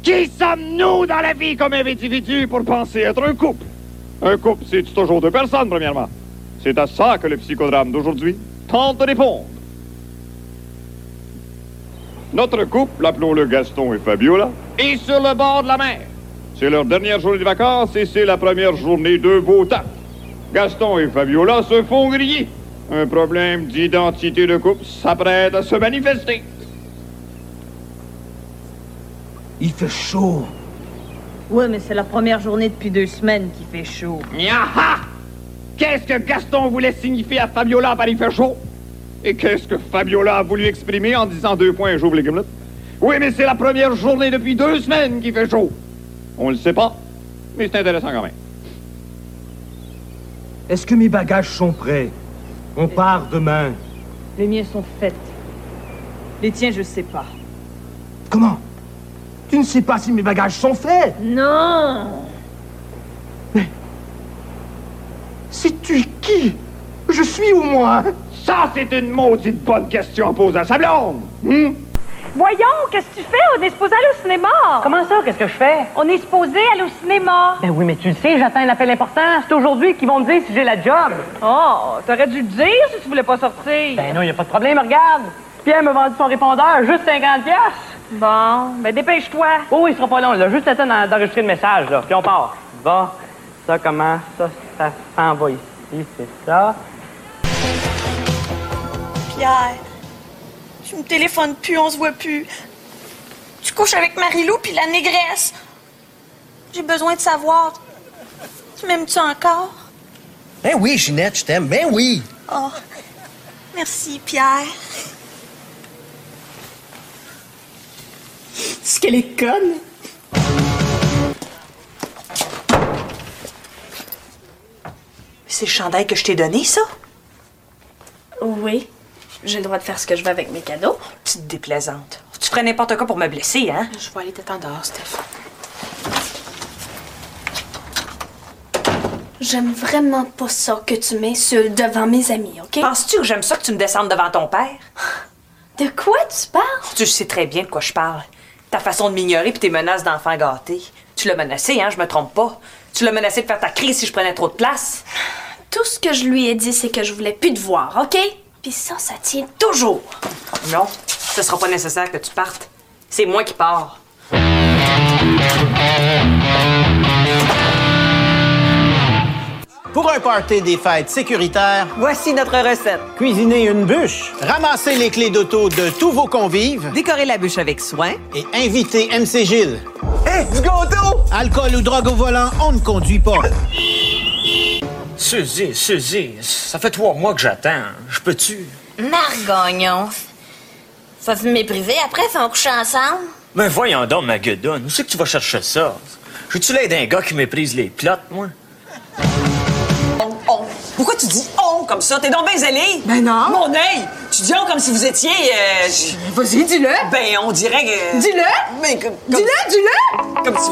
Qui sommes-nous dans la vie comme individus pour penser être un couple? Un couple, c'est toujours deux personnes, premièrement? C'est à ça que le psychodrame d'aujourd'hui tente de répondre. Notre couple, appelons-le Gaston et Fabiola, est sur le bord de la mer. C'est leur dernière journée de vacances et c'est la première journée de beau temps. Gaston et Fabiola se font griller. Un problème d'identité de couple s'apprête à se manifester. Il fait chaud. Ouais, mais c'est la première journée depuis deux semaines qui fait chaud. Yaha! Qu'est-ce que Gaston voulait signifier à Fabiola par il fait chaud? Et qu'est-ce que Fabiola a voulu exprimer en disant deux points, j'ouvre les gumelettes? Oui, mais c'est la première journée depuis deux semaines qui fait chaud. On le sait pas, mais c'est intéressant quand même. Est-ce que mes bagages sont prêts? On part demain. Les miens sont faits. Les tiens, je sais pas. Comment? Tu ne sais pas si mes bagages sont faits? Non Sais-tu qui? Je suis au moins Ça, c'est une maudite bonne question à poser à sa blonde. Hmm? Voyons, qu'est-ce que tu fais? On est supposé aller au cinéma. Comment ça? Qu'est-ce que je fais? On est supposé aller au cinéma. Ben oui, mais tu le sais, j'attends un appel important. C'est aujourd'hui qu'ils vont me dire si j'ai la job. Oh, t'aurais dû le dire si tu voulais pas sortir. Ben non, y a pas de problème, regarde. Pierre m'a vendu son répondeur, juste 50 pièces. Bon, ben dépêche-toi. Oh, il sera pas long, là. Juste le temps d'en- d'enregistrer le message, là. Puis on part. Bon, ça, comment? Ça, ça s'en va ici, c'est ça. Pierre, tu me téléphones plus, on se voit plus. Tu couches avec Marilou puis la négresse. J'ai besoin de savoir. Tu m'aimes-tu encore? Ben oui, Ginette, je t'aime. Ben oui. Oh, merci, Pierre. Est-ce qu'elle est conne? C'est le chandail que je t'ai donné, ça? Oui. J'ai le droit de faire ce que je veux avec mes cadeaux. Petite déplaisante. Tu ferais n'importe quoi pour me blesser, hein? Je vais aller t'attendre dehors, Steph. J'aime vraiment pas ça que tu m'insultes devant mes amis, OK? Penses-tu que j'aime ça que tu me descendes devant ton père? De quoi tu parles? Tu sais très bien de quoi je parle. Ta façon de m'ignorer puis tes menaces d'enfant gâté. Tu l'as menacé, hein? Je me trompe pas. Tu l'as menacé de faire ta crise si je prenais trop de place. Tout ce que je lui ai dit, c'est que je voulais plus te voir, OK? Puis ça, ça tient toujours. Non, ce sera pas nécessaire que tu partes. C'est moi qui pars. Pour un party des fêtes sécuritaire, Voici notre recette. cuisiner une bûche, ramasser les clés d'auto de tous vos convives Décorer la bûche avec soin. et inviter MC Gilles. Hé, du gâteau! Alcool ou drogue au volant, on ne conduit pas. Suzy, Suzy, ça fait trois mois que j'attends. Je peux-tu? Margagnon. Vas-tu me mépriser après si on couche ensemble? Mais voyons donc, ma gueudonne, où c'est que tu vas chercher ça? J'ai-tu l'air d'un gars qui méprise les plots, moi? On. Pourquoi tu dis on comme ça? T'es donc bien zélé? Ben non. Mon œil! Tu dis on comme si vous étiez. euh, Vas-y, dis-le. Ben, on dirait que. Dis-le. Ben, comme. Dis-le, dis-le. Comme si.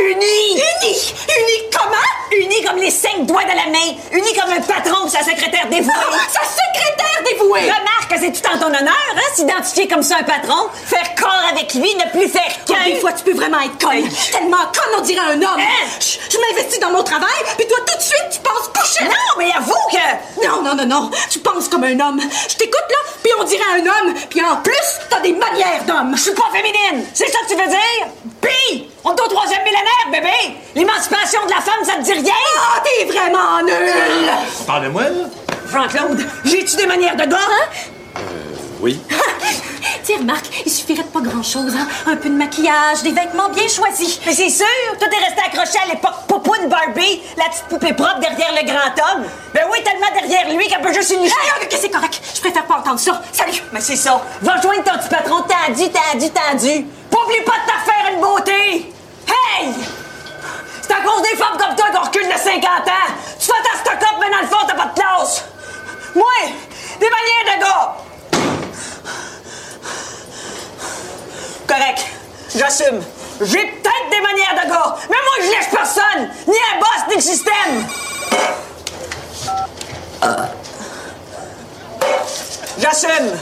Unis! Unis! Unis comment? Unis comme les cinq doigts de la main! Unis comme un patron ou sa secrétaire dévouée! sa secrétaire dévouée! Remarque que c'est tout en ton honneur, hein, s'identifier comme ça un patron, faire corps avec lui, ne plus faire qu'un. des fois, tu peux vraiment être conne. Tellement conne, on dirait un homme. Hein? Je, m'investis dans mon travail, puis toi, tout de suite, tu penses coucher. Non, mais avoue que. Non, non, non, non. Tu penses comme un homme. Je t'écoute, là, puis on dirait un homme, puis en plus, t'as des manières d'homme. Je suis pas féminine! C'est ça que tu veux dire? Pis, on est au troisième millénaire, bébé! L'émancipation de la femme, ça te dit rien? Ah, t'es vraiment nul! Parle-moi, là. Jean-Claude, j'ai-tu des manières de gars, hein? Oui. Partir, Marc, il suffirait de pas grand-chose, hein? Un peu de maquillage, des vêtements bien choisis. Mais c'est sûr, tout est resté accroché à l'époque Popoune Barbie, la petite poupée propre derrière le grand homme. Ben oui, tellement derrière lui qu'elle peut juste une Hey, ok, c'est correct. Je préfère pas entendre ça. Salut! Mais c'est ça. Va rejoindre ton petit patron tendu, tendu, tendu. Pas oublie pas de te faire une beauté. Hey! C'est à cause des femmes comme toi qu'on recule de 50 ans. Tu fais ta stock-up, mais dans le fond, t'as pas de classe. Moi, des manières de gars. J'assume. J'ai peut-être des manières de mais moi, je lèche personne. Ni un boss, ni le système. J'assume.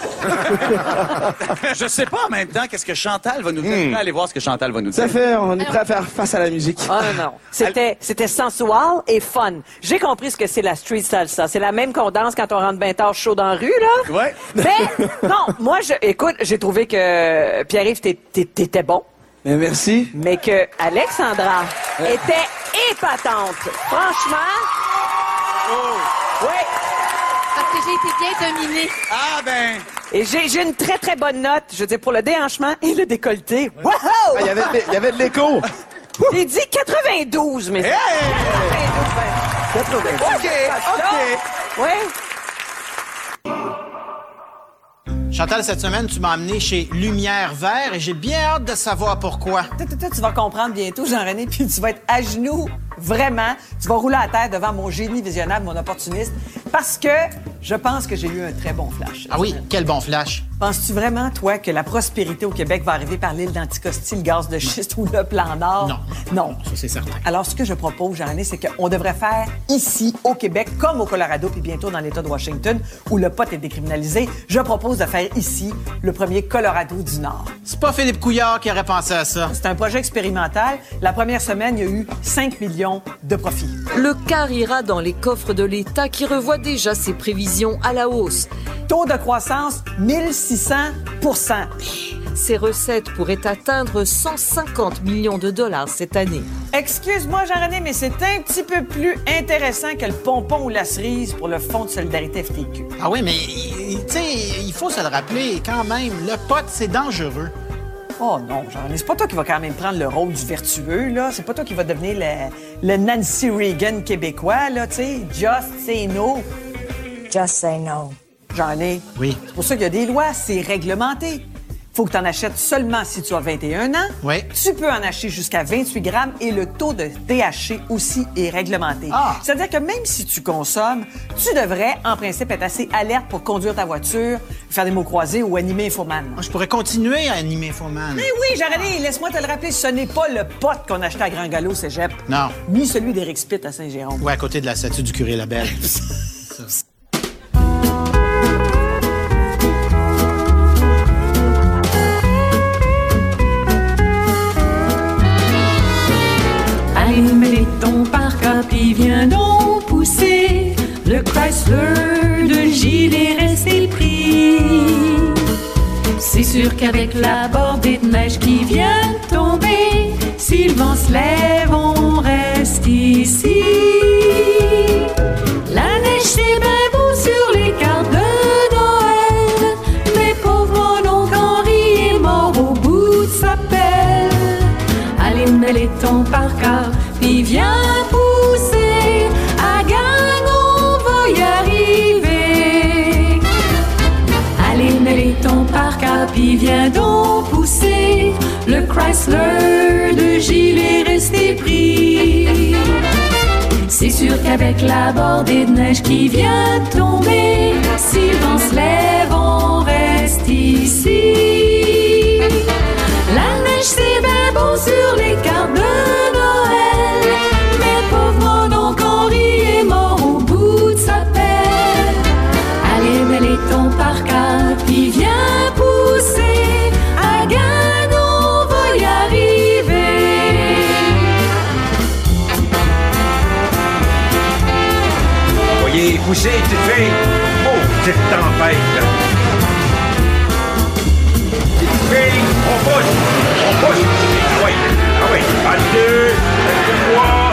Je sais pas en même temps qu'est-ce que Chantal va nous dire. Allez voir ce que Chantal va nous dire. Ça fait, on est prêt à faire face à la musique. Ah non, non. C'était, c'était sensual et fun. J'ai compris ce que c'est la street salsa. C'est la même qu'on danse quand on rentre bien tard chaud dans la rue, là. Ouais. Mais, non, moi, je, écoute, j'ai trouvé que Pierre-Yves, t'é- t'é- t'étais bon. Mais merci. Mais que Alexandra était épatante. Franchement. Que j'ai été bien dominée. Ah ben. Et j'ai, une très, très bonne note, je veux dire, pour le déhanchement et le décolleté. Wow! Ah, Il y avait de- il y avait de l'écho. J'ai dit 92, mais... Hey! 92, ben. OK, OK. Oui. Chantal, cette semaine, tu m'as amené chez Lumière Vert et j'ai bien hâte de savoir pourquoi. Tu vas comprendre bientôt, Jean-René, puis tu vas être à genoux, vraiment. Tu vas rouler à terre devant mon génie visionnable, mon opportuniste, parce que je pense que j'ai eu un très bon flash. Ah oui, quel bon flash. Penses-tu vraiment, toi, que la prospérité au Québec va arriver par l'île d'Anticosti, le gaz de schiste ou le plan Nord? Non. Non. Ça, c'est certain. Alors, ce que je propose, Jean-René, c'est qu'on devrait faire ici, au Québec, comme au Colorado, puis bientôt dans l'État de Washington, où le pot est décriminalisé, je propose de faire ici le premier Colorado du Nord. C'est pas Philippe Couillard qui aurait pensé à ça. C'est un projet expérimental. La première semaine, il y a eu 5 millions de profits. Le quart ira dans les coffres de l'État qui revoit déjà ses prévisions à la hausse. Taux de croissance, 1600% Ses recettes pourraient atteindre 150 millions de dollars cette année. Excuse-moi, Jean-René, mais c'est un petit peu plus intéressant que le pompon ou la cerise pour le Fonds de solidarité FTQ. Ah oui, mais tu sais, il faut se le rappeler quand même, le pot, c'est dangereux. Oh non, Jean-René, c'est pas toi qui va quand même prendre le rôle du vertueux, là. C'est pas toi qui va devenir le, le Nancy Reagan québécois, là, tu sais. Just say no. Just say no. Jean-René. Oui. C'est pour ça qu'il y a des lois, c'est réglementé. Faut que tu en achètes seulement si tu as 21 ans. Oui. Tu peux en acheter jusqu'à 28 grammes et le taux de THC aussi est réglementé. Ah. C'est-à-dire que même si tu consommes, tu devrais, en principe, être assez alerte pour conduire ta voiture, faire des mots croisés ou animer Infoman. Moi, je pourrais continuer à animer Foman. Mais oui, Jean-René, laisse-moi te le rappeler, ce n'est pas le pot qu'on achetait à Grand Galop Cégep. Non. Ni celui d'Éric Spitt à Saint-Jérôme. Ouais, à côté de la statue du curé Labelle. Allume les tons par cap, il vient donc pousser. Le Chrysler de Gilles est resté pris. C'est sûr qu'avec la bordée de neige qui vient tomber, si le vent se lève, on reste ici. La neige c'est bien beau sur les cartes de Noël, mais pauvre mon Henri est mort au bout de sa pelle. Allez, mets les tons par cœur, puis viens pousser. À gang, on va y arriver. Allez, mets les tons par cœur, puis viens donc pousser. Le Chrysler de Gilles est pris. C'est sûr qu'avec la bordée de neige qui vient tomber, si le se lève, on reste ici. La neige c'est bien beau sur les Poussez, petite fille. Oh, petite tempête. On pousse, on pousse. Ah oui, ah oui. À deux, trois,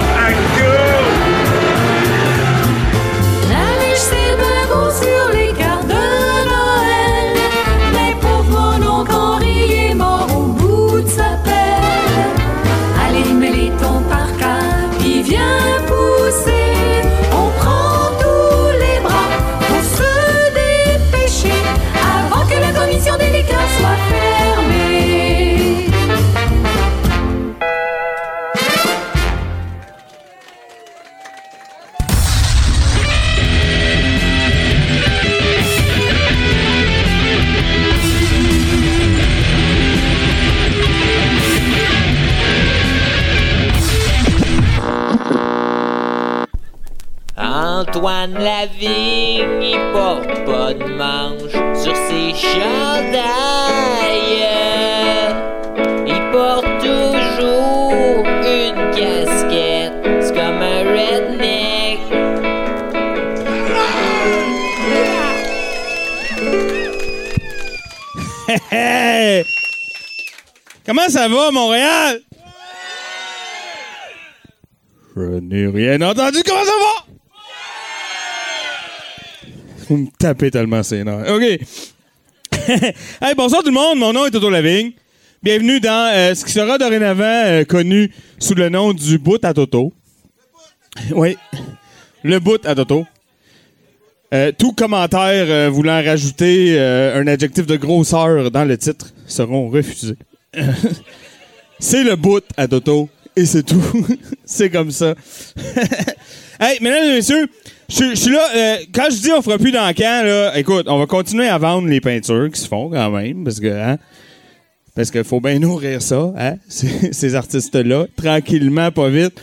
Antoine Lavigne, il porte pas de manche sur ses chandails. Il porte toujours une casquette, c'est comme un redneck. Hey! Comment ça va, Montréal? Je n'ai rien entendu. Comment ça va? Vous me tapez tellement c'est nerfs. OK. hey, bonsoir tout le monde. Mon nom est Toto Lavigne. Bienvenue dans euh, ce qui sera dorénavant euh, connu sous le nom du bout à Toto. Oui. Le bout à Toto. Euh, tout commentaire euh, voulant rajouter un adjectif de grosseur dans le titre seront refusés. c'est le bout à Toto et c'est tout. c'est comme ça. hey, mesdames et messieurs, je suis là. euh, quand je dis on fera plus dans là, écoute, on va continuer à vendre les peintures qui se font quand même parce que hein, parce qu'il faut bien nourrir ça, hein, ces, artistes-là, tranquillement, pas vite.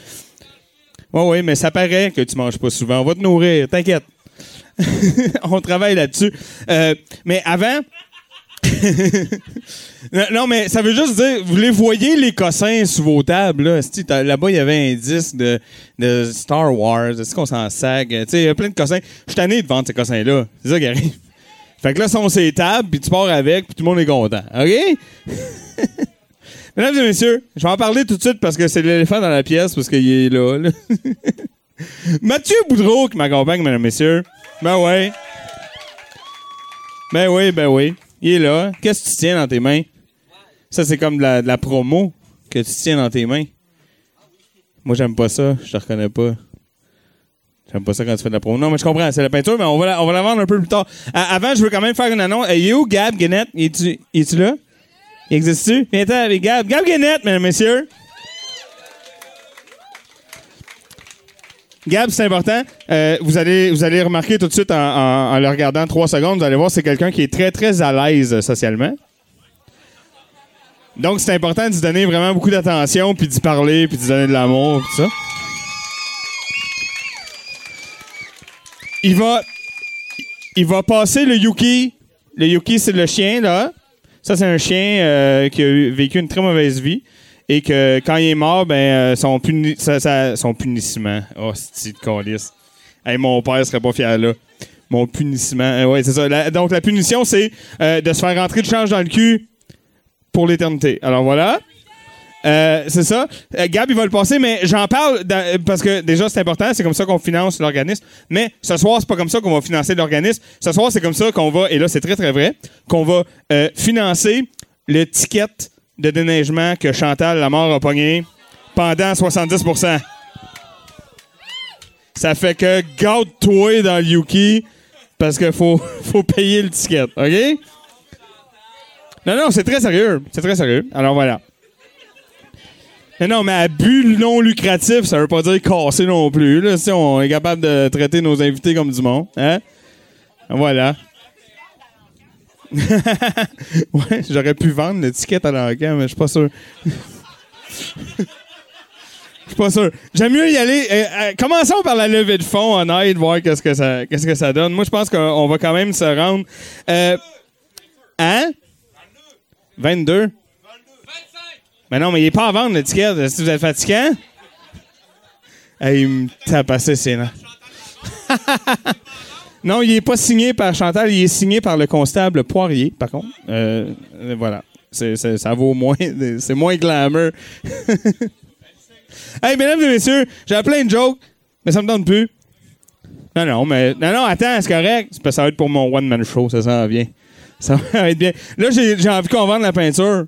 Ouais, oui, mais ça paraît que tu manges pas souvent. On va te nourrir, t'inquiète. on travaille là-dessus. Euh, mais avant. non, mais ça veut juste dire, vous les voyez les cossins sous vos tables. Là, Là-bas, il y avait un disque de, Star Wars. Est-ce qu'on s'en sais, il y a plein de cossins. Je suis tanné de vendre ces cossins-là. C'est ça qui arrive. Fait que là, sont ces tables, puis tu pars avec, puis tout le monde est content. OK? Mesdames et messieurs, je vais en parler tout de suite parce que c'est l'éléphant dans la pièce, parce qu'il est là. là. Mathieu Boudreau qui m'accompagne, mesdames et messieurs. Ben ouais. Ben oui, ben oui. Il est là. Qu'est-ce que tu tiens dans tes mains? Ça, c'est comme de la, promo que tu tiens dans tes mains. Moi, j'aime pas ça. Je te reconnais pas. J'aime pas ça quand tu fais de la promo. Non, mais je comprends. C'est la peinture, mais on va la, on va la vendre un peu plus tard. Avant, je veux quand même faire une annonce. Où Gab Guénette? Es-tu là? Existe-tu? Viens-t'en avec Gab. Gab Guénette, mesdames et messieurs. Gab, c'est important. Euh, vous, allez, vous remarquer tout de suite en, le regardant trois secondes, vous allez voir, c'est quelqu'un qui est très, très à l'aise socialement. Donc, c'est important d'y donner vraiment beaucoup d'attention, puis d'y parler, puis d'y donner de l'amour, tout ça. Il va, il va passer le Yuki. Le Yuki, c'est le chien, là. Ça, c'est un chien euh, qui a vécu une très mauvaise vie. Et que quand il est mort, ben, euh, son, puni- ça- son punissement. Oh, c'est de. Hey, mon père serait pas fier là. Mon punissement. Euh, c'est ça. Donc, la punition, c'est euh, de se faire rentrer de change dans le cul pour l'éternité. Alors, voilà. C'est ça. Gab, il va le passer, mais j'en parle parce que déjà, c'est important. C'est comme ça qu'on finance l'organisme. Mais ce soir, c'est pas comme ça qu'on va financer l'organisme. Ce soir, c'est comme ça qu'on va, et là, c'est très, très vrai, qu'on va financer le ticket de déneigement que Chantal Lamar a pogné pendant 70% Ça fait que garde-toi dans le Yuki parce qu'il faut, faut payer le ticket. OK? Non, non, c'est très sérieux. C'est très sérieux. Alors voilà. Non, mais à but non lucratif, ça veut pas dire casser non plus. Là. Si on est capable de traiter nos invités comme du monde. Hein? Voilà. ouais, j'aurais pu vendre l'étiquette à l'encan, mais je suis pas sûr. Je suis pas sûr. J'aime mieux y aller. euh, euh, commençons par la levée de fonds honnête, voir qu'est-ce que ça, qu'est-ce que ça donne. Moi, je pense qu'on va quand même se rendre. Euh, hein? 22? Mais non, mais il est pas à vendre l'étiquette. Est-ce que vous êtes fatiguant? Hey, il me tape assez ses nerfs. Non, il est pas signé par Chantal, il est signé par le constable Poirier, par contre. Euh, euh, voilà. C'est, ça vaut moins. C'est moins glamour. hey, mesdames et messieurs, j'ai plein de jokes, mais ça me donne plus. Non, non, mais. Non, non, attends, c'est correct. Ça va être pour mon one-man show, ça s'en vient. Ça va être bien. Là, j'ai, j'ai envie qu'on vende la peinture.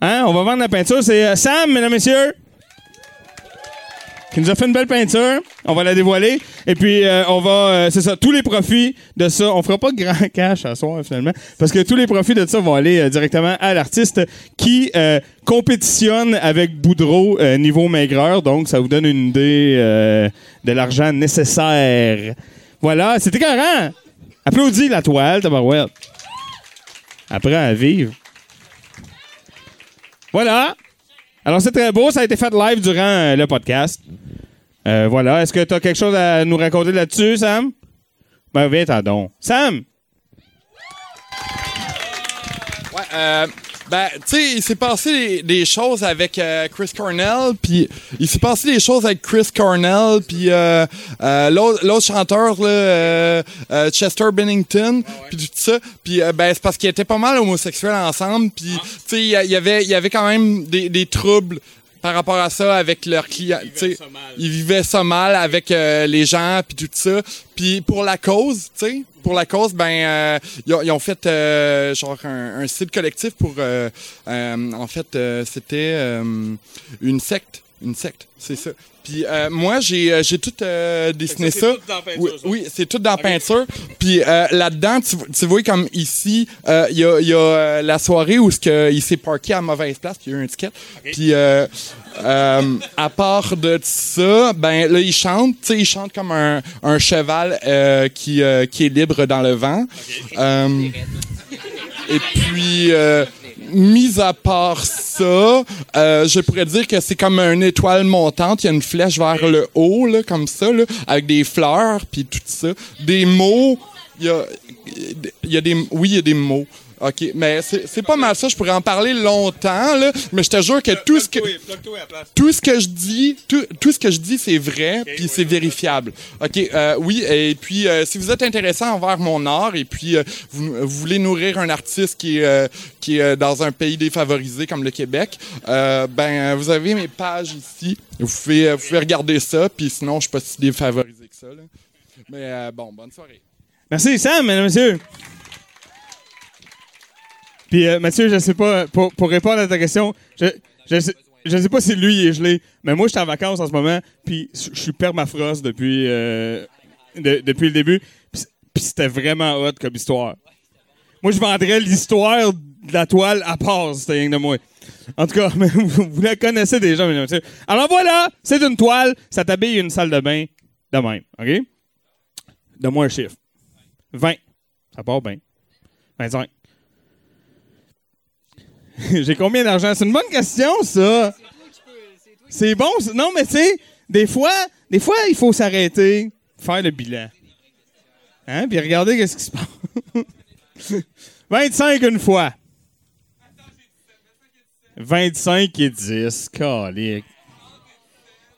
Hein? On va vendre la peinture. C'est euh, Sam, mesdames et messieurs qui nous a fait une belle peinture. On va la dévoiler. Et puis, euh, on va... euh, c'est ça, tous les profits de ça... On fera pas de grand cash à soir, finalement, parce que tous les profits de ça vont aller euh, directement à l'artiste qui compétitionne avec Boudreau niveau maigreur. Donc, ça vous donne une idée de l'argent nécessaire. Voilà, c'était carré. Applaudis la toile, tabarouette. Après, à vivre. Voilà. Alors, c'est très beau. Ça a été fait live durant euh, le podcast. Euh, voilà. Est-ce que tu as quelque chose à nous raconter là-dessus, Sam? Ben, viens, t'en donc. Sam! Ouais, euh, ben, tu sais, il s'est passé des, des choses avec euh, Chris Cornell, puis il s'est passé des choses avec Chris Cornell, puis euh, euh, l'autre l'autre chanteur, là, euh, euh, Chester Bennington, puis tout ça. Puis euh, ben, c'est parce qu'ils étaient pas mal homosexuels ensemble, puis tu sais, il y, avait, il y avait quand même des, des troubles par rapport à ça avec leurs clients. tu sais. Ils vivaient ça mal avec euh, les gens, puis tout ça. Puis pour la cause, tu sais, pour la cause, ben, euh, ils, ont, fait euh, genre un, un site collectif pour, euh, en fait, c'était une secte, une secte, c'est ça. Puis euh, moi, j'ai euh, j'ai tout euh, dessiné c'est ça. tout dans la peinture, Oui, c'est tout dans la peinture. Puis euh, là-dedans, tu, tu vois comme ici, euh, il y a, il y a euh, la soirée où ce que il s'est parké à mauvaise place, puis il y a eu un ticket. Puis euh, euh, à part de ça, ben là il chante, tu sais, il chante comme un, un cheval euh, qui euh, qui est libre dans le vent. Euh, et puis, euh, mis à part ça, euh, je pourrais dire que c'est comme une étoile montante. Il y a une flèche vers le haut, là, comme ça, avec des fleurs, puis tout ça. Des mots. Y a, y a des, oui, il y a des mots. OK, mais c'est c'est pas mal ça. Je pourrais en parler longtemps, là, mais je te jure que tout ce que tout ce que je dis, tout, tout ce que je dis, c'est vrai, puis c'est vérifiable. Ok, euh, oui. Et puis, euh, si vous êtes intéressé envers mon art, et puis euh, vous, vous voulez nourrir un artiste qui est euh, qui est dans un pays défavorisé comme le Québec, euh, ben vous avez mes pages ici. Vous pouvez, vous pouvez regarder ça. Puis sinon, je suis pas si défavorisé que ça. là. Mais euh, bon, bonne soirée. Merci, Sam, mesdames et messieurs. Puis, euh, Mathieu, je sais pas, pour, pour répondre à ta question, je, je, sais, je sais pas si lui est gelé, mais moi, je suis en vacances en ce moment, puis je suis permafrost depuis, euh, de- depuis le début, puis c'était vraiment hot comme histoire. Moi, je vendrais l'histoire de la toile à part, c'était rien de moi. En tout cas, vous, la connaissez déjà, mesdames. Alors voilà, c'est une toile, ça t'habille une salle de bain de même, OK? Donne-moi un chiffre. 20. Ça part bien. 25. J'ai combien d'argent? C'est une bonne question, ça. C'est bon. Non, mais tu sais, des fois, des fois, il faut s'arrêter, faire le bilan. Hein? Puis regarder qu'est-ce qui se passe. 25 une fois. 25 et 10. Calique.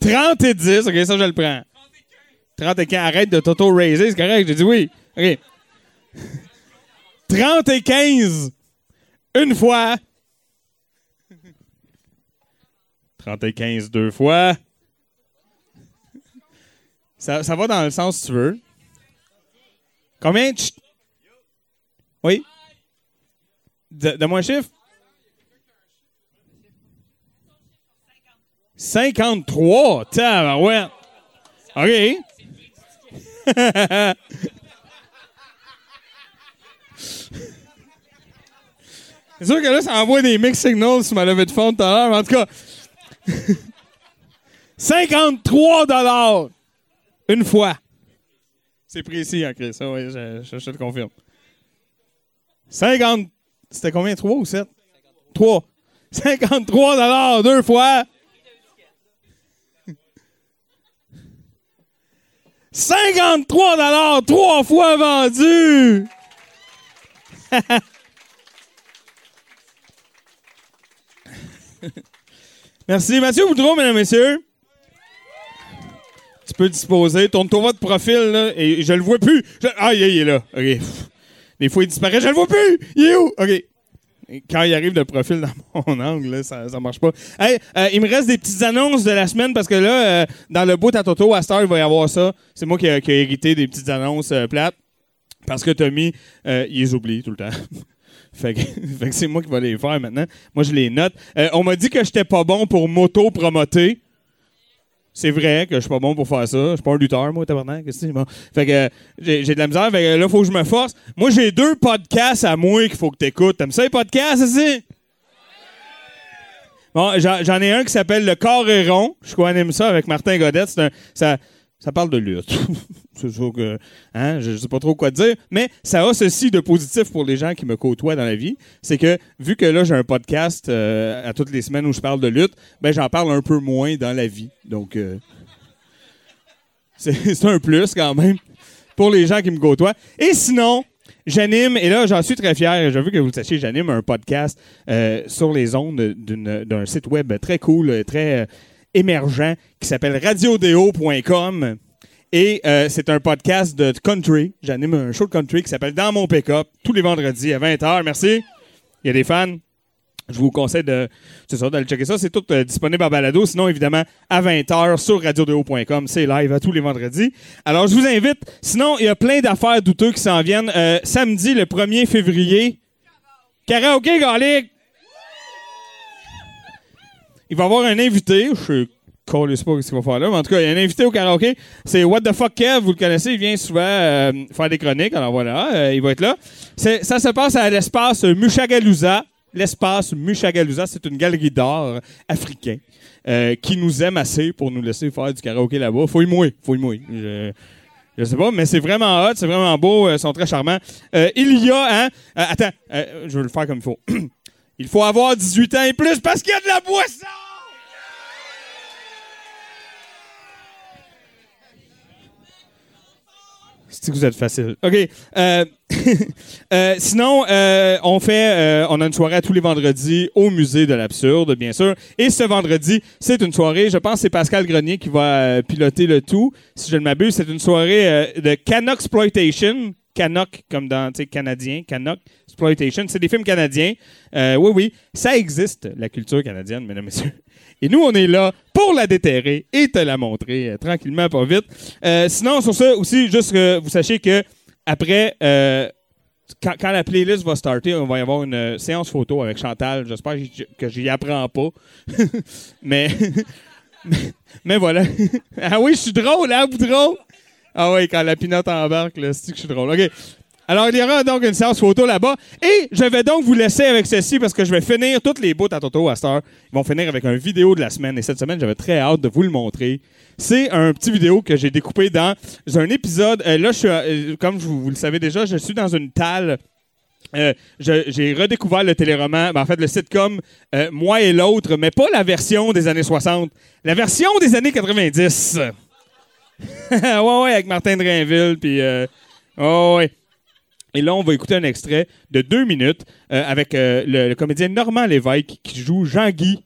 30 et 10. OK, ça, je le prends. 30 et 15. Arrête de t'auto-raiser, c'est correct. J'ai dit oui. OK. 30 et 15. Une fois. 30 et 15 deux fois. Ça, ça va dans le sens si tu veux. Combien? Chut. Oui? De- Donne-moi un chiffre. 53. Tabarouette. OK. C'est sûr que là, ça envoie des mix signals sur ma levée de fond tout à l'heure, en tout cas. 53 dollars une fois. C'est précis, hein, Chris. Ça, oui, je, je- je te le confirme. 50. C'était combien? 3 ou 7? 3. 53 dollars deux fois. 53 dollars trois fois vendu. Merci. Mathieu Boudreau, mesdames et messieurs. Tu peux disposer. Tourne-toi de profil, là, et je le vois plus. Ah, il est, là. OK. Des fois, il disparaît. Je le vois plus. Il est où? OK. Quand il arrive de profil dans mon angle, ça, ça marche pas. Hey, euh, il me reste des petites annonces de la semaine parce que là, euh, dans le bout à Toto, à Star, il va y avoir ça. C'est moi qui, ai- hérité des petites annonces euh, plates parce que Tommy, il les oublie tout le temps. Fait que, c'est moi qui vais les faire maintenant. Moi, je les note. Euh, on m'a dit que j'étais pas bon pour moto-promoter. C'est vrai que je suis pas bon pour faire ça. Je suis pas un lutteur, moi, tabarnak. Fait que euh, j'ai de la misère. Fait que là, faut que je me force. Moi, j'ai deux podcasts à moi qu'il faut que t'écoutes. T'aimes ça, les podcasts, ici? Bon, j'en j'en ai un qui s'appelle Le corps est rond. Je co-anime ça avec Martin Godette. C'est un- ça, ça parle de lutte. c'est sûr que, hein, je, je sais pas trop quoi dire. Mais ça a ceci de positif pour les gens qui me côtoient dans la vie. C'est que, vu que là, j'ai un podcast euh, à toutes les semaines où je parle de lutte, ben, j'en parle un peu moins dans la vie. Donc, euh, C'est un plus quand même pour les gens qui me côtoient. Et sinon, j'anime, et là, j'en suis très fier, je veux que vous le sachiez, j'anime un podcast euh, sur les ondes d'un site web très cool, très émergent, qui s'appelle radiodéo.com. Et euh, c'est un podcast de country. J'anime un show de country qui s'appelle Dans mon pick-up, tous les vendredis à 20h. Merci. Il y a des fans. Je vous conseille de, d'aller checker ça. C'est tout euh, disponible en balado. Sinon, évidemment, à 20h sur radiodéo.com. C'est live à tous les vendredis. Alors, je vous invite. Sinon, il y a plein d'affaires douteuses qui s'en viennent. Euh, samedi, le 1er février. Karaoké, Galic! Il va y avoir un invité. Je sais pas ce qu'il va faire là, mais en tout cas, il y a un invité au karaoké. C'est What the fuck Kev, vous le connaissez, il vient souvent euh, faire des chroniques. Alors voilà, euh, il va être là. Ça se passe à l'espace Mushagalusa. L'espace Mushagalusa, c'est une galerie d'art africain euh, qui nous aime assez pour nous laisser faire du karaoké là-bas. Faut y mouiller, faut y mouiller. Je, je sais pas, mais c'est vraiment hot, c'est vraiment beau, ils sont très charmants. Il y a, hein, attends, je vais le faire comme il faut. il faut avoir 18 ans et plus parce qu'il y a de la boisson! C'est que vous êtes facile? OK. Euh, euh, sinon, euh, on fait, on a une soirée tous les vendredis au musée de l'absurde, bien sûr. Et ce vendredi, c'est une soirée. Je pense que c'est Pascal Grenier qui va piloter le tout. Si je ne m'abuse, c'est une soirée de Canuck Exploitation. Canuck, comme dans, canadien. Canuck Exploitation. C'est des films canadiens. Euh, oui, oui. Ça existe, la culture canadienne, mesdames et messieurs. Et nous, on est là pour la déterrer et te la montrer euh, tranquillement, pas vite. Euh, sinon, sur ça aussi, juste que vous sachiez que après, quand, la playlist va starter, on va y avoir une séance photo avec Chantal. J'espère que j'y- apprends pas. mais, mais, mais voilà. ah oui, je suis drôle, hein, Boudreau? Ah oui, quand la pinotte embarque, c'est que je suis drôle? OK. Alors, il y aura donc une séance photo là-bas. Et je vais donc vous laisser avec ceci parce que je vais finir toutes les bouts à Toto à cette. Ils vont finir avec un vidéo de la semaine. Et cette semaine, j'avais très hâte de vous le montrer. C'est un petit vidéo que j'ai découpé dans un épisode. Euh, là, je suis, euh, comme vous, le savez déjà, je suis dans une talle. Euh, j'ai redécouvert le téléroman, ben, en fait le sitcom Moi et l'autre, mais pas la version des années 60, la version des années 90. ouais, ouais, avec Martin Drainville, puis... Euh, ouais. Et là, on va écouter un extrait de deux minutes euh, avec euh, le, comédien Normand Lévesque qui joue Jean-Guy,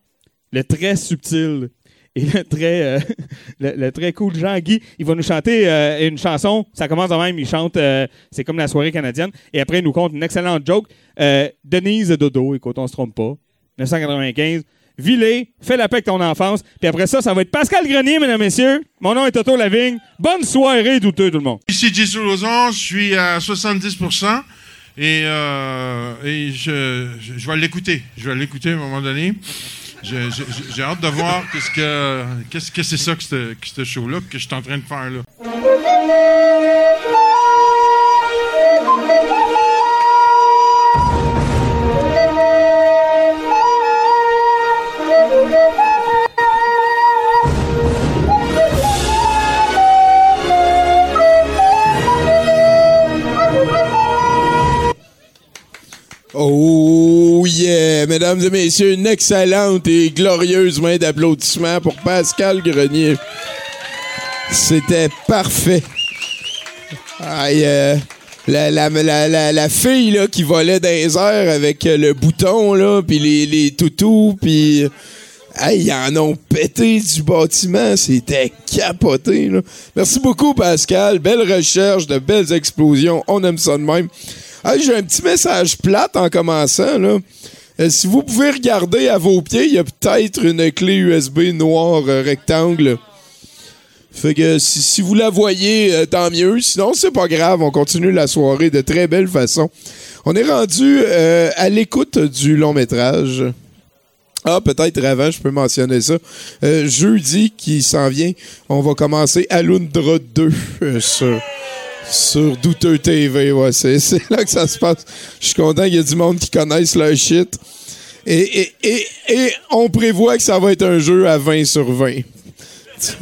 le très subtil et le très, le, très cool Jean-Guy. Il va nous chanter une chanson. Ça commence de même. Il chante, c'est comme la soirée canadienne. Et après, il nous compte une excellente joke. Denise Dodo, écoute, on se trompe pas. 1995. Vilé, fais la paix avec ton enfance. Puis après ça, ça va être Pascal Grenier, mesdames et messieurs. Mon nom est Toto Lavigne. Bonne soirée, douteux, tout le monde. Ici Jesse Lauzon, je suis à 70% et, euh, et je, je, vais l'écouter. Je vais l'écouter à un moment donné. J'ai hâte de voir qu'est-ce que c'est ça que ce que ce show-là que je suis en train de faire là. Oh yeah, mesdames et messieurs, une excellente et glorieuse main d'applaudissements pour Pascal Grenier. C'était parfait. Aïe, euh, la, fille qui volait dans les airs avec euh, le bouton, là, puis les, les toutous, puis... Hey, ils en ont pété du bâtiment, c'était capoté. Merci beaucoup, Pascal. Belle recherche, de belles explosions. On aime ça de même. J'ai un petit message plate en commençant. Là. Euh, si vous pouvez regarder à vos pieds, il y a peut-être une clé USB noire euh, rectangle. Fait que si, vous la voyez, euh, tant mieux. Sinon, c'est pas grave. On continue la soirée de très belle façon. On est rendu à l'écoute du long métrage. Ah, peut-être avant, je peux mentionner ça. Jeudi qui s'en vient, on va commencer Alundra 2 euh, sur, sur Douteux TV. Ouais, c'est, là que ça se passe. Je suis content qu'il y ait du monde qui connaisse leur shit. Et on prévoit que ça va être un jeu à 20 sur 20. tu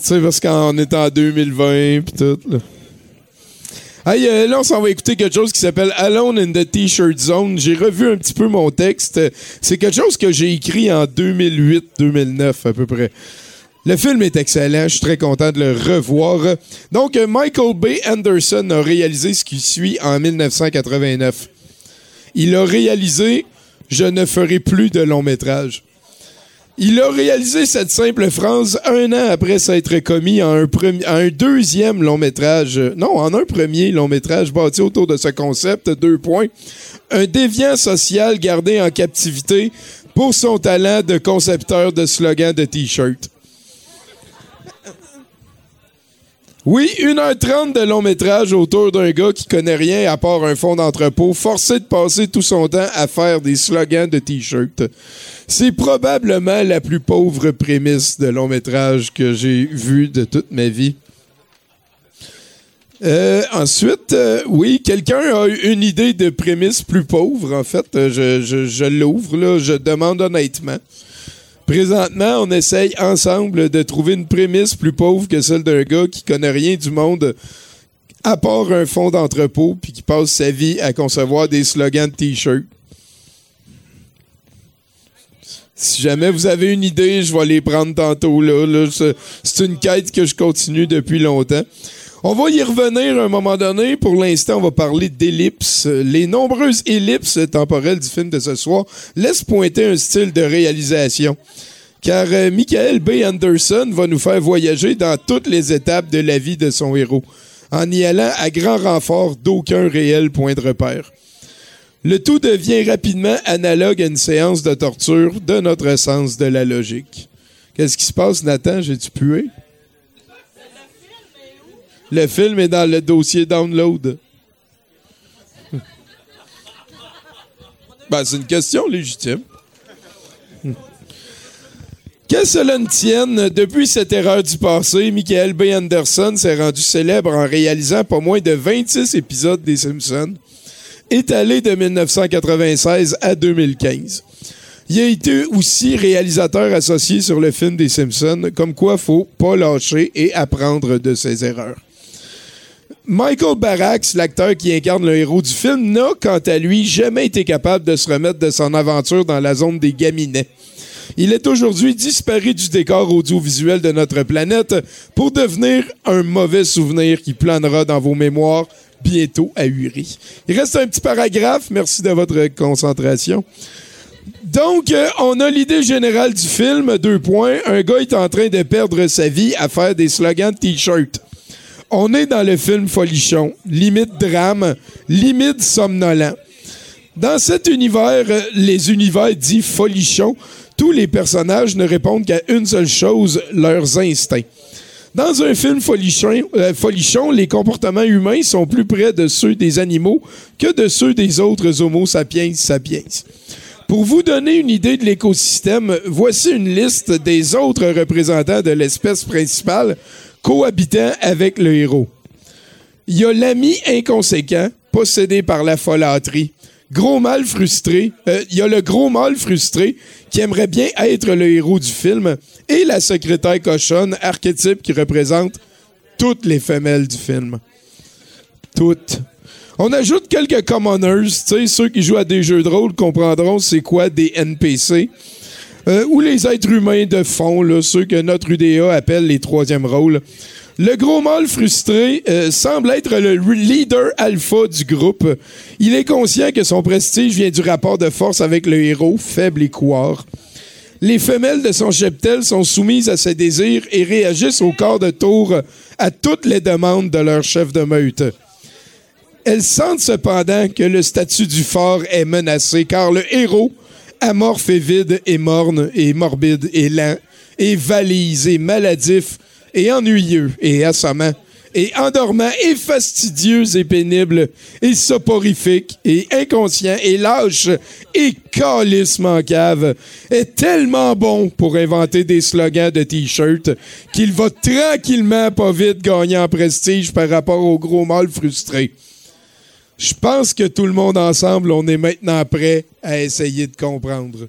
sais, parce qu'on est en 2020 pis tout, là. Hey, euh, là, on s'en va écouter quelque chose qui s'appelle Alone in the T-shirt Zone. J'ai revu un petit peu mon texte. C'est quelque chose que j'ai écrit en 2008-2009 à peu près. Le film est excellent, je suis très content de le revoir. Donc, Michael Bay Anderson a réalisé ce qui suit en 1989. Il a réalisé Je ne ferai plus de long métrage. Il a réalisé cette simple phrase un an après s'être commis en un, un deuxième long métrage. Non, en un premier long métrage bâti autour de ce concept, deux points. Un déviant social gardé en captivité pour son talent de concepteur de slogans de t-shirts. Oui, 1h30 de long métrage autour d'un gars qui connaît rien à part un fond d'entrepôt, forcé de passer tout son temps à faire des slogans de t-shirts. C'est probablement la plus pauvre prémisse de long métrage que j'ai vue de toute ma vie. Euh, ensuite, euh, oui, quelqu'un a eu une idée de prémisse plus pauvre, en fait. Euh, Je, l'ouvre, je demande honnêtement. Présentement, on essaye ensemble de trouver une prémisse plus pauvre que celle d'un gars qui connaît rien du monde à part un fond d'entrepôt puis qui passe sa vie à concevoir des slogans de t-shirts. Si jamais vous avez une idée, je vais les prendre tantôt. Là, c'est une quête que je continue depuis longtemps. On va y revenir à un moment donné. Pour l'instant, on va parler d'ellipses. Les nombreuses ellipses temporelles du film de ce soir laissent pointer un style de réalisation. Car euh, Michael Bay Anderson va nous faire voyager dans toutes les étapes de la vie de son héros, en y allant à grand renfort d'aucun réel point de repère. Le tout devient rapidement analogue à une séance de torture de notre sens de la logique. Qu'est-ce qui se passe, Nathan? J'ai-tu pué? Le film est dans le dossier download. Ben, c'est une question légitime. Que cela ne tienne, depuis cette erreur du passé, Michael Bay Anderson s'est rendu célèbre en réalisant pas moins de 26 épisodes des Simpsons, étalés de 1996 à 2015. Il a été aussi réalisateur associé sur le film des Simpsons, comme quoi faut pas lâcher et apprendre de ses erreurs. Michael Barrax, l'acteur qui incarne le héros du film, n'a, quant à lui, jamais été capable de se remettre de son aventure dans la zone des gaminets. Il est aujourd'hui disparu du décor audiovisuel de notre planète pour devenir un mauvais souvenir qui planera dans vos mémoires bientôt ahuri. Il reste un petit paragraphe. Merci de votre concentration. Donc, euh, on a l'idée générale du film. Deux points. Un gars est en train de perdre sa vie à faire des slogans de t-shirt. On est dans le film folichon, limite drame, limite somnolent. Dans cet univers, euh, les univers dits folichons, tous les personnages ne répondent qu'à une seule chose, leurs instincts. Dans un film folichon, euh, folichon, les comportements humains sont plus près de ceux des animaux que de ceux des autres Homo sapiens sapiens. Pour vous donner une idée de l'écosystème, voici une liste des autres représentants de l'espèce principale cohabitant avec le héros. Il y a l'ami inconséquent, possédé par la folâtrie. Gros mâle frustré. euh, Il y a le gros mâle frustré qui aimerait bien être le héros du film. Et la secrétaire cochonne, archétype qui représente toutes les femelles du film. Toutes. On ajoute quelques commoners, tu sais, ceux qui jouent à des jeux de rôle comprendront c'est quoi des NPC. Euh, ou les êtres humains de fond, ceux que notre UDA appelle les troisièmes rôles. Le gros mâle frustré euh, semble être le leader alpha du groupe. Il est conscient que son prestige vient du rapport de force avec le héros, faible et couard. Les femelles de son cheptel sont soumises à ses désirs et réagissent au quart de tour à toutes les demandes de leur chef de meute. Elles sentent cependant que le statut du fort est menacé, car le héros, amorphe et vide et morne et morbide et lent et valise et maladif et ennuyeux et assommant et endormant et fastidieux et pénible et soporifique et inconscient et lâche et calissement cave est tellement bon pour inventer des slogans de t-shirt qu'il va tranquillement pas vite gagner en prestige par rapport au gros mâle frustré. Je pense que tout le monde ensemble, on est maintenant prêt à essayer de comprendre.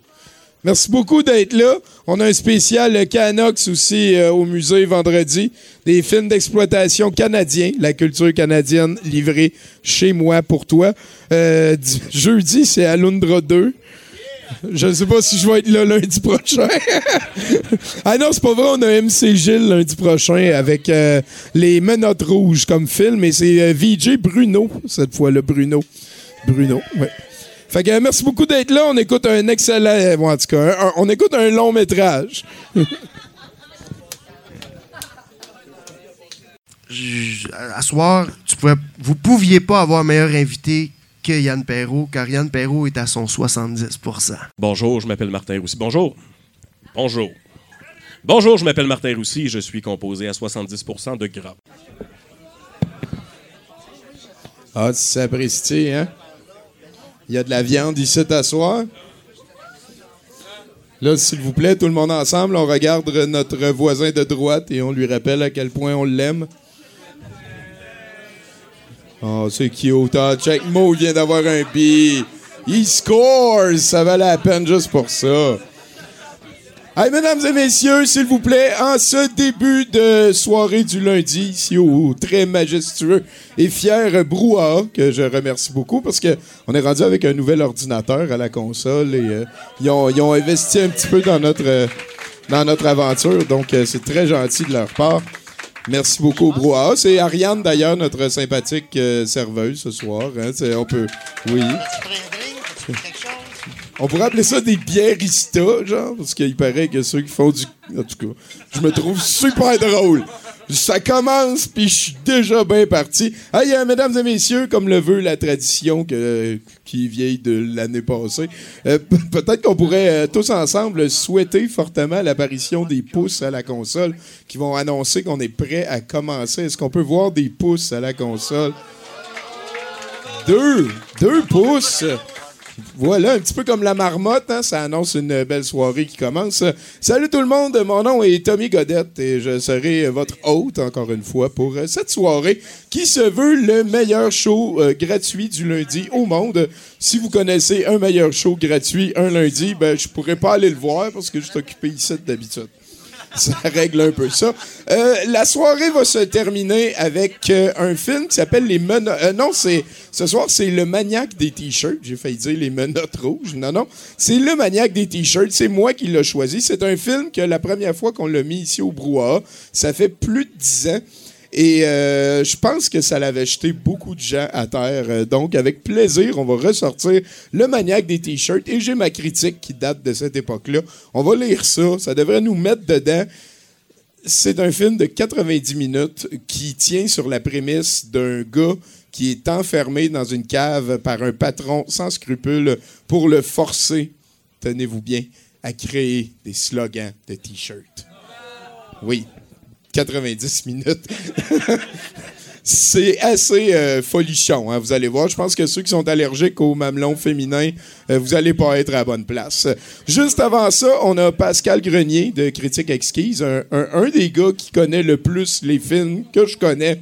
Merci beaucoup d'être là. On a un spécial Canox aussi euh, au musée vendredi. Des films d'exploitation canadiens, la culture canadienne livrée chez moi pour toi. Euh, di- jeudi, c'est Alundra 2. Je ne sais pas si je vais être là lundi prochain. ah non, c'est pas vrai, on a MC Gilles lundi prochain avec euh, les menottes rouges comme film et c'est euh, VJ Bruno, cette fois-là, Bruno. Bruno, ouais. Fait que merci beaucoup d'être là. On écoute un excellent. euh, bon, en tout cas, on écoute un long métrage. À soir, tu pouvais, vous pouviez pas avoir meilleur invité que Yann Perrault, car Yann Perrault est à son 70 Bonjour, je m'appelle Martin Roussy. Bonjour. Bonjour. Bonjour, je m'appelle Martin Roussy et je suis composé à 70% de gras. Ah, c'est apprécié, hein? Il y a de la viande ici à soir. Là, s'il vous plaît, tout le monde ensemble, on regarde notre voisin de droite et on lui rappelle à quel point on l'aime. Oh, c'est cute. Ah, check, Mo vient d'avoir un B. Il scores! Ça valait la peine juste pour ça. Hey, mesdames et messieurs, s'il vous plaît, en ce début de soirée du lundi, ici au très majestueux et fier Brouhaha, que je remercie beaucoup parce que on est rendu avec un nouvel ordinateur à la console et euh, ils, ont, ils ont investi un petit peu dans notre, euh, dans notre aventure, donc euh, c'est très gentil de leur part. Merci beaucoup, Brouhaha. C'est Ariane, d'ailleurs, notre sympathique euh, serveuse ce soir. hein. On peut... Oui. On pourrait appeler ça des biéristas, genre, parce qu'il paraît que ceux qui font du. En tout cas, je me trouve super drôle. Ça commence, puis je suis déjà bien parti. Hey, euh, mesdames et messieurs, comme le veut la tradition qui vieille de l'année passée, euh, pe- peut-être qu'on pourrait euh, tous ensemble souhaiter fortement l'apparition des pouces à la console qui vont annoncer qu'on est prêt à commencer. Est-ce qu'on peut voir des pouces à la console? Deux! Deux pouces! Voilà, un petit peu comme la marmotte, hein, ça annonce une belle soirée qui commence. Salut tout le monde, mon nom est Tommy Godette et je serai votre hôte encore une fois pour euh, cette soirée qui se veut le meilleur show euh, gratuit du lundi au monde. Si vous connaissez un meilleur show gratuit un lundi, ben je pourrais pas aller le voir parce que je suis occupé ici d'habitude. Ça règle un peu ça. Euh, la soirée va se terminer avec euh, un film qui s'appelle Les Menottes. non, c'est ce soir, c'est Le Maniaque des T-shirts. J'ai failli dire Les Menottes Rouges. Non, non. C'est Le Maniaque des T-shirts. C'est moi qui l'ai choisi. C'est un film que la première fois qu'on l'a mis ici au Brouhaha, ça fait plus de dix ans. Et euh, je pense que ça l'avait jeté beaucoup de gens à terre. Euh, donc, avec plaisir, on va ressortir le maniaque des t-shirts. Et j'ai ma critique qui date de cette époque-là. On va lire ça. Ça devrait nous mettre dedans. C'est un film de 90 minutes qui tient sur la prémisse d'un gars qui est enfermé dans une cave par un patron sans scrupules pour le forcer, tenez-vous bien, à créer des slogans de t-shirts. Oui, 90 minutes. C'est assez euh, folichon, hein, vous allez voir. Je pense que ceux qui sont allergiques aux mamelons féminins, euh, vous allez pas être à bonne place. Juste avant ça, on a Pascal Grenier de Critique Exquise, un des gars qui connaît le plus les films que je connais.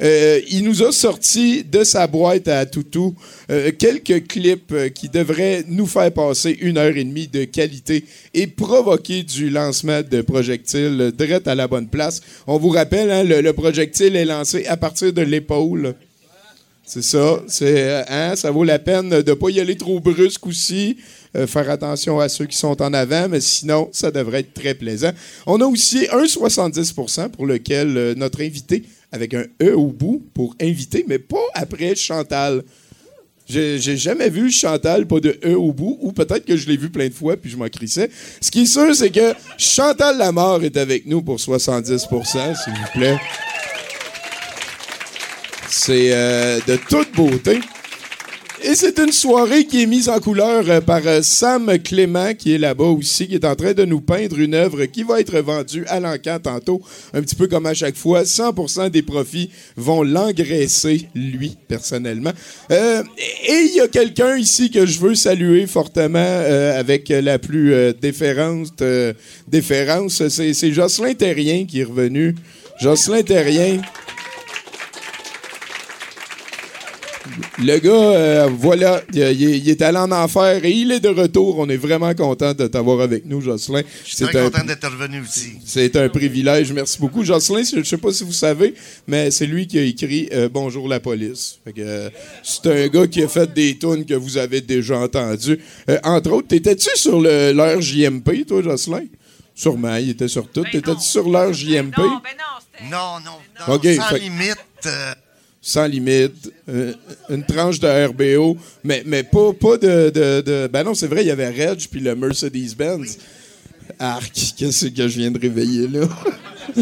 Euh, il nous a sorti de sa boîte à toutou euh, quelques clips euh, qui devraient nous faire passer une heure et demie de qualité et provoquer du lancement de projectiles direct à la bonne place. On vous rappelle, hein, le, le projectile est lancé à partir de l'épaule. C'est ça. C'est, hein, ça vaut la peine de pas y aller trop brusque aussi. Faire attention à ceux qui sont en avant, mais sinon, ça devrait être très plaisant. On a aussi un 70% pour lequel notre invité, avec un E au bout, pour inviter, mais pas après Chantal. J'ai jamais vu Chantal, pas de E au bout, ou peut-être que je l'ai vu plein de fois puis je m'en crissais. Ce qui est sûr, c'est que Chantal Lamar est avec nous pour 70%, s'il vous plaît. C'est euh, de toute beauté. Et c'est une soirée qui est mise en couleur euh, par euh, Sam Clément, qui est là-bas aussi, qui est en train de nous peindre une œuvre qui va être vendue à l'encan tantôt. Un petit peu comme à chaque fois, 100% des profits vont l'engraisser, lui, personnellement. Euh, et il y a quelqu'un ici que je veux saluer fortement euh, avec la plus euh, déférente euh, déférence. C'est Jocelyn Terrien qui est revenu. Jocelyn Terrien. Le gars, euh, voilà, il, est allé en enfer et il est de retour. On est vraiment content de t'avoir avec nous, Jocelyn. Je suis très content d'être revenu aussi. C'est un privilège. Merci beaucoup. Jocelyn, je ne sais pas si vous savez, mais c'est lui qui a écrit euh, Bonjour la police. Euh, c'est un gars qui a fait des tunes que vous avez déjà entendues. Euh, entre autres, t'étais-tu sur le- l'heure JMP, toi, Jocelyn? Sûrement, il était sur tout. T'étais-tu sur l'heure JMP? Non, non, non, OK, sans fait- limite. Sans limite. euh, une tranche de RBO, mais, mais pas, pas de, de, de- Ben non, c'est vrai, il y avait Reg puis le Mercedes-Benz. Arc, qu'est-ce que je viens de réveiller là?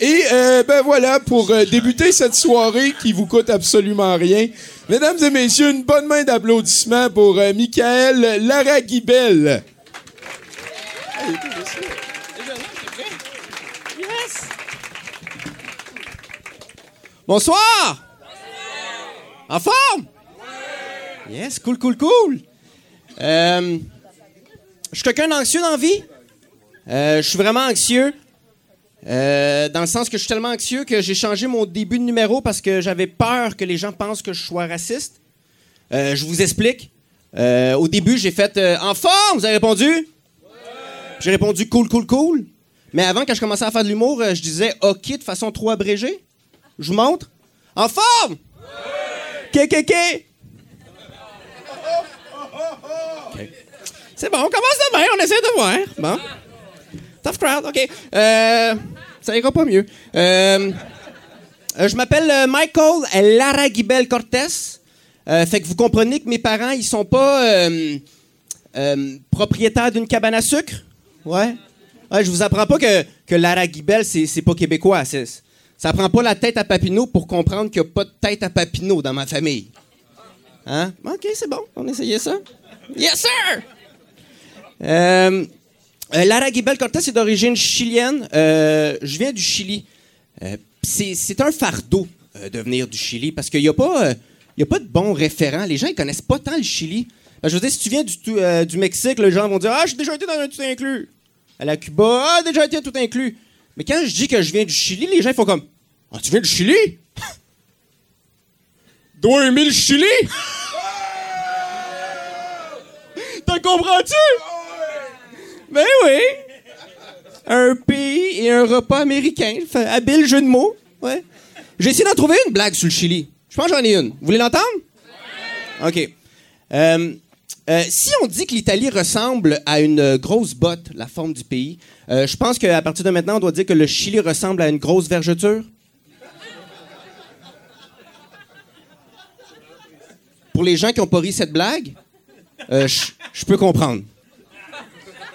Et euh, ben voilà, pour euh, débuter cette soirée qui vous coûte absolument rien, mesdames et messieurs, une bonne main d'applaudissements pour Michael Laraguibel. Bonsoir! En forme? Yes, cool, cool, cool. Euh, je suis quelqu'un d'anxieux dans la vie. Euh, je suis vraiment anxieux. Euh, dans le sens que je suis tellement anxieux que j'ai changé mon début de numéro parce que j'avais peur que les gens pensent que je sois raciste. Je vous explique. Au début, j'ai fait En forme, vous avez répondu? J'ai répondu cool, cool, cool. Mais avant, quand je commençais à faire de l'humour, je disais OK de façon trop abrégée. Je vous montre. En forme? OK. C'est bon, on commence demain, on essaie de voir. Bon. Tough crowd, OK. Euh, ça ira pas mieux. Euh, euh, je m'appelle Michael Laragibel Cortés. Euh, fait que vous comprenez que mes parents, ils sont pas propriétaires d'une cabane à sucre. Ouais. Ouais, je vous apprends pas que, que Laragibel, c'est pas québécois. c'est- Ça prend pas la tête à Papineau pour comprendre qu'il n'y a pas de tête à Papineau dans ma famille. Hein? OK, c'est bon. On essayait ça. Yes, sir! Euh, euh, Lara Guibel Cortés est d'origine chilienne. Euh, je viens du Chili. Euh, c'est un fardeau de venir du Chili parce qu'il n'y a, pas, a pas de bons référents. Les gens ne connaissent pas tant le Chili. Je veux dire, si tu viens du Mexique, les gens vont dire Ah, j'ai déjà été dans un tout inclus. À la Cuba, Ah, déjà été à tout inclus. Mais quand je dis que je viens du Chili, les gens font comme Ah, tu viens du Chili? D'où un mille Chili? T'as comprends-tu Ben oui. Un pays et un repas américain. Habile jeu de mots. Ouais. J'ai essayé d'en trouver une blague sur le Chili. Je pense que j'en ai une. Vous voulez l'entendre? OK. Euh, euh, si on dit que l'Italie ressemble à une grosse botte, la forme du pays, euh, je pense qu'à partir de maintenant, on doit dire que le Chili ressemble à une grosse vergeture. Pour les gens qui n'ont pas ri cette blague, euh, je peux comprendre.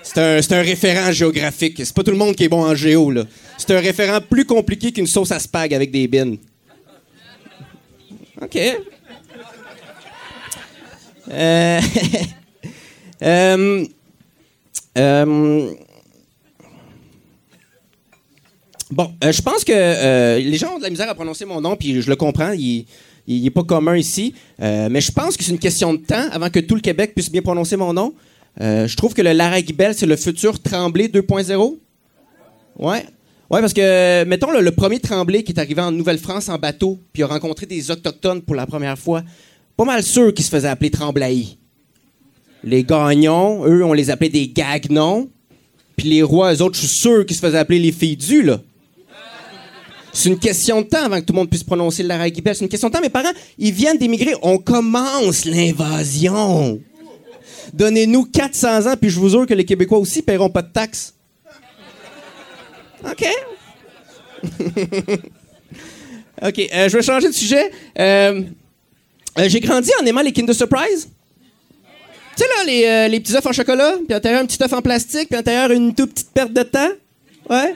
C'est un, c'est un référent géographique. C'est pas tout le monde qui est bon en géo, là. C'est un référent plus compliqué qu'une sauce à spag avec des bines. OK. Euh, euh, euh, Bon, je pense que les gens ont de la misère à prononcer mon nom, puis je le comprends, il, il est pas commun ici. Mais je pense que c'est une question de temps avant que tout le Québec puisse bien prononcer mon nom. Je trouve que le Laraguibel, c'est le futur Tremblay 2.0. Ouais. Ouais, parce que, mettons, le, le premier Tremblay qui est arrivé en Nouvelle-France en bateau, puis a rencontré des Autochtones pour la première fois, pas mal sûr qu'ils se faisaient appeler Tremblaï. Les gagnons, eux, on les appelait des gagnons. Puis les rois, eux autres, je suis sûr qu'ils se faisaient appeler les filles là. C'est une question de temps avant que tout le monde puisse prononcer le Laraguibel. C'est une question de temps. Mes parents, ils viennent d'émigrer. On commence l'invasion. Donnez-nous 400 ans, puis je vous jure que les Québécois aussi paieront pas de taxes. OK. OK, euh, je vais changer de sujet. Euh, euh, J'ai grandi en aimant les Kinder Surprise. Tu sais, là, les, euh, les petits œufs en chocolat, puis à l'intérieur, un petit œuf en plastique, puis à l'intérieur, une toute petite perte de temps. Ouais.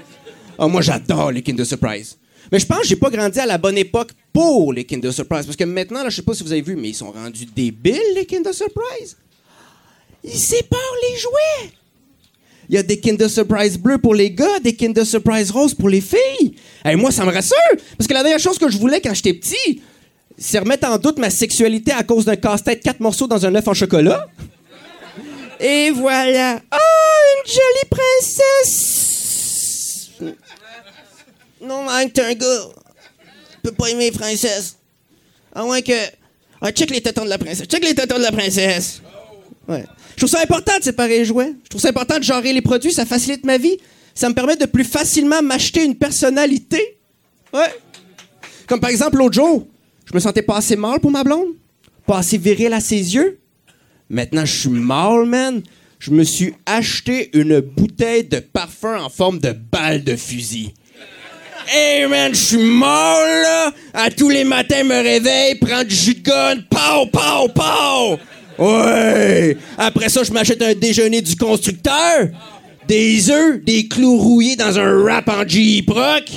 Ah, moi, j'adore les Kinder Surprise. Mais je pense que j'ai pas grandi à la bonne époque pour les Kinder Surprise. Parce que maintenant, là, je sais pas si vous avez vu, mais ils sont rendus débiles, les Kinder Surprise. Ils séparent les jouets. Il y a des Kinder Surprise bleus pour les gars, des Kinder Surprise roses pour les filles. Et moi, ça me rassure. Parce que la dernière chose que je voulais quand j'étais petit, c'est remettre en doute ma sexualité à cause d'un casse-tête quatre morceaux dans un œuf en chocolat. Et voilà. Oh, une jolie princesse. Non, Mike, t'es un gars. Peux pas aimer les princesses. Ah ouais que. Ah, check les tétons de la princesse. Check les tétons de la princesse. Ouais. Je trouve ça important de séparer les jouets. Je trouve ça important de genrer les produits. Ça facilite ma vie. Ça me permet de plus facilement m'acheter une personnalité. Ouais. Comme par exemple, l'autre jour, je me sentais pas assez mâle pour ma blonde. Pas assez viril à ses yeux. Maintenant, je suis mâle, man. Je me suis acheté une bouteille de parfum en forme de balle de fusil. Hey man, je suis mort là! À tous les matins, me réveille, prends du jus de gun, pow, pow, pow! Ouais! Après ça, je m'achète un déjeuner du constructeur, des œufs, des clous rouillés dans un wrap en Jeep Rock.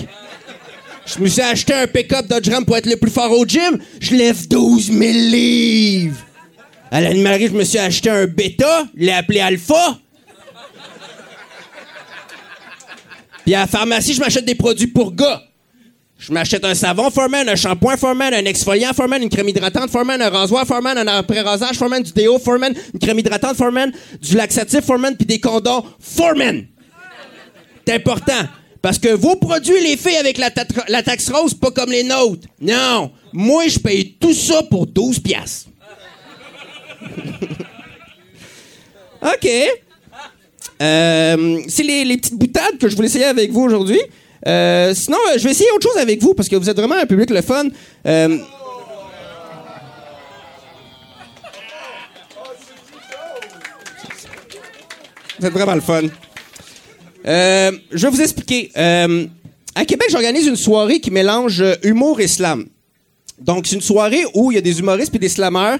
Je me suis acheté un pick-up Dodge Ram pour être le plus fort au gym. Je lève 12 000 livres. À l'animalerie, je me suis acheté un bêta, je l'ai appelé Alpha. Puis à la pharmacie, je m'achète des produits pour gars. Je m'achète un savon Foreman, un shampoing Foreman, un exfoliant Foreman, une crème hydratante Foreman, un rasoir Foreman, un après-rasage Foreman, du déo Foreman, une crème hydratante Foreman, du laxatif Foreman, puis des condoms Foreman. C'est important. Parce que vos produits, les filles avec la, la taxe rose, pas comme les nôtres. Non. Moi, je paye tout ça pour 12 piastres. OK. Euh, c'est les, petites boutades que je voulais essayer avec vous aujourd'hui. Euh, sinon, euh, je vais essayer autre chose avec vous parce que vous êtes vraiment un public le fun. Vous êtes vraiment le fun. Euh, je vais vous expliquer. Euh, à Québec, j'organise une soirée qui mélange euh, humour et slam. Donc, c'est une soirée où il y a des humoristes et des slammeurs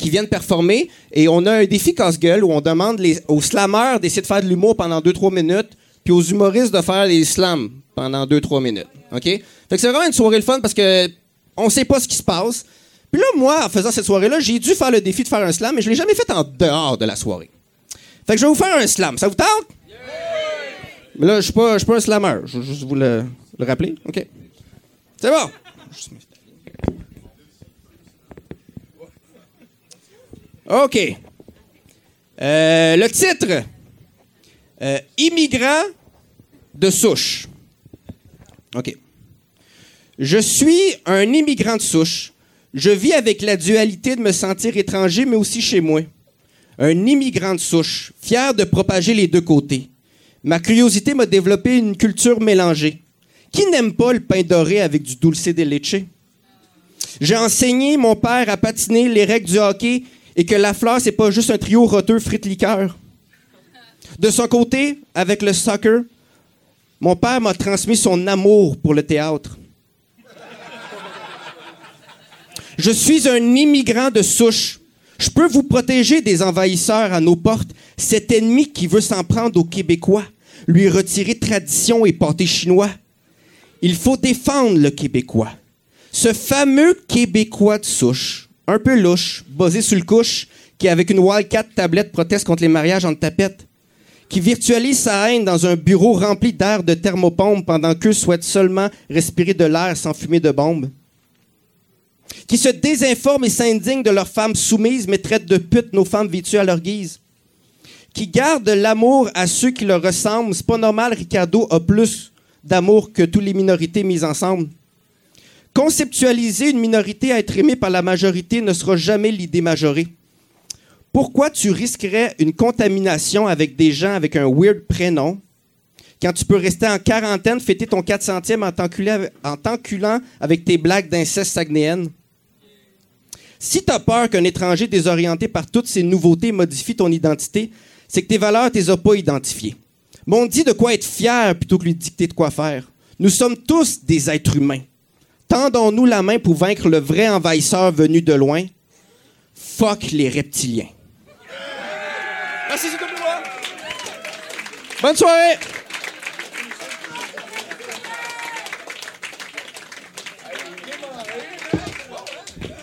qui viennent performer. Et on a un défi casse-gueule où on demande aux slammeurs d'essayer de faire de l'humour pendant 2-3 minutes, puis aux humoristes de faire des slams pendant 2-3 minutes. OK? Fait que c'est vraiment une soirée le fun parce que on sait pas ce qui se passe. Puis là, moi, en faisant cette soirée-là, j'ai dû faire le défi de faire un slam, mais je l'ai jamais fait en dehors de la soirée. Fait que je vais vous faire un slam. Ça vous tente? Mais là, je suis pas, je suis pas un slammer. Je veux juste vous le, le rappeler. OK. C'est bon. OK. Euh, le titre euh, Immigrant de souche. OK. Je suis un immigrant de souche. Je vis avec la dualité de me sentir étranger, mais aussi chez moi. Un immigrant de souche, fier de propager les deux côtés. Ma curiosité m'a développé une culture mélangée. Qui n'aime pas le pain doré avec du dulce de leche? J'ai enseigné mon père à patiner les règles du hockey et que la fleur, c'est pas juste un trio roteux frites-liqueur. De son côté, avec le soccer, mon père m'a transmis son amour pour le théâtre. Je suis un immigrant de souche. Je peux vous protéger des envahisseurs à nos portes, cet ennemi qui veut s'en prendre aux Québécois, lui retirer tradition et pâté chinois. Il faut défendre le Québécois. Ce fameux Québécois de souche, un peu louche, basé sur le couche, qui avec une Wildcat tablette proteste contre les mariages en tapette, qui virtualise sa haine dans un bureau rempli d'air de thermopompe pendant qu'eux souhaitent seulement respirer de l'air sans fumer de bombe qui se désinforment et s'indignent de leurs femmes soumises, mais traitent de putes nos femmes vêtues à leur guise, qui gardent l'amour à ceux qui leur ressemblent. C'est pas normal, Ricardo a plus d'amour que toutes les minorités mises ensemble. Conceptualiser une minorité à être aimée par la majorité ne sera jamais l'idée majorée. Pourquoi tu risquerais une contamination avec des gens avec un weird prénom quand tu peux rester en quarantaine, fêter ton 400e en t'enculant en t'enculant avec tes blagues d'inceste sagnéenne? Si tu as peur qu'un étranger désorienté par toutes ces nouveautés modifie ton identité, c'est que tes valeurs, tu les as pas identifiées. Mais on dit de quoi être fier plutôt que lui dicter de quoi faire. Nous sommes tous des êtres humains. Tendons-nous la main pour vaincre le vrai envahisseur venu de loin. Fuck les reptiliens. Merci, c'est pour moi. Bonne soirée!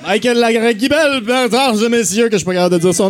Michael messieurs, que je suis pas capable de dire son